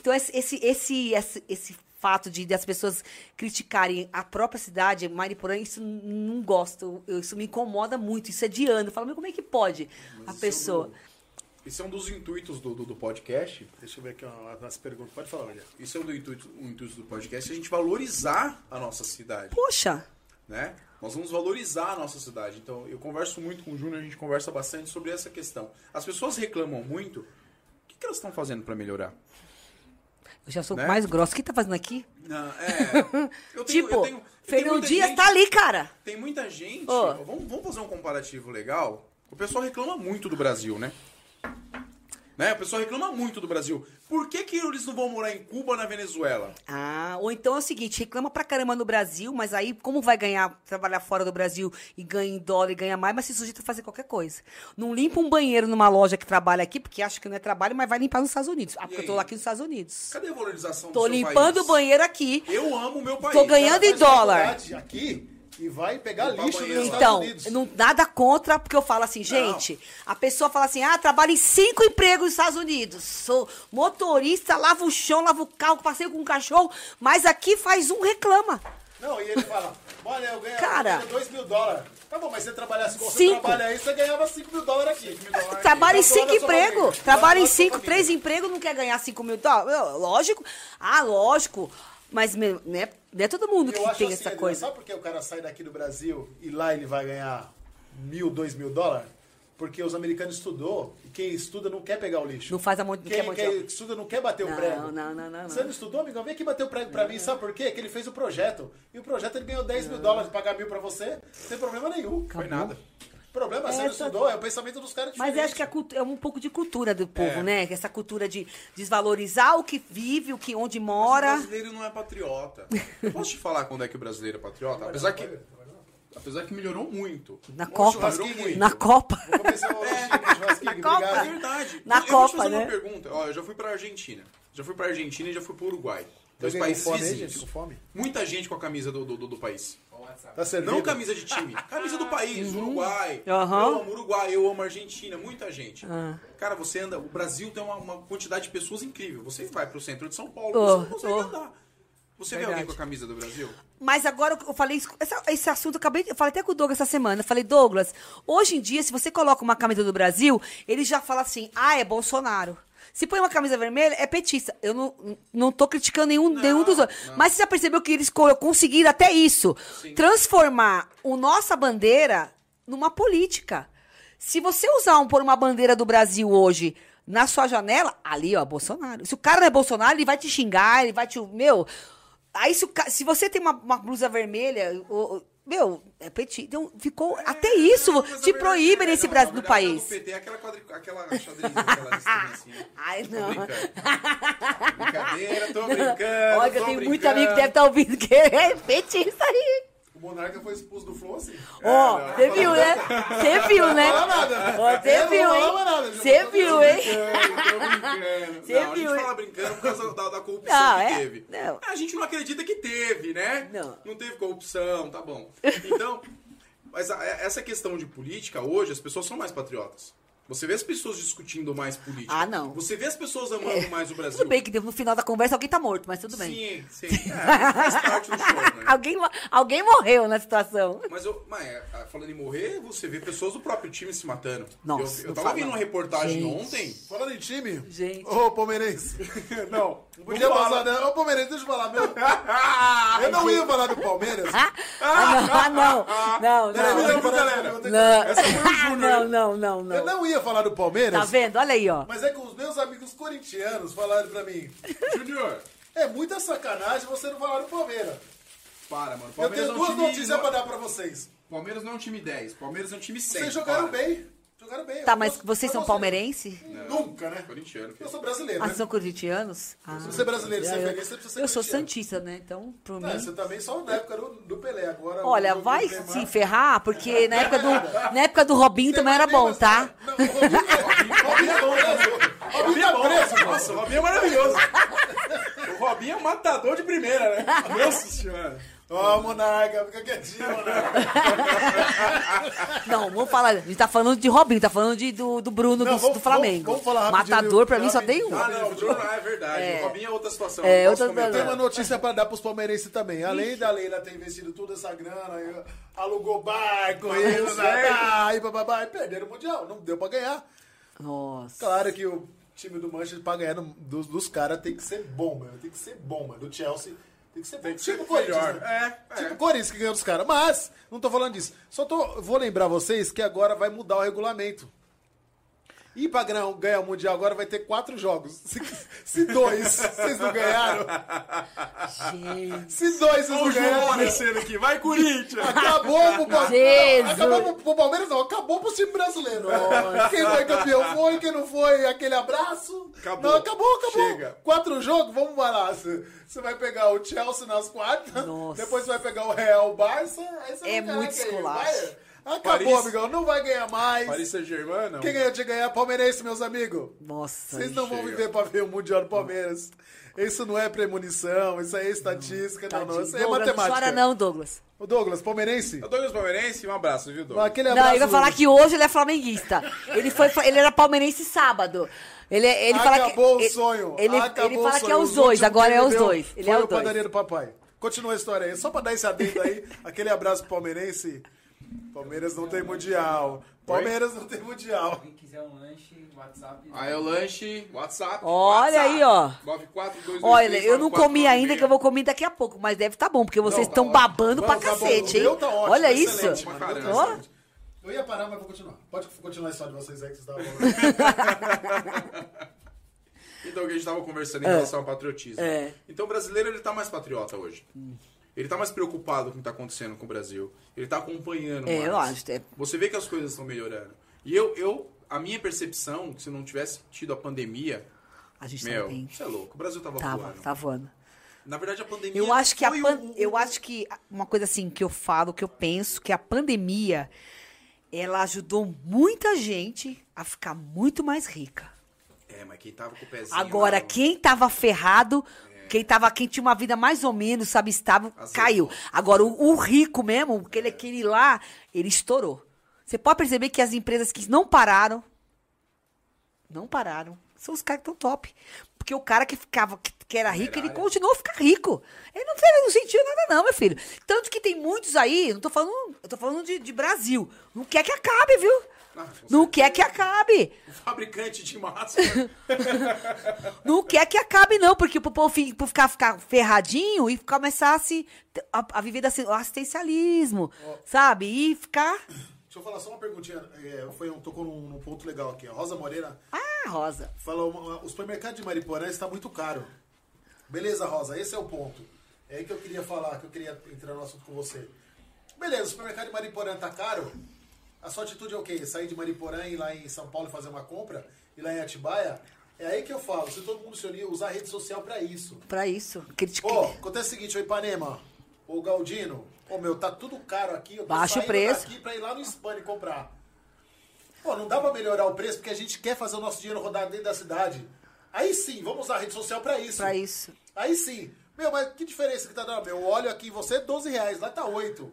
Então, esse, esse, esse, esse, esse fato de das pessoas criticarem a própria cidade, Mariporã, isso não gosto. Isso me incomoda muito. Isso é de ano. Eu falo, mas como é que pode a Esse pessoa? É um, esse é um dos intuitos do, do, do podcast. Deixa eu ver aqui as perguntas. Pode falar, William. Isso é um do intuito, o intuito do podcast, a gente valorizar a nossa cidade. Poxa, né? Nós vamos valorizar a nossa cidade. Então, eu converso muito com o Júnior, a gente conversa bastante sobre essa questão. As pessoas reclamam muito. O que, que elas estão fazendo para melhorar? eu já sou Né? mais grossa. O que tá fazendo aqui? Não, é. Eu tenho, tipo, eu tenho, eu tenho Fernão muita Dias gente- tá ali, cara. Tem muita gente. Ô. Vamos, vamos fazer um comparativo legal. O pessoal reclama muito do Brasil, né? Né? O pessoal reclama muito do Brasil. Por que, que eles não vão morar em Cuba ou na Venezuela? Ah, ou então é o seguinte, reclama pra caramba no Brasil, mas aí como vai ganhar, trabalhar fora do Brasil e ganha em dólar e ganha mais, mas se sujeita a fazer qualquer coisa. Não limpa um banheiro numa loja que trabalha aqui, porque acha que não é trabalho, mas vai limpar nos Estados Unidos. Ah, porque eu tô aqui nos Estados Unidos. Cadê a valorização do Tô limpando o banheiro aqui. Eu amo o meu país. Tô ganhando em Faz dólar. Aqui e vai pegar Limpar lixo nos Então, Estados Unidos. não, nada contra, porque eu falo assim, gente, a pessoa fala assim, ah, trabalho em cinco empregos nos Estados Unidos. Sou motorista, lavo o chão, lavo o carro, passeio com o cachorro, mas aqui faz um reclama. Não, e ele fala, olha, eu ganho Cara. 2 mil dólares. Tá bom, mas você trabalhasse como você Cinco. trabalha aí, você ganhava 5 mil dólares aqui. Trabalha em Tá falando cinco da sua empregos. Trabalha em Tá falando da sua cinco, família. três empregos, não quer ganhar cinco mil dólares. Eu, Lógico. Ah, lógico. Mas meu, não, é, não todo mundo Eu que acho tem assim, essa coisa. Sabe por que o cara sai daqui do Brasil e lá ele vai ganhar mil, dois mil dólares? Porque os americanos estudou e quem estuda não quer pegar o lixo. Não faz a mão, não quer Quem, quem estuda não quer bater o Não, prego. não, não, não, Você não. não estudou, amigão? Vem aqui bater o prego pra mim. Sabe por quê? Que ele fez o projeto. E o projeto ele ganhou 10 mil dólares, pagar mil pra você, sem problema nenhum. Foi nada. O problema, você não Essa- estudou, é o pensamento dos caras Mas eu diferente. acho que a cultu- é um pouco de cultura do povo, É. né? Essa cultura de desvalorizar o que vive, o que onde Mas mora. O brasileiro não é patriota. Eu posso te falar quando é que o brasileiro é patriota? Apesar que, apesar que melhorou muito. Na Copa. melhorou muito. Na Copa. Vou começar hoje, churrasquinho, Copa. É obrigado. verdade. Na eu, eu vou te Copa, fazer né? uma pergunta. Ó, eu já fui pra Argentina. Já fui pra Argentina e já fui pro Uruguai. Dois países fome vizinhos. gente? Com fome? Muita gente com a camisa do, do, do- do país. Tá servindo? Não camisa de time, camisa do país, Uruguai. Uhum. Eu amo Uruguai, eu amo Argentina, muita gente. Ah. Cara, você anda. O Brasil tem uma, uma quantidade de pessoas incrível. Você vai pro centro de São Paulo, Oh, você não consegue oh. andar. Você vê Verdade. alguém com a camisa do Brasil? Mas agora eu falei essa- esse assunto, eu acabei, eu falei até com o Douglas essa semana. Eu falei, Douglas, hoje em dia, se você coloca uma camisa do Brasil, ele já fala assim: ah, é Bolsonaro. Se põe uma camisa vermelha, é petista. Eu não, não tô criticando nenhum, nenhum dos outros. Mas você já percebeu que eles co- conseguiram até isso? Transformar o nossa bandeira numa política. Se você usar um, pôr uma bandeira do Brasil hoje na sua janela, ali, ó, Bolsonaro. Se o cara não é Bolsonaro, ele vai te xingar, ele vai te. Meu. Aí, se, o se você tem uma, uma blusa vermelha, o- o- Meu, é petit. Então, ficou. até isso Não, te verdade proíbe é- nesse Brasil do país. O PT é aquela, quadri... aquela xadrezinha, aquela assim. né? Ai, Tô não. brincando. Brincadeira, tô brincando. Olha, eu tô tenho muito brincando. amigo que deve estar ouvindo que é petista aí. O Monarca foi expulso do Flow assim. Ó, não. você viu, né? Você viu, né? Não fala nada. Você não viu, hein? Você viu, hein? Tô brincando. Você não, a viu, gente hein? fala brincando por causa da, da corrupção Não, que é? teve. Não. A gente não acredita que teve, né? Não. Não teve corrupção, tá bom. Então, mas a- essa questão de política, hoje, as pessoas são mais patriotas. Você vê as pessoas discutindo mais política. Ah, não. Você vê as pessoas amando mais o Brasil. Tudo bem que no final da conversa alguém tá morto, mas tudo bem. Sim, sim. É, faz parte do show, né? Alguém, alguém morreu na situação. Mas, eu, mas é, falando em morrer, você vê pessoas do próprio time se matando. Nossa, eu, eu tava fala vendo uma reportagem Gente. ontem. Falando em time. Gente. Ô, Palmeirense. Não, Não podia passar, né? Ô, Palmeirense, deixa eu falar. Meu, eu não ia falar do Palmeiras. Ah, não. Ah, não. Não, Peraí, não. peraí, não, peraí, galera. eu Não. Essa foi o Júnior. Não, não, não, Eu não. não ia falar do Palmeiras. Tá vendo? Olha aí, ó. Mas é que os meus amigos corintianos falaram pra mim: Júnior, é muita sacanagem você não falar do Palmeiras. para, mano. Eu Palmeiras tenho é um duas time- notícias pra dar pra vocês. Palmeiras não é um time 10, Palmeiras é um time 100. Vocês jogaram para. bem. Jogaram bem. Tá, Eu mas vocês são palmeirense? Nunca, né? Corintiano. Eu sou brasileiro, Ah, né? são corintianos? Ah. Se você é brasileiro, você é Eu- feliz, você precisa ser Eu sou santista, né? Então, pro Não, mim... você também só na época do, do Pelé. Agora, Olha, vai se ferrar, porque na época do, na época do Robinho também era bom, tá? Não, o Robinho, é bom, né? O Robinho tá preso, Nossa, o Robinho é maravilhoso. o Robinho é um matador de primeira, né? Nossa senhora. Ó, Monarca, fica quietinho, Monarca. Não, vamos falar. A gente tá falando de Robinho, tá falando de, do, do Bruno Não, do, vamos- do Flamengo. vamos- vamos falar Matador do- pra mim só tem um. Ah, não, o Bruno é verdade. O Robinho é outra situação. É, outra- comentar. Tem uma notícia pra dar pros palmeirenses também. Além da Leila ter investido toda essa grana, alugou barco, e, sério? e, bababá, e perderam o Mundial. Não deu pra ganhar. Nossa. Claro que o time do Manchester pra ganhar dos, dos caras tem que ser bom, mano. Tem que ser bom, mano. Do Chelsea tem que ser bom. tipo Corinthians, melhor. né? É, Tipo é. Corinthians que ganhou dos caras. Mas, não tô falando disso. Só tô, vou lembrar vocês que agora vai mudar o regulamento. E pra ganhar, ganhar o Mundial agora vai ter quatro jogos. Se, se dois vocês não ganharam, Gente. se dois vocês não ganharam, aparecendo aqui. Vai, Corinthians! acabou pro Palmeiras. Acabou pro, pro Palmeiras, não. Acabou pro time brasileiro. Quem foi campeão foi, quem não foi, aquele abraço. Acabou. Não, acabou, acabou. Chega. Quatro jogos, vamos lá. Você você vai pegar o Chelsea nas quartas, Nossa. depois você vai pegar o Real o Barça. Aí você É vai muito esculacho. Acabou, Paris- amigão. Não vai ganhar mais. Paris Saint-Germain, não. Quem ganhou de ganhar? Palmeirense, meus amigos. Nossa. Vocês não vão viver pra ver o Mundial do Palmeiras. Isso não é premonição, isso aí é estatística, não, não. Isso aí é Douglas, não matemática. chora não, Douglas. O Douglas, palmeirense? O Douglas Palmeirense, um abraço, viu, Douglas? Aquele Não, abraço. ele vai falar que hoje ele é flamenguista. Ele, foi, ele era palmeirense sábado. Ele, ele fala que, Acabou o ele- sonho. Ele, Acabou ele o fala sonho. que é os dois, agora é os dois. Ele foi é o dois. padaria do papai. Continua a história aí. Só pra dar esse adendo aí, aquele abraço pro palmeirense. Palmeiras não tem mundial. Palmeiras não tem mundial. Quem quiser um lanche, WhatsApp. Aí é o lanche, WhatsApp. Olha WhatsApp. aí, ó. 94223 Olha, eu não comi 9496. ainda, que eu vou comer daqui a pouco, mas deve estar bom, porque vocês tá estão ótimo. babando pra Vamos, tá cacete, O hein? tá ótimo, Olha isso. mano. Pra O tá excelente. Eu ia parar, mas vou continuar. Pode continuar a história de vocês aí que vocês estavam falando. Então, que a gente tava conversando em relação ao patriotismo. É. Então, o brasileiro, ele tá mais patriota hoje. Ele tá mais preocupado com o que tá acontecendo com o Brasil. Ele tá acompanhando É, mais. eu acho, é. Você vê que as coisas estão melhorando. E eu, eu, a minha percepção, se não tivesse tido a pandemia, A gente meu, bem. você é louco, o Brasil tava, Tava, voando. tá voando. Na verdade, a pandemia Eu acho que a pan- o- eu acho que uma coisa assim que eu falo, que eu penso, que a pandemia ela ajudou muita gente a ficar muito mais rica. É, mas quem tava com o pezinho... Agora, lá, quem tava ferrado, quem tava, quem tinha uma vida mais ou menos, sabe, estável, Azedou. caiu. Agora, o, o rico mesmo, aquele, aquele lá, ele estourou. Você pode perceber que as empresas que não pararam, não pararam, são os caras que estão top. Porque o cara que ficava, que, que era rico, ele Numerária. continuou a ficar rico. Ele não, fez, não sentiu nada, não, meu filho. Tanto que tem muitos aí, não tô falando, eu tô falando de, de Brasil. Não quer que acabe, viu? Ah, Não quer que acabe. O fabricante de máscara. Não quer que acabe, não, porque pro povo ficar, ficar ferradinho e começar a, se, a, a viver do assistencialismo, sabe? E ficar. Deixa eu falar só uma perguntinha. É, foi um, tocou num, num ponto legal aqui. A Rosa Moreira Ah, Rosa. falou: uma- o supermercado de Mariporã está muito caro. Beleza, Rosa, esse é o ponto. É aí que eu queria falar, que eu queria entrar no assunto com você. Beleza, o supermercado de Mariporã tá caro. A sua atitude é o quê? Sair de Mariporã e ir lá em São Paulo e fazer uma compra? E lá em Atibaia? É aí que eu falo, se todo mundo se unir, usar a rede social pra isso. Pra isso. Critiquei. Pô, acontece o seguinte, ô Ipanema, ô Galdino, ô meu, tá tudo caro aqui, eu tô Baixa o preço. daqui pra ir lá no Spani comprar. Pô, não dá pra melhorar o preço porque a gente quer fazer o nosso dinheiro rodar dentro da cidade. Aí sim, vamos usar a rede social pra isso. Pra isso. Aí sim. Meu, mas que diferença que tá dando? Meu, óleo aqui, você é 12 reais, lá tá 8.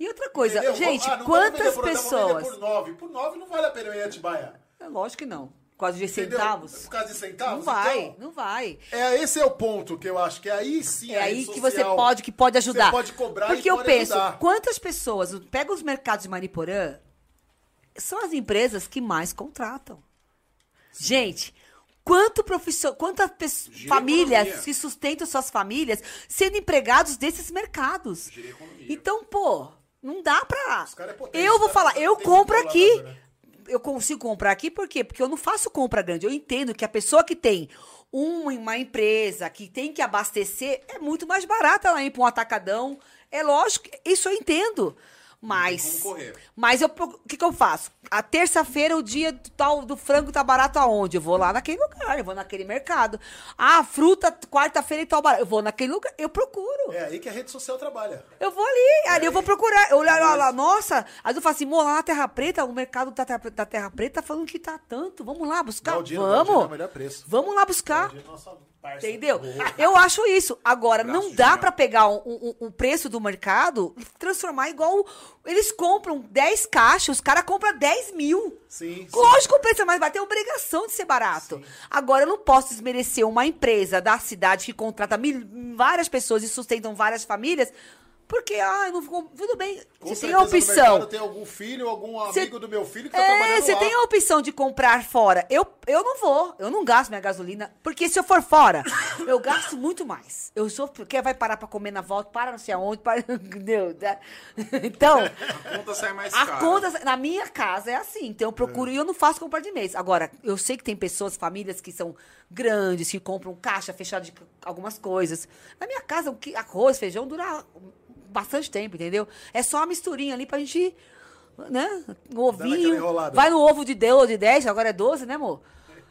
E outra coisa, Entendeu? gente, Ah, quantas por- pessoas. por 9. Por 9 não vale a pena ir em Atibaia. É lógico que não. Causa de Entendeu? centavos. Por causa de centavos? Não vai, Então, não vai. é, esse é o ponto que eu acho que aí sim É a aí rede que você social- pode, que pode ajudar. Você pode cobrar Porque eu penso, ajudar. quantas pessoas, pega os mercados de Mariporã, são as empresas que mais contratam. Gente, quanto profissão, quantas famílias se sustentam suas famílias sendo empregados desses mercados? Então, pô, não dá pra. É potente, eu vou falar, eu compro aqui. né? Eu consigo comprar aqui por quê? Porque eu não faço compra grande. Eu entendo que a pessoa que tem uma, uma empresa que tem que abastecer é muito mais barata ela ir para um atacadão. É lógico, isso eu entendo. Mas, mas eu, o que, que eu faço? A terça-feira, o dia do tal do frango tá barato aonde? Eu vou lá naquele lugar, eu vou naquele mercado. Ah, a fruta, quarta-feira e tal barato. Eu vou naquele lugar, eu procuro. É aí que a rede social trabalha. Eu vou ali, ali eu vou procurar. Eu olhar lá, lá, nossa. Aí eu falo assim, lá na Terra Preta, o mercado da Terra, da Terra Preta tá falando que tá tanto. Vamos lá buscar. Galdino, Galdino é o Vamos. melhor preço. Vamos lá buscar. Galdino é nossa parça. Entendeu? Eu acho isso. Agora, Abraço, não dá pra pegar o um, um- um preço do mercado e transformar igual. Eles compram 10 caixas, os caras compram 10 mil. Sim, sim. Lógico que o preço é mais barato, tem obrigação de ser barato. Agora, eu não posso desmerecer uma empresa da cidade que contrata mil- várias pessoas e sustentam várias famílias, porque, ah, eu não vou. Tudo bem, Com você tem a opção. Tem algum filho, algum Cê- amigo do meu filho que tá É, trabalhando você lá. tem a opção de comprar fora. Eu, eu não vou, eu não gasto minha gasolina, porque se eu for fora, eu gasto muito mais. Eu sou, porque vai parar pra comer na volta, para não sei aonde, para, entendeu? Então, A conta sai mais a cara. conta, na minha casa é assim, então eu procuro e eu não faço compra de mês. Agora, eu sei que tem pessoas, famílias que são grandes, que compram caixa fechada de algumas coisas. Na minha casa, o que- arroz, feijão dura bastante tempo, entendeu? É só uma misturinha ali pra gente, né? Um ovinho. Vai no ovo de 10 ou de 10, agora é 12, né, amor?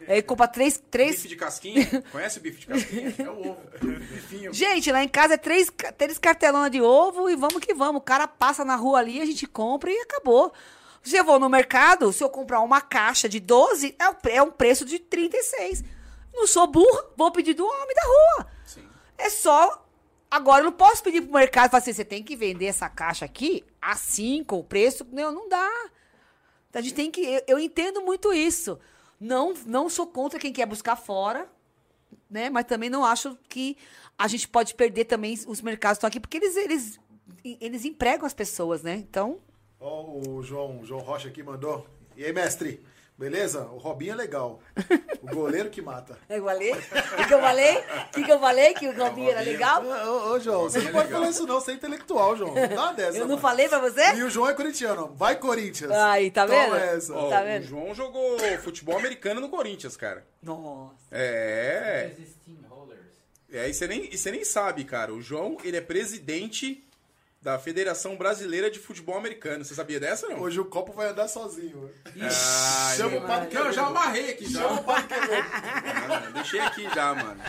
Aí compra três, três, Bife de casquinha? Conhece o bife de casquinha? É o ovo. Bifinho. Gente, lá em casa é três, três cartelonas de ovo e vamos que vamos. O cara passa na rua ali, a gente compra e acabou. Se eu vou no mercado, se eu comprar uma caixa de 12, é, é um preço de 36. Não sou burra, vou pedir do homem da rua. Sim. É só. Agora, eu não posso pedir pro mercado falar assim: você tem que vender essa caixa aqui assim, com o preço. Não, não dá. A gente tem que. Eu, eu entendo muito isso. Não, não sou contra quem quer buscar fora, né? Mas também não acho que a gente pode perder também os mercados estão aqui, porque eles, eles, eles empregam as pessoas, né? Então. Ó, o João, João Rocha aqui mandou. E aí, mestre? Beleza? O Robinho é legal. O goleiro que mata. Eu falei? O que eu falei? O que, que eu falei? Que o Robinho era legal? Ô, ô, ô, João, você não pode falar isso não, você é intelectual, João. Não dá dessa. Eu não mano. falei pra você? E o João é corintiano. Vai, Corinthians. Aí, tá Toma vendo? essa. Ó, Tá o vendo? João jogou futebol americano no Corinthians, cara. Nossa. É. É, e você nem, e você nem sabe, cara. O João, ele é presidente da Federação Brasileira de Futebol Americano. Você sabia dessa, não? Hoje o copo vai andar sozinho. Ai, Chama o Padre. Não, eu já amarrei aqui já. Chama o Padre Quevedo. Mano, Deixei aqui já, mano.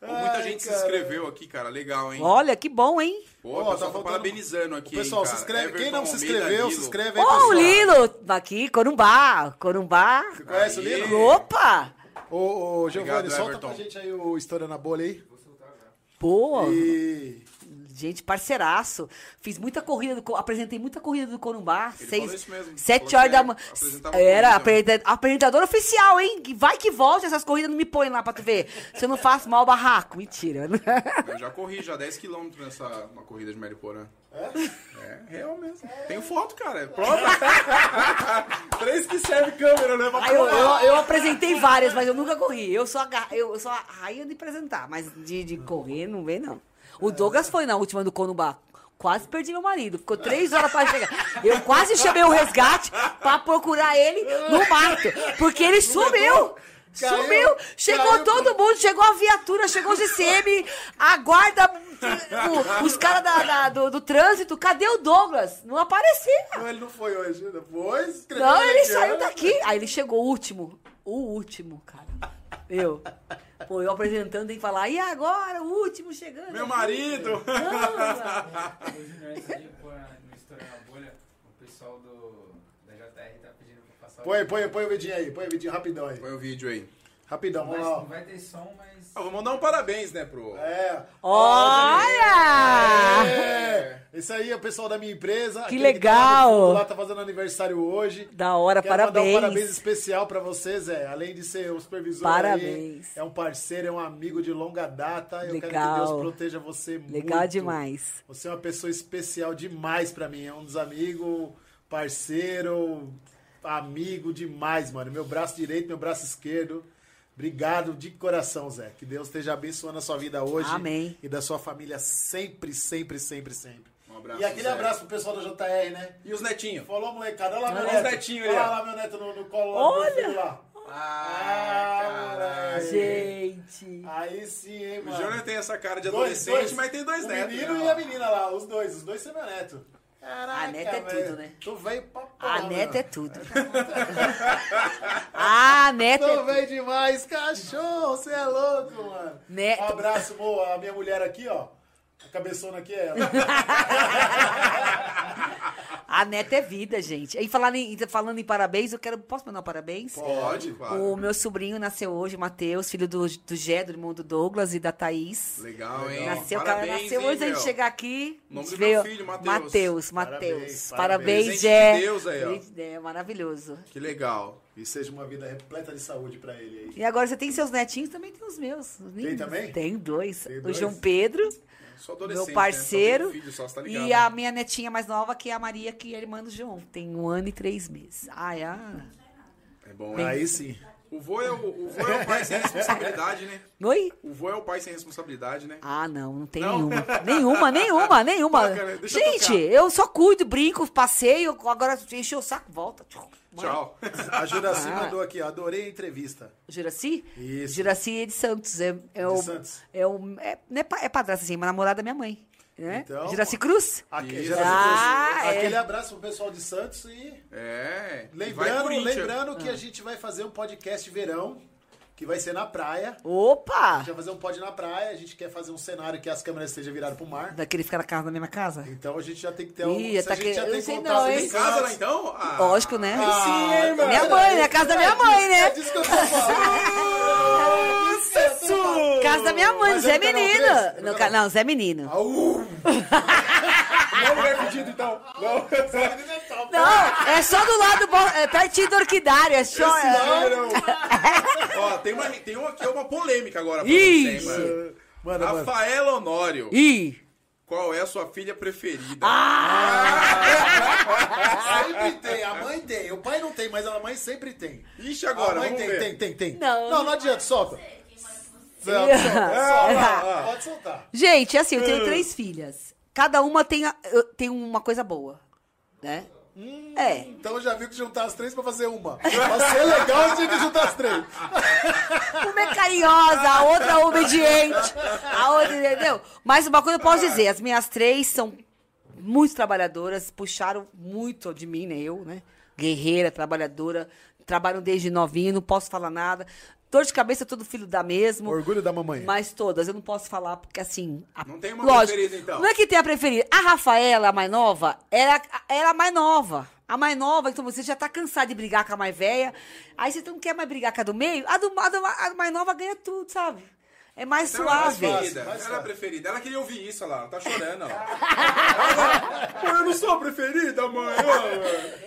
Pô, muita Ai, gente se cara. inscreveu aqui, cara. Legal, hein? Olha, que bom, hein? Pô, o pessoal tá faltando- parabenizando aqui, O pessoal, hein, se inscreve. Quem não se inscreveu, se inscreve aí, Ó, o pessoal. Lilo, aqui, Corumbá, Corumbá. Você conhece Aí. o Lilo? Opa! Ô, ô Giovanni, solta Everton. pra gente aí o História na Bolha aí. Pô, E... gente, parceiraço. Fiz muita corrida, do, apresentei muita corrida do Corumbá. Ele seis, falou isso mesmo. Sete Falou horas da manhã. Era corrida. apresenta- apresentador oficial, hein? Que Vai que volte, essas corridas não me põem lá pra tu ver. Se eu não faço mal barraco. Mentira. Eu já corri já 10km nessa uma corrida de Mariporã. É? É, real mesmo. Tenho foto, cara. É prova. Três que serve câmera, né? Aí eu, eu, eu apresentei várias, mas eu nunca corri. Eu sou a, eu, eu sou a rainha de apresentar, mas de, de correr não vem, não. O Douglas foi na última do Conumbá. Quase perdi meu marido. Ficou três horas pra chegar. Eu quase chamei o resgate pra procurar ele no mato. Porque ele sumiu. Caiu, Sumiu! Chegou caiu. todo mundo, chegou a viatura, chegou o GCM, a guarda, o- os caras do, do trânsito. Cadê o Douglas? Não aparecia. Não, ele não foi hoje. Depois Não, ele saiu daqui. Aí ele chegou o último. O último, cara. Eu. Pô, eu apresentando, tem que falar, e agora? O último chegando. Meu aqui." marido! Hoje no antes de pôr no Estourando a Bolha, o pessoal do, da JR tá pedindo pra passar Põe, põe, põe o vidinho aí. Põe o vidinho rapidão aí. Põe o vídeo aí. Rapidão, vamos vai, lá. não vai ter som, mas. Ah, vou mandar um parabéns, né, pro... É. Olha! É. Esse aí é o pessoal da minha empresa. Que legal. tá lá tá fazendo aniversário hoje. Da hora, Quero mandar um parabéns. parabéns especial pra você, Zé. Além de ser o supervisor Parabéns. aí, é um parceiro, é um amigo de longa data. Eu quero que Legal. Deus proteja você muito. Legal demais. Você é uma pessoa especial demais pra mim. É um dos amigos, parceiro, amigo demais, mano. Meu braço direito, meu braço esquerdo. Obrigado de coração, Zé. Que Deus esteja abençoando a sua vida hoje. Amém. E da sua família sempre, sempre, sempre, sempre. Um abraço, e aquele Zé. abraço pro pessoal da JR, né? E os netinhos? Falou, molecada. Olha lá, meu Olha os neto. netinhos Olha lá, meu neto no, no colo lá. Olha. filho lá. Ah, caralho. Gente. Aí sim, hein, O mano. Júnior tem essa cara de Dois, adolescente, dois. mas tem dois o netos. menino né? e a menina lá, os dois. Os dois são meu neto. Caraca, A neta é velho. tudo, né? Tu veio pra A porra, neta é mano. tudo. A neta é Tu veio demais, cachorro. Você é louco, mano. Neto. Um abraço, Mo. A minha mulher aqui, ó. A cabeçona aqui é ela. A neta é vida, gente. E falando em, falando em parabéns, eu quero. Posso mandar um parabéns? Pode, O claro. meu sobrinho nasceu hoje, Matheus, filho do, do Gé, do irmão do Douglas e da Thaís. Legal, hein? Nasceu, cara, Parabéns, nasceu hein, antes da gente meu? chegar aqui. Nome a gente do meu filho, Matheus. Matheus, Parabéns, Matheus. parabéns. Parabéns, Gé. de Deus aí, ó. É maravilhoso. Que legal. E seja uma vida repleta de saúde pra ele aí. E agora você tem seus netinhos, também tem os meus. os lindos. também? Tem dois. Tem O dois? João Pedro, meu parceiro. Né? Só tenho filho, só, tá ligado, e né? a minha netinha mais nova, que é a Maria, que é irmã do João. Tem um ano e três meses. Ai, ah. É bom, hein? Aí sim. O vô é o, o vô é o pai sem responsabilidade, né? Oi? O vô é o pai sem responsabilidade, né? Ah, não, não tem Não? nenhuma. Nenhuma, nenhuma, nenhuma. Né? Eu Gente, tocar. eu só cuido, brinco, passeio, agora encheu o saco, volta. Tchau. A Juraci Ah. mandou aqui, adorei a entrevista. Juraci? Isso. Juraci é de Santos. É, é o, Santos. É, o, é, é, é padrasta, assim, mas namorada da minha mãe. Né? Então- Juraci Cruz? Aqui, Isso. Juraci Ah, Cruz. é. Aquele abraço pro pessoal de Santos e É. lembrando, lembrando Ah. que a gente vai fazer um podcast verão, que vai ser na praia. A Opa! gente vai fazer um pod na praia, a gente quer fazer um cenário que as câmeras estejam viradas pro mar. Daquele ficar na casa da mesma casa? Então a gente já tem que ter um. Ih, se tá a gente que- já tem sei contato não, hein? Casa lá então? Ah, Lógico, né? Ah, Sim, hein, mano? minha mãe, né? Casa da minha mãe, né? É disso que eu tô falando. É que falando. Casa da minha mãe, Zé é canal Menino. É no No canal- ca- Não, Zé Menino. Não lugar pedido então. Não. Não, é só do lado, bo- é pertinho do orquidário. É só. é- Não. Ó, tem, uma, tem uma, aqui uma polêmica agora pra Ih. você, mano. Mano, mano. Rafaela Honório, Ih! qual é a sua filha preferida? Sempre tem, a mãe tem. O pai não tem, mas a mãe sempre tem. Ixi, A agora, mãe vamos tem, ver. tem, tem, tem. Não. não, não adianta, solta. Solta, solta, solta. Pode soltar. Gente, assim, eu tenho três filhas. Cada uma tem, a- tem uma coisa boa. Né? É. Então já viu que juntar as três pra fazer uma. Pra ser legal, tinha que juntar as três. Uma é carinhosa, a outra é obediente, a outra, entendeu? Mas uma coisa eu posso dizer, as minhas três são muito trabalhadoras, puxaram muito de mim, né? Eu, né? Guerreira, trabalhadora, trabalham desde novinha, não posso falar nada. Dor de cabeça, todo filho dá mesmo. Orgulho da mamãe. Mas todas, eu não posso falar, porque assim. a- Não tem uma lógico, preferida, então? Não é que tem a preferida. A Rafaela, a mais nova, era, era a mais nova. A mais nova, então você já tá cansado de brigar com a mais velha. Aí você não quer mais brigar com a do meio. A, do, a, do- a mais nova ganha tudo, sabe? É mais Ela é a suave. preferida. mais Ela é a fácil. preferida. Ela queria ouvir isso, olha lá. Ela tá chorando, ó. Ela- eu não sou a preferida, mãe.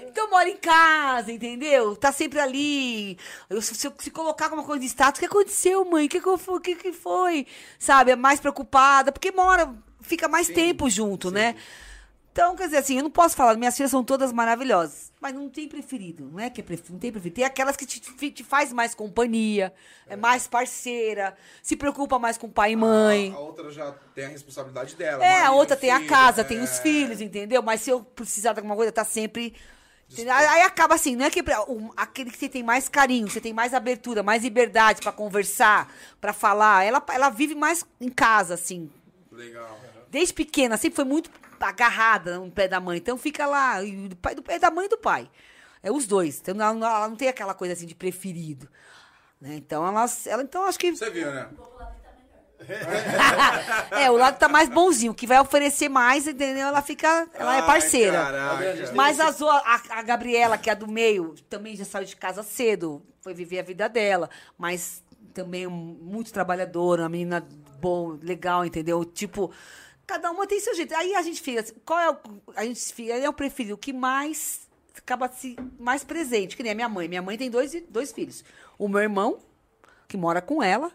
Então mora em casa, entendeu? Tá sempre ali. Eu, se, eu- se colocar alguma coisa de status, o que aconteceu, mãe? O que, que, o que, que foi? Sabe? É mais preocupada, porque mora, fica mais tempo junto, né? Então, quer dizer assim, eu não posso falar, minhas filhas são todas maravilhosas, mas não tem preferido, não é que é preferido, não tem preferido. Tem aquelas que te, te- faz mais companhia, é mais parceira, se preocupa mais com pai e mãe. A outra já tem a responsabilidade dela. É, a outra tem a filho, casa, é. tem os filhos, entendeu? Mas se eu precisar de alguma coisa, tá sempre? Aí acaba assim, não é que um- aquele que você tem mais carinho, você tem mais abertura, mais liberdade pra conversar, pra falar, ela, ela vive mais em casa, assim. Legal. Desde pequena, sempre foi muito agarrada no pé da mãe. Então fica lá, do pai do pé da mãe e do pai. É os dois. Então ela, não- ela não tem aquela coisa assim de preferido. né? Então ela, ela. Então acho que. Você viu, né? é, o lado tá mais bonzinho. O que vai oferecer mais, entendeu? Ela fica. Ela é Ai, parceira. caraca. Mas as o- a, a Gabriela, que é a do meio, também já saiu de casa cedo, foi viver a vida dela, mas também um- muito trabalhadora, uma menina boa, legal, entendeu? Tipo, cada uma tem seu jeito. Aí a gente fica, assim, qual é o. A gente fica, é o preferido, o que mais acaba se mais presente, que nem a minha mãe. Minha mãe tem dois, dois filhos. O meu irmão, que mora com ela,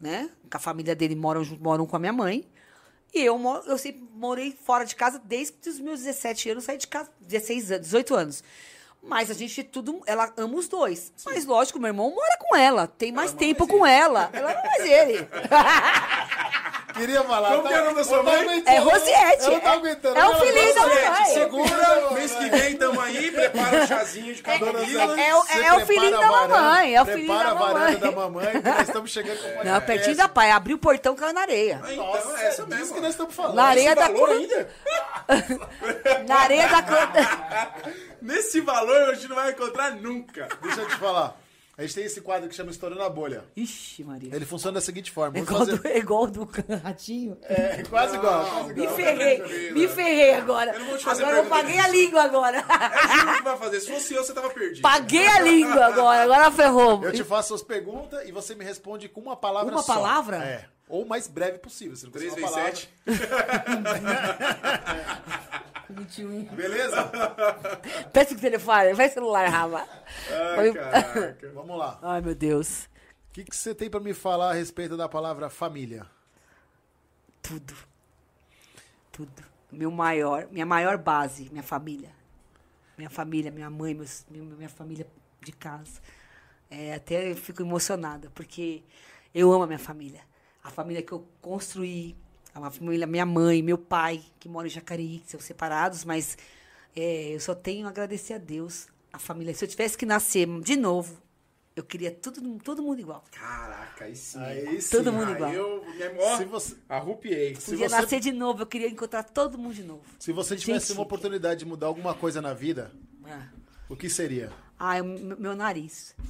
né? Com a família dele moram, moram com a minha mãe. E eu, eu sempre morei fora de casa desde os meus 17 anos, saí de casa, 16 anos, 18 anos. Mas a gente tudo, ela ama os dois. Mas lógico, meu irmão mora com ela, tem mais tempo com ela. Ela não mais ele. Queria falar. Como tá- que é o nome da sua mãe? É Rosiette. Eu não tô é- aguentando. É o filhinho da mamãe. Segura, mês que vem tamo aí, prepara o chazinho de camomila. é o- Você é o filhinho prepara da mamãe, é o filhinho prepara da a varanda mamãe. da mamãe, que nós estamos chegando com o Não, pertinho da pai. Abriu o portão, caiu na areia. Ah, Então, Nossa, é essa disso mesmo. que nós estamos falando. Na areia Esse da ainda? Na areia da. Nesse valor a gente não vai encontrar nunca. Deixa eu te falar. A gente tem esse quadro que chama Estourando a Bolha. Ixi, Maria. Ele funciona da seguinte forma. É igual, fazer... do, é igual do ratinho. É, quase igual, quase Me igual. ferrei, me ferrei agora. Eu não vou te fazer Agora eu paguei a língua agora. Juro que vai fazer. Se fosse eu, você tava perdido. Paguei a língua agora, agora ferrou. Eu te faço as perguntas e você me responde com uma palavra Uma só. palavra? É. Ou o mais breve possível. Se não 3 conseguir vezes uma palavra. 7. 21. Beleza? Peça o telefone, vai celular, Rafa. Ai, caraca. Vamos lá. Ai, meu Deus. O que, que você tem pra me falar a respeito da palavra família? Tudo. Tudo. Meu maior, minha maior base, minha família. Minha família, minha mãe, meus, minha, minha família de casa. É, até eu fico emocionada, porque eu amo a minha família. A família que eu construí, a família, minha mãe, meu pai, que mora em Jacareí, que são separados, mas é, eu só tenho a agradecer a Deus, a família. Se eu tivesse que nascer de novo, eu queria tudo, todo mundo igual. Caraca, aí sim. Aí sim. Todo mundo Aí igual. eu Se você- arrupiei. Se Podia você- nascer de novo, eu queria encontrar todo mundo de novo. Se você tivesse Gente. uma oportunidade de mudar alguma coisa na vida, É. o que seria? Ah, é o meu meu nariz.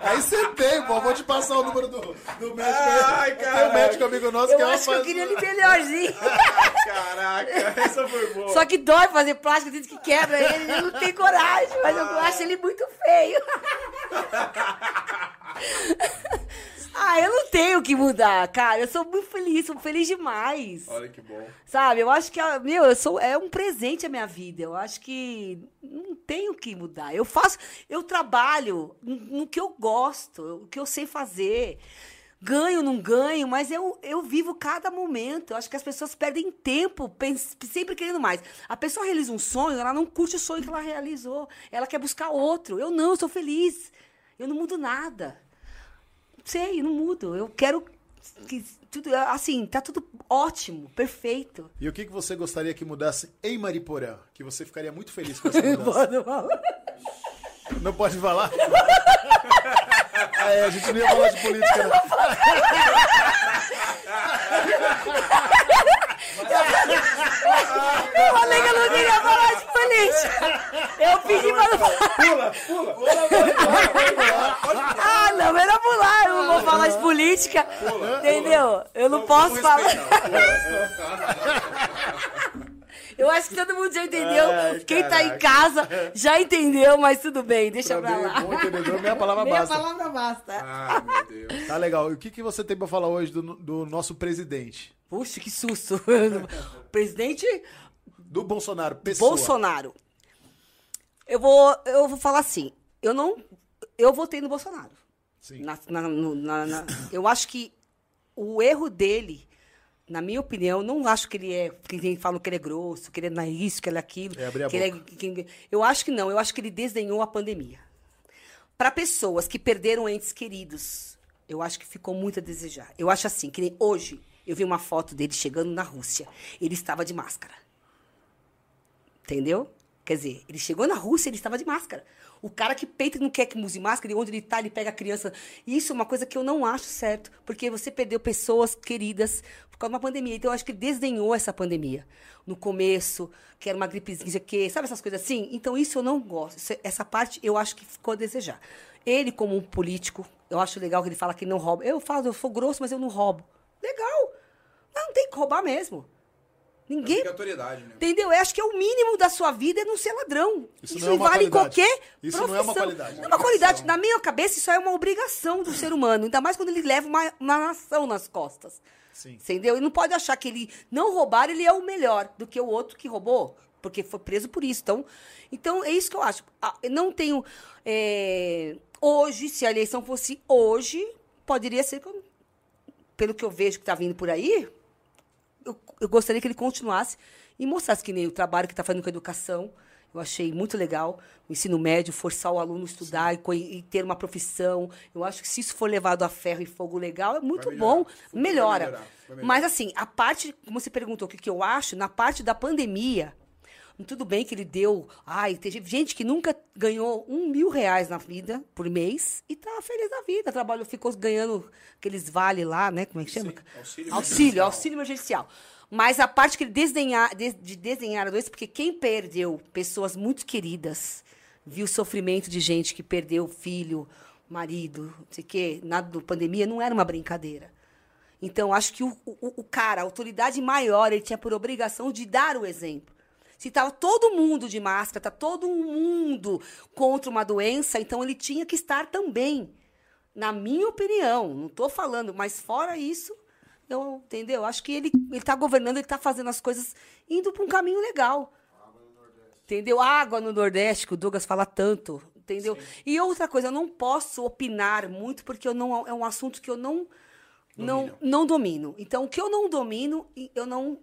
Aí você tem, pô. Eu vou te passar o número do, do médico. Ai, aí. Tem um médico amigo nosso Eu que é uma acho que eu queria ele melhorzinho. Caraca, essa foi boa. Só que dói fazer plástico, diz que quebra ele, ele não tem coragem, mas eu acho ele muito feio. Ah, eu não tenho o que mudar, cara. Eu sou muito feliz, sou feliz demais. Olha que bom. Sabe? Eu acho que, ah, meu, eu sou, é um presente a minha vida. Eu acho que não tenho o que mudar. Eu faço, eu trabalho no, que eu gosto, o que eu sei fazer. Ganho, não ganho, mas eu, eu vivo cada momento. Eu acho que as pessoas perdem tempo sempre querendo mais. A pessoa realiza um sonho, ela não curte o sonho que ela realizou. Ela quer buscar outro. Eu não, eu sou feliz. Eu não mudo nada. Sei, eu não mudo. Eu quero que tudo assim, tá tudo ótimo, perfeito. E o que, que você gostaria que mudasse em Mariporã? Que você ficaria muito feliz com essa mudança. Não pode falar? Ah, é, a gente não ia falar de política, não. Eu falei que eu não queria falar de política. Eu pedi pra não falar. Pula, pula. Ah, não, era pular. Eu não vou falar de política. Entendeu? Eu não posso falar. Eu acho que todo mundo já entendeu. Ai, Quem tá em casa já entendeu, mas tudo bem, deixa pra Pra lá. bom entendedor, meia palavra Meia basta. palavra basta. Ai, meu Deus. Tá legal. E o que, que você tem pra falar hoje do, do nosso presidente? Puxa, que susto. Presidente Do Bolsonaro, pessoa. Bolsonaro. Eu vou, eu vou falar assim. Eu não. Eu votei no Bolsonaro. Sim. Na- na- na- na- eu acho que o erro dele, na minha opinião, não acho que ele é. Que nem falam que ele é grosso, que ele é isso, que ele é aquilo. É abrir a que ele é- que- eu acho que não. Eu acho que ele desdenhou a pandemia. Para pessoas que perderam entes queridos, eu acho que ficou muito a desejar. Eu acho assim, que nem hoje, eu vi uma foto dele chegando na Rússia. Ele estava de máscara. Entendeu? Quer dizer, ele chegou na Rússia, ele estava de máscara. O cara que peita e não quer que use máscara, e onde ele está, ele pega a criança. Isso é uma coisa que eu não acho certo, porque você perdeu pessoas queridas por causa de uma pandemia. Então, eu acho que ele desdenhou essa pandemia. No começo, que era uma gripezinha, que, sabe essas coisas assim? Então, isso eu não gosto. Essa parte eu acho que ficou a desejar. Ele, como um político, eu acho legal que ele fala que não rouba. Eu falo, eu sou grosso, mas eu não roubo. Legal. Não tem que roubar mesmo. Ninguém Obrigatoriedade, né? Entendeu? Eu acho que é o mínimo da sua vida é não ser ladrão. Isso Isso, não é uma vale em qualidade. qualquer Isso profissão. não é uma qualidade. Não é uma qualidade. Na minha cabeça, isso é uma obrigação do ser humano. Ainda mais quando ele leva uma, uma nação nas costas. Sim. Entendeu? Ele não pode achar que ele não roubar, ele é o melhor do que o outro que roubou. Porque foi preso por isso. Então, então é isso que eu acho. Ah, Eu não tenho. é, hoje, se a eleição fosse hoje, poderia ser. que eu- Pelo que eu vejo que está vindo por aí, eu, eu gostaria que ele continuasse e mostrasse que nem o trabalho que está fazendo com a educação. Eu achei muito legal o ensino médio, forçar o aluno a estudar e, e ter uma profissão. Eu acho que se isso for levado a ferro e fogo legal, é muito bom. Vai Melhora. melhorar, vai melhorar. Mas assim, a parte, como você perguntou, o que, que eu acho, na parte da pandemia, tudo bem que ele deu. Ai, teve gente que nunca ganhou um mil reais na vida por mês e tá feliz da vida. Trabalhou, ficou ganhando aqueles vale lá, né? Como é que chama? Sim, auxílio auxílio, emergencial. auxílio emergencial. Mas a parte que ele desdenhar, de, de desenhar a doença, porque quem perdeu pessoas muito queridas, viu o sofrimento de gente que perdeu filho, marido, não sei o quê, na pandemia, não era uma brincadeira. Então, acho que o, o, o cara, a autoridade maior, ele tinha por obrigação de dar o exemplo. Se estava todo mundo de máscara, está todo mundo contra uma doença, então ele tinha que estar também. Na minha opinião, não estou falando, mas fora isso, eu, entendeu? Acho que ele está governando, ele está fazendo as coisas indo para um caminho legal. Entendeu? Água no Nordeste, que o Douglas fala tanto. Entendeu? E outra coisa, eu não posso opinar muito, porque eu não, é um assunto que eu não, não, Domina. não domino. Então, o que eu não domino, eu não,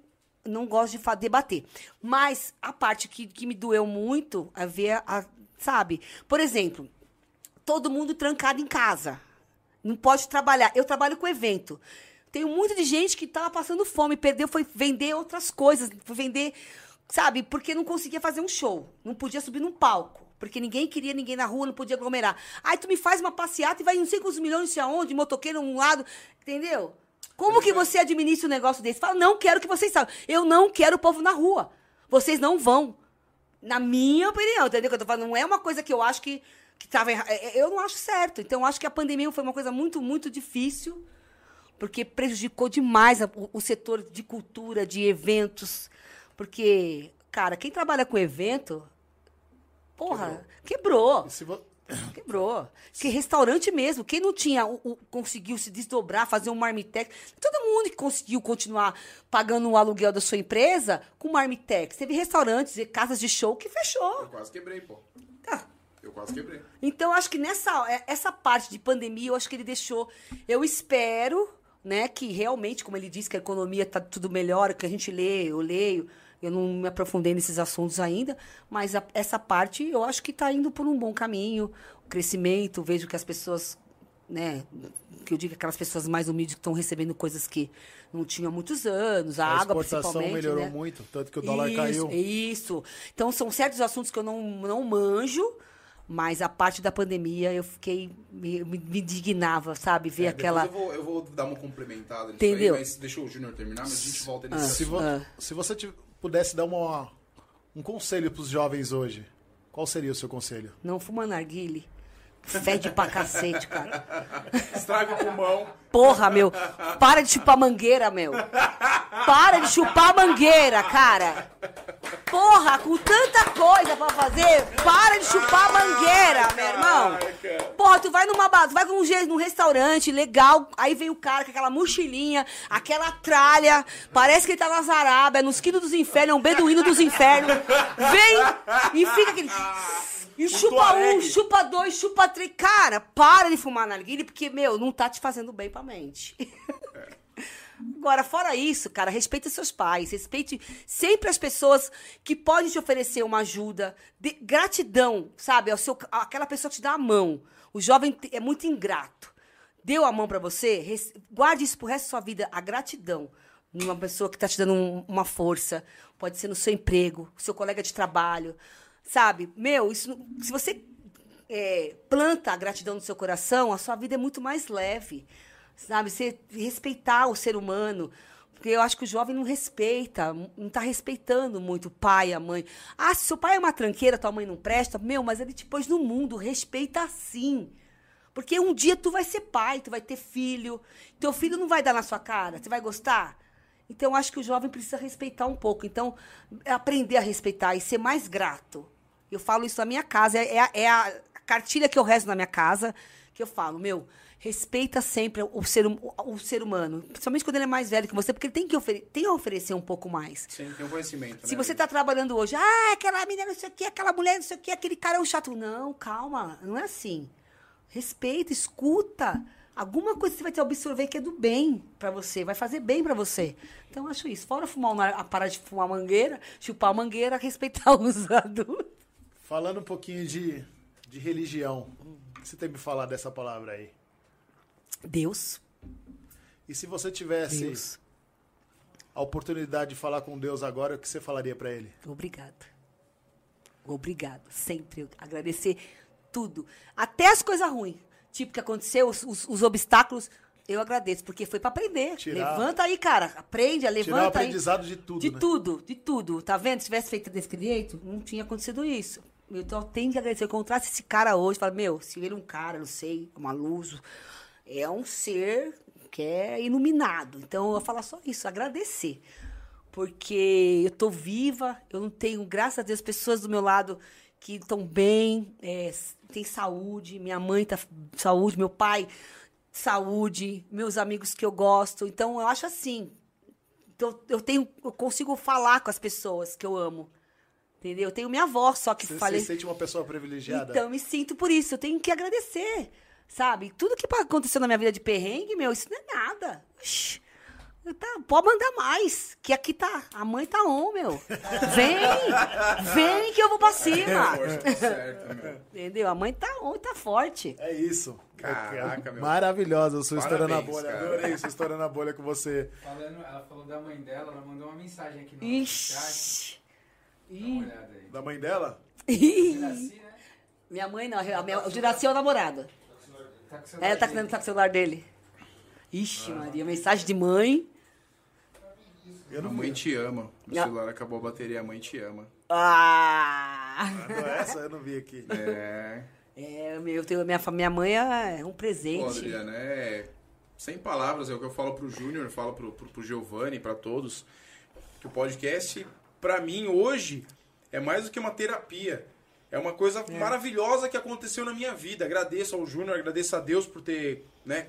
não gosto de debater. Mas a parte que, que me doeu muito é ver, a, sabe? Por exemplo, todo mundo trancado em casa. Não pode trabalhar. Eu trabalho com evento. Tenho muito de gente que estava passando fome, perdeu, foi vender outras coisas, foi vender, sabe? Porque não conseguia fazer um show. Não podia subir num palco. Porque ninguém queria ninguém na rua, não podia aglomerar. Aí tu me faz uma passeata e vai não sei quantos milhões, não sei aonde, motoqueiro um lado, entendeu? Como que você administra um negócio desse? Fala, não quero que vocês saibam. Eu não quero o povo na rua. Vocês não vão. Na minha opinião, entendeu? Que eu tô falando, não é uma coisa que eu acho que, que tava errado. Eu não acho certo. Então, eu acho que a pandemia foi uma coisa muito, muito difícil, porque prejudicou demais a- o, o setor de cultura, de eventos. Porque, cara, quem trabalha com evento, porra, quebrou. Se vo- Quebrou. Que restaurante mesmo. Quem não tinha, o, o- conseguiu se desdobrar, fazer um marmitex. Todo mundo que conseguiu continuar pagando o aluguel da sua empresa com marmitex. Teve restaurantes e casas de show que Eu fechou. quase quebrei, pô. Tá. Eu quase quebrei. Então, acho que nessa é- essa parte de pandemia, eu acho que ele deixou. Eu espero, né, que realmente, como ele disse, que a economia tá tudo melhor, que a gente lê, eu leio. Eu não me aprofundei nesses assuntos ainda, mas a- essa parte eu acho que está indo por um bom caminho. O crescimento, vejo que as pessoas, né, que eu digo aquelas pessoas mais humildes que estão recebendo coisas que não tinham há muitos anos, a, A água exportação principalmente, melhorou né? muito, tanto que o dólar isso, caiu. Isso. Então, são certos assuntos que eu não, não manjo, mas a parte da pandemia eu fiquei. Me, me indignava, sabe? Ver É, aquela. Eu vou, eu vou dar uma complementada nisso Entendeu? aí, mas deixa o Júnior terminar, mas a gente volta nesse Se, assunto. vo- Ah. se você tiv- pudesse dar uma, um conselho para os jovens hoje, qual seria o seu conselho? Não fuma narguile. Fede pra cacete, cara. Estraga o pulmão. Porra, meu. Para de chupar mangueira, meu. Para de chupar mangueira, cara. Porra, com tanta coisa pra fazer, para de chupar mangueira, meu irmão. Porra, tu vai numa ba- tu vai com um jeito num restaurante legal, aí vem o cara com aquela mochilinha, aquela tralha, parece que ele tá nas Arábias, nos quilos dos infernos, é um beduíno dos infernos. Vem e fica aquele e chupa um, chupa dois, chupa três. Cara, para de fumar narguilha, porque, meu, não tá te fazendo bem pra mente. Agora, fora isso, cara, respeite seus pais, respeite sempre as pessoas que podem te oferecer uma ajuda. De, gratidão, sabe? Ao seu, aquela pessoa que te dá a mão. O jovem é muito ingrato. Deu a mão pra você, res- guarde isso pro resto da sua vida, a gratidão. numa pessoa que tá te dando um- uma força. Pode ser no seu emprego, seu colega de trabalho. Sabe? Meu, isso, se você é, planta a gratidão no seu coração, a sua vida é muito mais leve. Sabe? Você respeitar o ser humano. Porque eu acho que o jovem não respeita, não está respeitando muito o pai, a mãe. Ah, se seu pai é uma tranqueira, tua mãe não presta, meu, mas ele te pôs no mundo, respeita sim. Porque um dia tu vai ser pai, tu vai ter filho. Teu filho não vai dar na sua cara, você vai gostar? Então, eu acho que o jovem precisa respeitar um pouco. Então, aprender a respeitar e ser mais grato. Eu falo isso na minha casa, é a, é a cartilha que eu rezo na minha casa, que eu falo, meu, respeita sempre o ser, hum- o ser humano, principalmente quando ele é mais velho que você, porque ele tem que ofere- tem a oferecer um pouco mais. Sim, tem um conhecimento. Se né? você tá trabalhando hoje, ah, aquela menina não sei o quê, aquela mulher não sei o quê, aquele cara é um chato. Não, calma, não é assim. Respeita, escuta. Alguma coisa você vai te absorver que é do bem pra você, vai fazer bem pra você. Então, eu acho isso. Fora fumar, parar de fumar mangueira, chupar mangueira, respeitar os adultos. Falando um pouquinho de, de religião, o que você tem me falar dessa palavra aí? Deus, E se você tivesse Deus, a oportunidade de falar com Deus agora, o que você falaria pra ele? obrigada. Obrigado. Sempre agradecer tudo. Até as coisas ruins. Tipo que aconteceu, os, os- os obstáculos, eu agradeço, porque foi pra aprender. Tirar- Levanta aí, cara. Aprende, Tirar o levanta aí. aprendizado de tudo, De né? tudo, de tudo. Tá vendo? Se tivesse feito desse jeito, não tinha acontecido isso. Então tem que agradecer. Eu encontrasse esse cara hoje, fala, meu, se é um cara, não sei, uma luz, é um ser que é iluminado. Então eu falar só isso, agradecer. Porque eu tô viva, eu não tenho, graças a Deus, pessoas do meu lado que estão bem, é, tem saúde, minha mãe tá saúde, meu pai saúde, meus amigos que eu gosto. Então eu acho assim, então, eu tenho, eu consigo falar com as pessoas que eu amo. Entendeu? Eu tenho minha avó só que Você falei. se sente uma pessoa privilegiada? Então, eu me sinto por isso. Eu tenho que agradecer. Sabe? Tudo que aconteceu na minha vida de perrengue, meu, isso não é nada. Oxi. Tá, pode mandar mais. Que aqui tá. A mãe tá on, meu. Vem! Vem que eu vou pra cima. Força, tá certo, meu. Entendeu? A mãe tá on e tá forte. É isso. Caraca, É meu. Maravilhosa, sua história na bolha. cara. Adorei sua história na bolha com você. Falando, ela falou da mãe dela, ela mandou uma mensagem aqui no chat. Ixi. Aí. Da mãe dela? Juraci, né? Minha mãe não. a minha- O Juraci é o namorado. Tá com o É, Ela tá, celular tá com o celular dele. Ixi, Maria, mensagem de mãe. Eu A não mãe vi. te ama. O Ah. celular acabou a bateria, a mãe te ama. Ah! Não é essa? Eu não vi aqui. É. É, meu, eu tenho, minha, fa- minha mãe é um Pô, presente. Adriana, é. Sem palavras, é o que eu falo pro Júnior, falo pro, pro, pro Giovanni, pra todos. Que o podcast, pra mim, hoje, é mais do que uma terapia. É uma coisa maravilhosa que aconteceu na minha vida. Agradeço ao Júnior, agradeço a Deus por ter, né,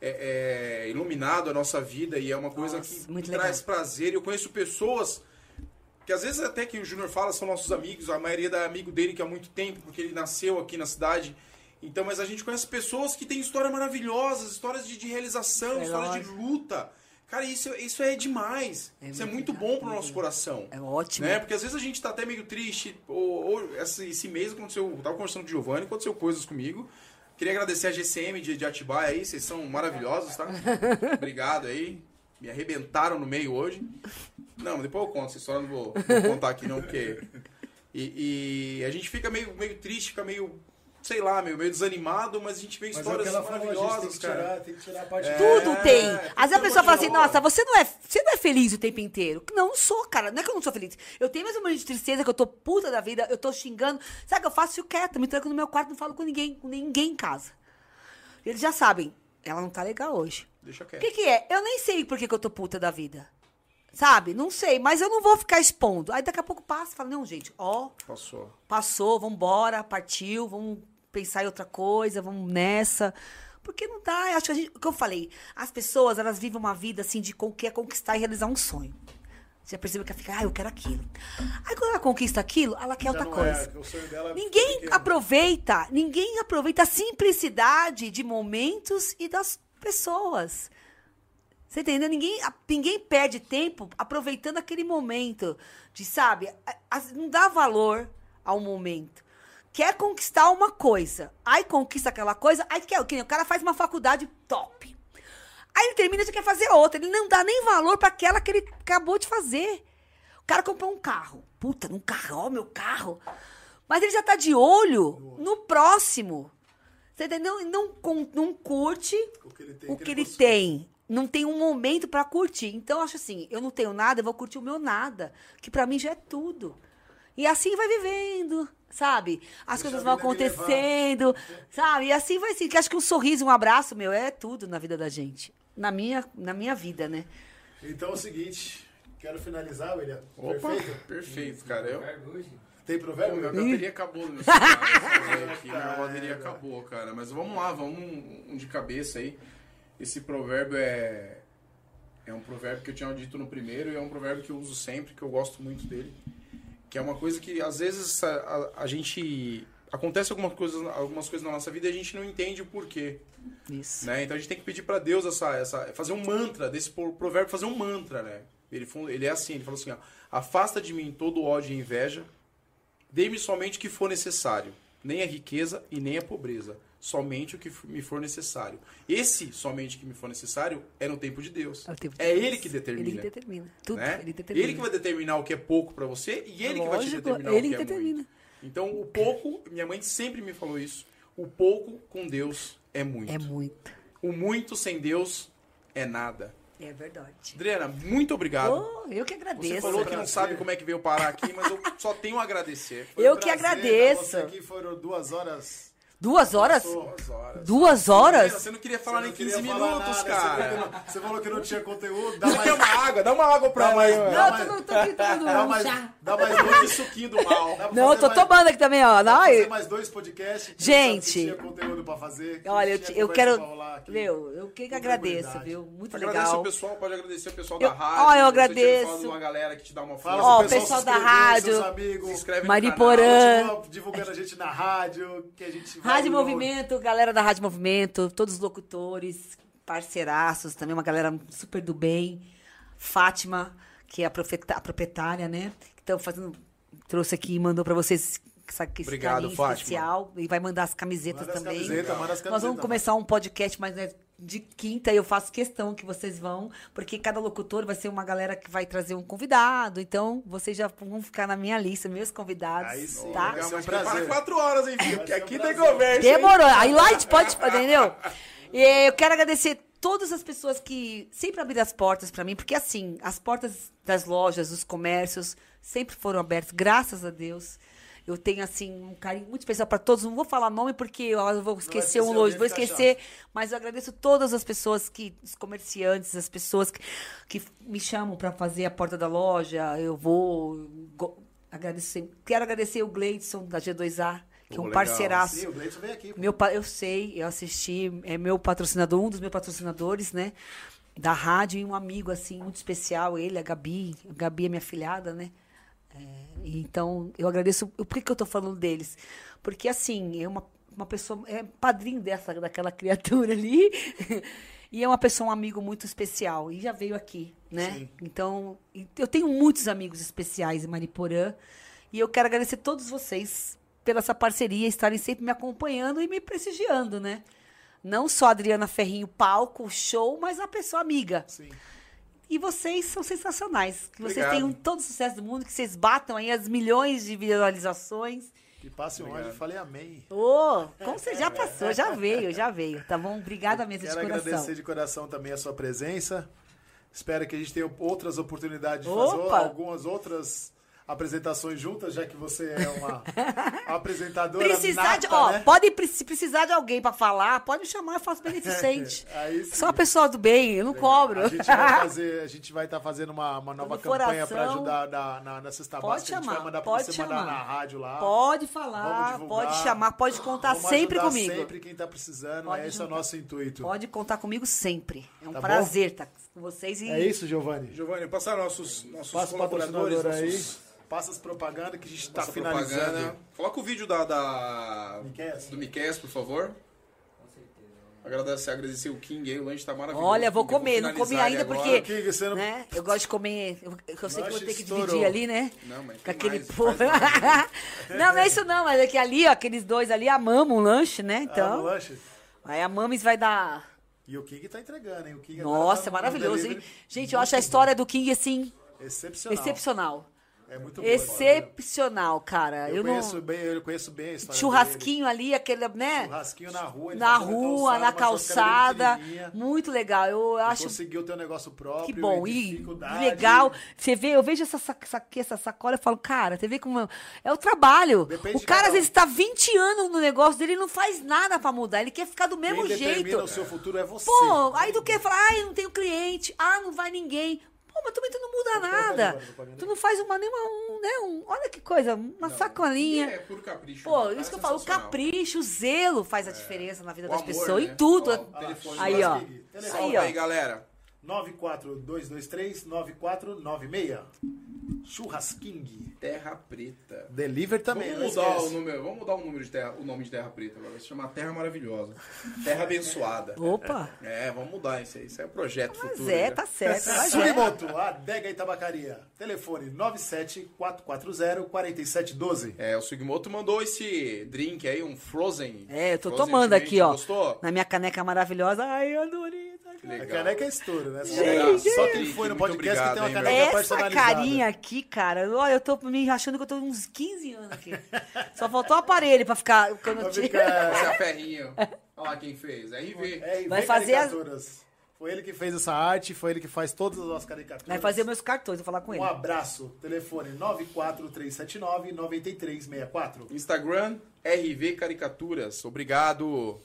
é, é, iluminado a nossa vida e é uma coisa Nossa, que traz legal. prazer. Eu conheço pessoas que às vezes até que o Júnior fala são nossos amigos, a maioria é amigo dele que há muito tempo, porque ele nasceu aqui na cidade. Então, mas a gente conhece pessoas que têm histórias maravilhosas, histórias de, de realização, É histórias de luta. Cara, isso, isso é demais. É isso é muito bom pro nosso coração. É ótimo. Né? Porque às vezes a gente tá até meio triste. Ou, ou esse, esse mês aconteceu. Eu tava conversando com o Giovanni, aconteceu coisas comigo. Queria agradecer a GCM de, de Atibaia aí, vocês são maravilhosos, tá? Obrigado aí. Me arrebentaram no meio hoje. Não, mas depois eu conto, essa história não vou, vou contar aqui não, porque. E, e a gente fica meio, meio triste, fica meio, sei lá, meio, meio desanimado, mas a gente vê Mas é o histórias falou, tem maravilhosas, que cara. tirar, tem que tirar a parte É. Tudo tem. tem Às vezes a pessoa fala assim, nossa, você não, é, você não é feliz o tempo inteiro. Não, não sou, cara. Não é que eu não sou feliz. Eu tenho mais um momento de tristeza, que eu tô puta da vida, eu tô xingando. Sabe o que eu faço? Fico quieta, me tranco no meu quarto, não falo com ninguém, com ninguém em casa. Eles já sabem, ela não tá legal hoje. Deixa O quieto. que que é? Eu nem sei por que, que eu tô puta da vida. Sabe? Não sei, mas eu não vou ficar expondo. Aí daqui a pouco passa e fala, não, gente, ó, Passou. passou, vambora, partiu, vamos pensar em outra coisa, vamos nessa. Porque não dá, acho que a gente, o que eu falei, as pessoas, elas vivem uma vida assim de quer conquistar e realizar um sonho. Você já percebeu que ela fica, ah, eu quero aquilo. Aí quando ela conquista aquilo, ela quer Já outra não coisa. É, é Ninguém pequeno. aproveita, ninguém aproveita a simplicidade de momentos e das pessoas. Você entendeu? Ninguém, ninguém perde tempo aproveitando aquele momento de, sabe, a- a- não dá valor ao momento. Quer conquistar uma coisa, aí conquista aquela coisa, aí quer, que o cara faz uma faculdade top. Aí ele termina e já quer fazer outra. Ele não dá nem valor pra aquela que ele acabou de fazer. O cara comprou um carro. Puta, num carro, ó, meu carro. Mas ele já tá de olho no próximo. Você entendeu? Não, não curte O que ele tem. que ele ele tem. Não tem um momento pra curtir. Então, eu acho assim, eu não tenho nada, eu vou curtir o meu nada. Que pra mim já é tudo. E assim vai vivendo, sabe? As Deixa coisas vão acontecendo, sabe? E assim vai ser. Que acho que um sorriso, um abraço, meu, é tudo na vida da gente. Na minha, na minha vida, né? Então é o seguinte, quero finalizar, William. Opa, Perfeito? perfeito, cara. Eu. Tem Pô, provérbio? minha bateria acabou no meu celular. aqui, minha bateria acabou, cara. Mas vamos lá, vamos um, um de cabeça aí. Esse provérbio é. É um provérbio que eu tinha dito no primeiro e é um provérbio que eu uso sempre, que eu gosto muito dele. Que é uma coisa que às vezes a, a- a gente. Acontece algumas coisas, algumas coisas na nossa vida e a gente não entende o porquê. Isso. né? Então a gente tem que pedir pra Deus essa, essa, fazer um mantra desse pro- provérbio, fazer um mantra, né? Ele, ele é assim, ele falou assim, ó, afasta de mim todo ódio e inveja, dê-me somente o que for necessário, nem a riqueza e nem a pobreza, somente o que me for necessário. Esse somente que me for necessário é no tempo de Deus. É o tempo de É Deus. ele que determina. Ele que determina. Tudo. né? Ele determina. Ele que vai determinar o que é pouco pra você e ele que vai te Lógico, determinar ele o que que é determina. muito. Então, o pouco, minha mãe sempre me falou isso, o pouco com Deus é muito. É muito. O muito sem Deus é nada. É verdade. Adriana, muito obrigado. Oh, eu que agradeço. Você falou que não sabe como é que veio parar aqui, mas eu só tenho a agradecer. Foi Eu um que prazer, agradeço. Você aqui foram duas horas. Duas horas? Duas horas. Duas horas? Você não queria falar Você nem não queria 15 falar minutos, nada, cara. Você falou, que não, você falou que não tinha conteúdo. Dá mais, uma água? Dá uma água pra dá Não, mais- tô, tô tomando dá mais, chá. dá mais dois. suquinho do mal. Não, eu tô mais- tomando aqui também, ó. dá fazer mais dois podcasts. Gente. tinha conteúdo pra fazer. que olha, eu, eu quero. Meu, eu que, agradeço, viu? Muito Agradece legal. o pessoal, pode agradecer o pessoal Eu- da rádio. ó, eu agradeço. uma galera que te dá uma força. Fala Ó, o pessoal da rádio, Seus se amigos. inscreve Mariporã. no canal. Divulgando a gente na rádio, que a gente vai Rádio. Movimento, galera da Rádio Movimento, todos os locutores, parceiraços, também uma galera super do bem. Fátima, que é a, profeta- a proprietária, né? Que estão fazendo. Trouxe aqui e mandou pra vocês essa, esse Obrigado, Fátima. especial. E vai mandar as camisetas Manda as também. camisetas, manda as Nós camisetas. vamos começar um podcast, mas é de quinta e eu faço questão que vocês vão, porque cada locutor vai ser uma galera que vai trazer um convidado. Então, vocês já vão ficar na minha lista, meus convidados. Aí sim, tá? Um Mas prepara prazer. quatro horas, hein, filho? Porque ser um aqui tem conversa. hein? Demorou. Aí lá a gente pode, entendeu? E eu quero agradecer todas as pessoas que sempre abriram as portas pra mim, porque assim, as portas das lojas, dos comércios, sempre foram abertas, graças a Deus. Eu tenho, assim, um carinho muito especial pra todos. Não vou falar nome porque eu vou esquecer um longe, vou esquecer. Mas eu agradeço todas as pessoas que, os comerciantes, as pessoas que, que me chamam pra fazer a porta da loja. Eu vou. go- agradecer. Quero agradecer o Gleidson da G2A, que é um legal. parceiraço. Sim, o Gleison veio aqui. pô. Meu, eu sei, eu assisti, é meu patrocinador, um dos meus patrocinadores, né? Da rádio e um amigo, assim, muito especial, ele, a Gabi. A Gabi é minha filhada, né? É, então, eu agradeço. Por que, eu tô falando deles? Porque, assim, é uma, uma pessoa. É padrinho dessa, daquela criatura ali. e é uma pessoa, um amigo muito especial. E já veio aqui, né? Sim. Então, eu tenho muitos amigos especiais em Mariporã. E eu quero agradecer todos vocês pela essa parceria, estarem sempre me acompanhando e me prestigiando, né? Não só a Adriana Ferrinho, palco, show, mas a pessoa amiga. Sim. E vocês são sensacionais. Que vocês Obrigado. tenham todo o sucesso do mundo, que vocês batam aí as milhões de visualizações. E passe um anjo e falei amém. Ô, como você já passou, já veio, já veio, tá bom? Obrigada mesmo Quero de coração. agradecer de coração também a sua presença. Espero que a gente tenha outras oportunidades de fazer Opa! algumas outras apresentações juntas, já que você é uma apresentadora Precisar de, nata, ó, né? pode se precisar de alguém pra falar, pode me chamar, eu faço beneficente. Sim. Sou uma pessoa do bem, eu não cobro. A gente vai fazer, a gente vai estar fazendo uma, uma nova campanha para ajudar na, na, na cesta Pode básica. A gente vai chamar, mandar para pode você chamar. mandar na rádio lá. Pode falar, divulgar. pode chamar, pode contar Vamos sempre comigo. Sempre quem tá precisando, Pode esse é o nosso intuito. Pode contar comigo sempre. É um Tá prazer estar com vocês. E É isso, Giovanni? Giovanni, passar nossos, nossos Passa colaboradores, patrocinador aí. Passa as propagandas que a gente está finalizando. propaganda. Coloca o vídeo da, da do Miqueias, por favor. Com certeza. Agradecer, agradecer o King aí, o lanche tá maravilhoso. Olha, vou comer, não comi ainda porque. King, você não- né, eu gosto de comer. Eu, eu sei que vou ter que estourou. dividir ali, né? Não, mas Com aquele povo. não, não é isso não, mas é que ali, ó, aqueles dois ali amamos um lanche, né? Ah, Então. lanche? aí a Mames vai dar. E o King tá entregando, hein? O King Nossa, tá é maravilhoso, hein? Gente, eu acho a história do King, assim, Excepcional. excepcional. É muito boa. história. Excepcional, cara. Eu, Eu, conheço não... bem, eu conheço bem a história Churrasquinho ali, aquele, dele. né? Churrasquinho na rua. Na rua, na calçada. churrascaria pequenininha. Muito legal. Eu acho Conseguiu ter um negócio próprio. que bom. E legal. Você vê, eu vejo essa, sac- essa sacola e falo, cara, você vê como. É o trabalho. Depende o cara, às vezes, tá 20 anos no negócio dele e não faz nada pra mudar. Ele quer ficar do mesmo Quem jeito. o seu futuro é você. Pô, aí tu quer falar, ai, não tenho cliente, ah, não vai ninguém. Pô, mas também tu não muda nada. Tu não faz uma, nenhuma, um, né, um, olha que coisa, uma sacolinha. É puro capricho. Pô, cara, isso que eu é falo, o capricho, o zelo faz a diferença na vida O das amor, pessoas, né? em tudo. Ó, Aí, ó. Aí, aí, ó. galera. 94223-9496. Churrasking. Terra Preta. Deliver também, Vamos não mudar, o número, vamos mudar o, número de terra, o nome de Terra Preta agora. Vai se chamar Terra Maravilhosa. Terra Abençoada. Opa, É, vamos mudar isso aí. Isso é o projeto mas futuro. é, né? tá certo. É. Sugimoto, Adega e Tabacaria. Telefone 97440-4712. É, o Sugimoto mandou esse drink aí, um Frozen. É, eu tô Frozen tomando drink. aqui, ó. Gostou? Na minha caneca maravilhosa. Ai, Adorita. Que A legal. caneca é estouro, né? Só, Gente, só quem foi no podcast que tem uma obrigado, hein, caneca Essa personalizada. carinha aqui, cara, olha, eu tô me achando que eu tô uns 15 anos aqui. Só faltou o aparelho pra ficar. Quando eu tiro. Esse é a Ferrinho. Olha lá quem fez. RV. É, e Vai fazer as- caricaturas. Foi ele que fez essa arte, foi ele que faz todas as nossas caricaturas. Vai fazer meus cartões, vou falar com ele. Um abraço. Telefone 94379-9364. Instagram, RV Caricaturas. Obrigado.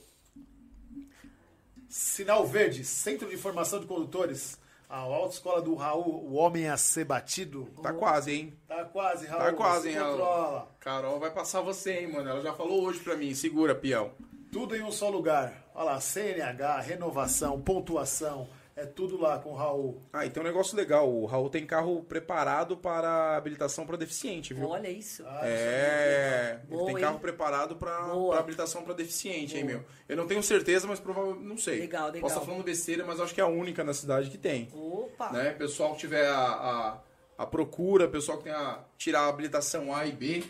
Sinal Verde, Centro de Formação de Condutores. A autoescola do Raul, o homem a ser batido. Tá quase, hein? Tá quase, Raul. Tá quase, se hein, Raul? controla. Carol vai passar você, hein, mano. Ela já falou hoje pra mim. Segura, peão. Tudo em um só lugar. Olha lá, CNH, renovação, pontuação. É tudo lá com o Raul. Ah, e tem um negócio legal. O Raul tem carro preparado para habilitação para deficiente, viu? Olha isso. Ah, É, ele Boa, tem hein? carro preparado para Boa. habilitação para deficiente, hein, meu? Eu não tenho certeza, mas provavelmente não sei. Legal, legal. Posso estar falando besteira, mas acho que é a única na cidade que tem. Opa. Né? Pessoal que tiver a, a, a procura, pessoal que tem a tirar a habilitação A e B,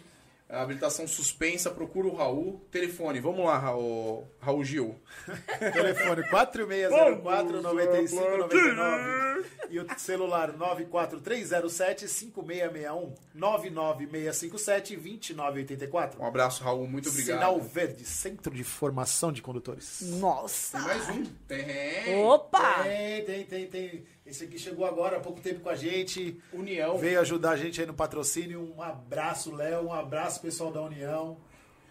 a habilitação suspensa, procura o Raul. Telefone, vamos lá, Raul, Raul Gil. Telefone 4604-9599. E o celular 94307-5661. 99657-2984. Um abraço, Raul, muito obrigado. Sinal Verde, Centro de Formação de Condutores. Nossa. Tem mais um. Tem. Opa. Tem, tem, tem, tem. Esse aqui chegou agora há pouco tempo com a gente. União. Veio ajudar a gente aí no patrocínio. Um abraço, Léo. Um abraço, pessoal da União.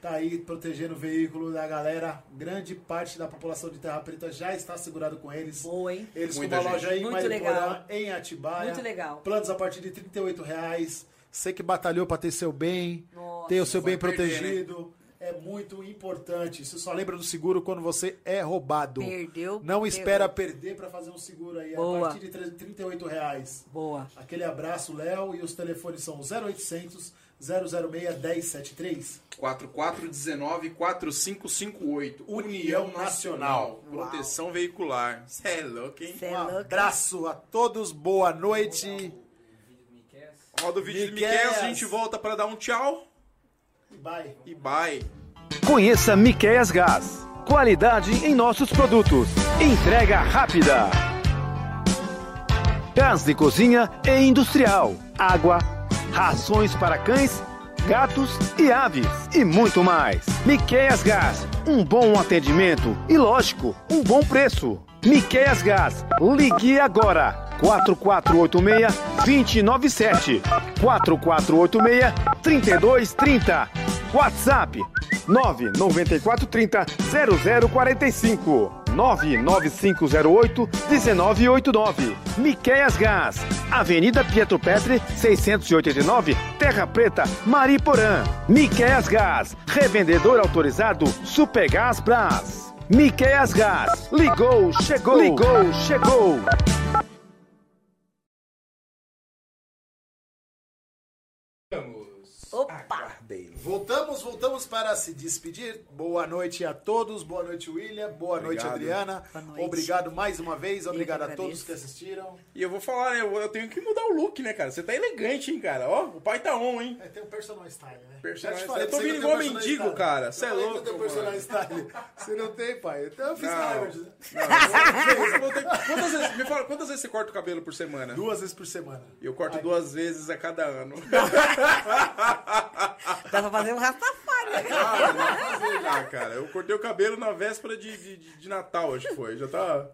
Tá aí protegendo o veículo da galera. Grande parte da população de Terra Preta já está segurado com eles. Boa, hein? Eles Muita com uma gente. loja em Muito Mariporã, legal. em Atibaia. Muito legal. Planos a partir de 38 reais. Você que batalhou para ter seu bem, Nossa. ter o seu bem perder, né? protegido. É muito importante. Você só lembra do seguro quando você é roubado. Perdeu, Não perdeu. espera perder para fazer um seguro aí. Boa. A partir de 38 reais. Boa. Aquele abraço, Léo. E os telefones são 0800 006 1073. 4419-4558. União Nacional. Proteção veicular. Cê é louco, hein? Cê é Um louco. abraço a todos. Boa noite. O vídeo do Miquel. Roda o vídeo do Miquel. A gente volta para dar um tchau Bye. e bye. Conheça Miqueias Gás. Qualidade em nossos produtos. Entrega rápida. Gás de cozinha e industrial. Água, rações para cães, gatos e aves. E muito mais. Miqueias Gás. Um bom atendimento e, lógico, um bom preço. Miqueias Gás. Ligue agora. 4486-297. 4486-3230. WhatsApp 99430 0045 99508 1989. Miqueias Gás, Avenida Pietro Petre, 689, Terra Preta, Mariporã. Miqueias Gás, revendedor autorizado Supergás Brás. Miqueias Gás, ligou, chegou, ligou, chegou. Voltamos, voltamos para se despedir. Boa noite a todos. Boa noite, William. Boa noite, Obrigado. Adriana. Boa noite. Obrigado mais uma vez. Obrigado a todos que assistiram. E eu vou falar, né? Eu, eu tenho que mudar o look, né, cara? Você tá elegante, hein, cara? Ó, o pai tá on, hein? É, tem um personal style, né? Personal te style. Eu tô você vindo igual mendigo, personal cara. style. Cê é Eu falei que louco, eu tenho personal style. Você não tem, pai? Então eu fiz. Harvard. né? Quantas, vezes, me fala, quantas vezes você corta o cabelo por semana? Duas vezes por semana. Eu corto duas vezes a cada ano. Dá pra fazer um rastafari. né? Ah, dá pra fazer já, cara. Eu cortei o cabelo na véspera de, de, de- Natal, acho que foi. Já tá.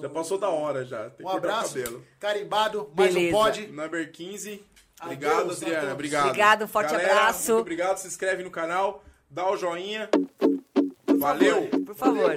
Já passou da hora já. Tem Um abraço. o cabelo. Carimbado. Mais um Beleza. pod. Number 15. Obrigado, Adeus Adriana. Obrigado. Obrigado, forte Galera, abraço. Muito obrigado. Se inscreve no canal. Dá o joinha. Valeu. Por favor.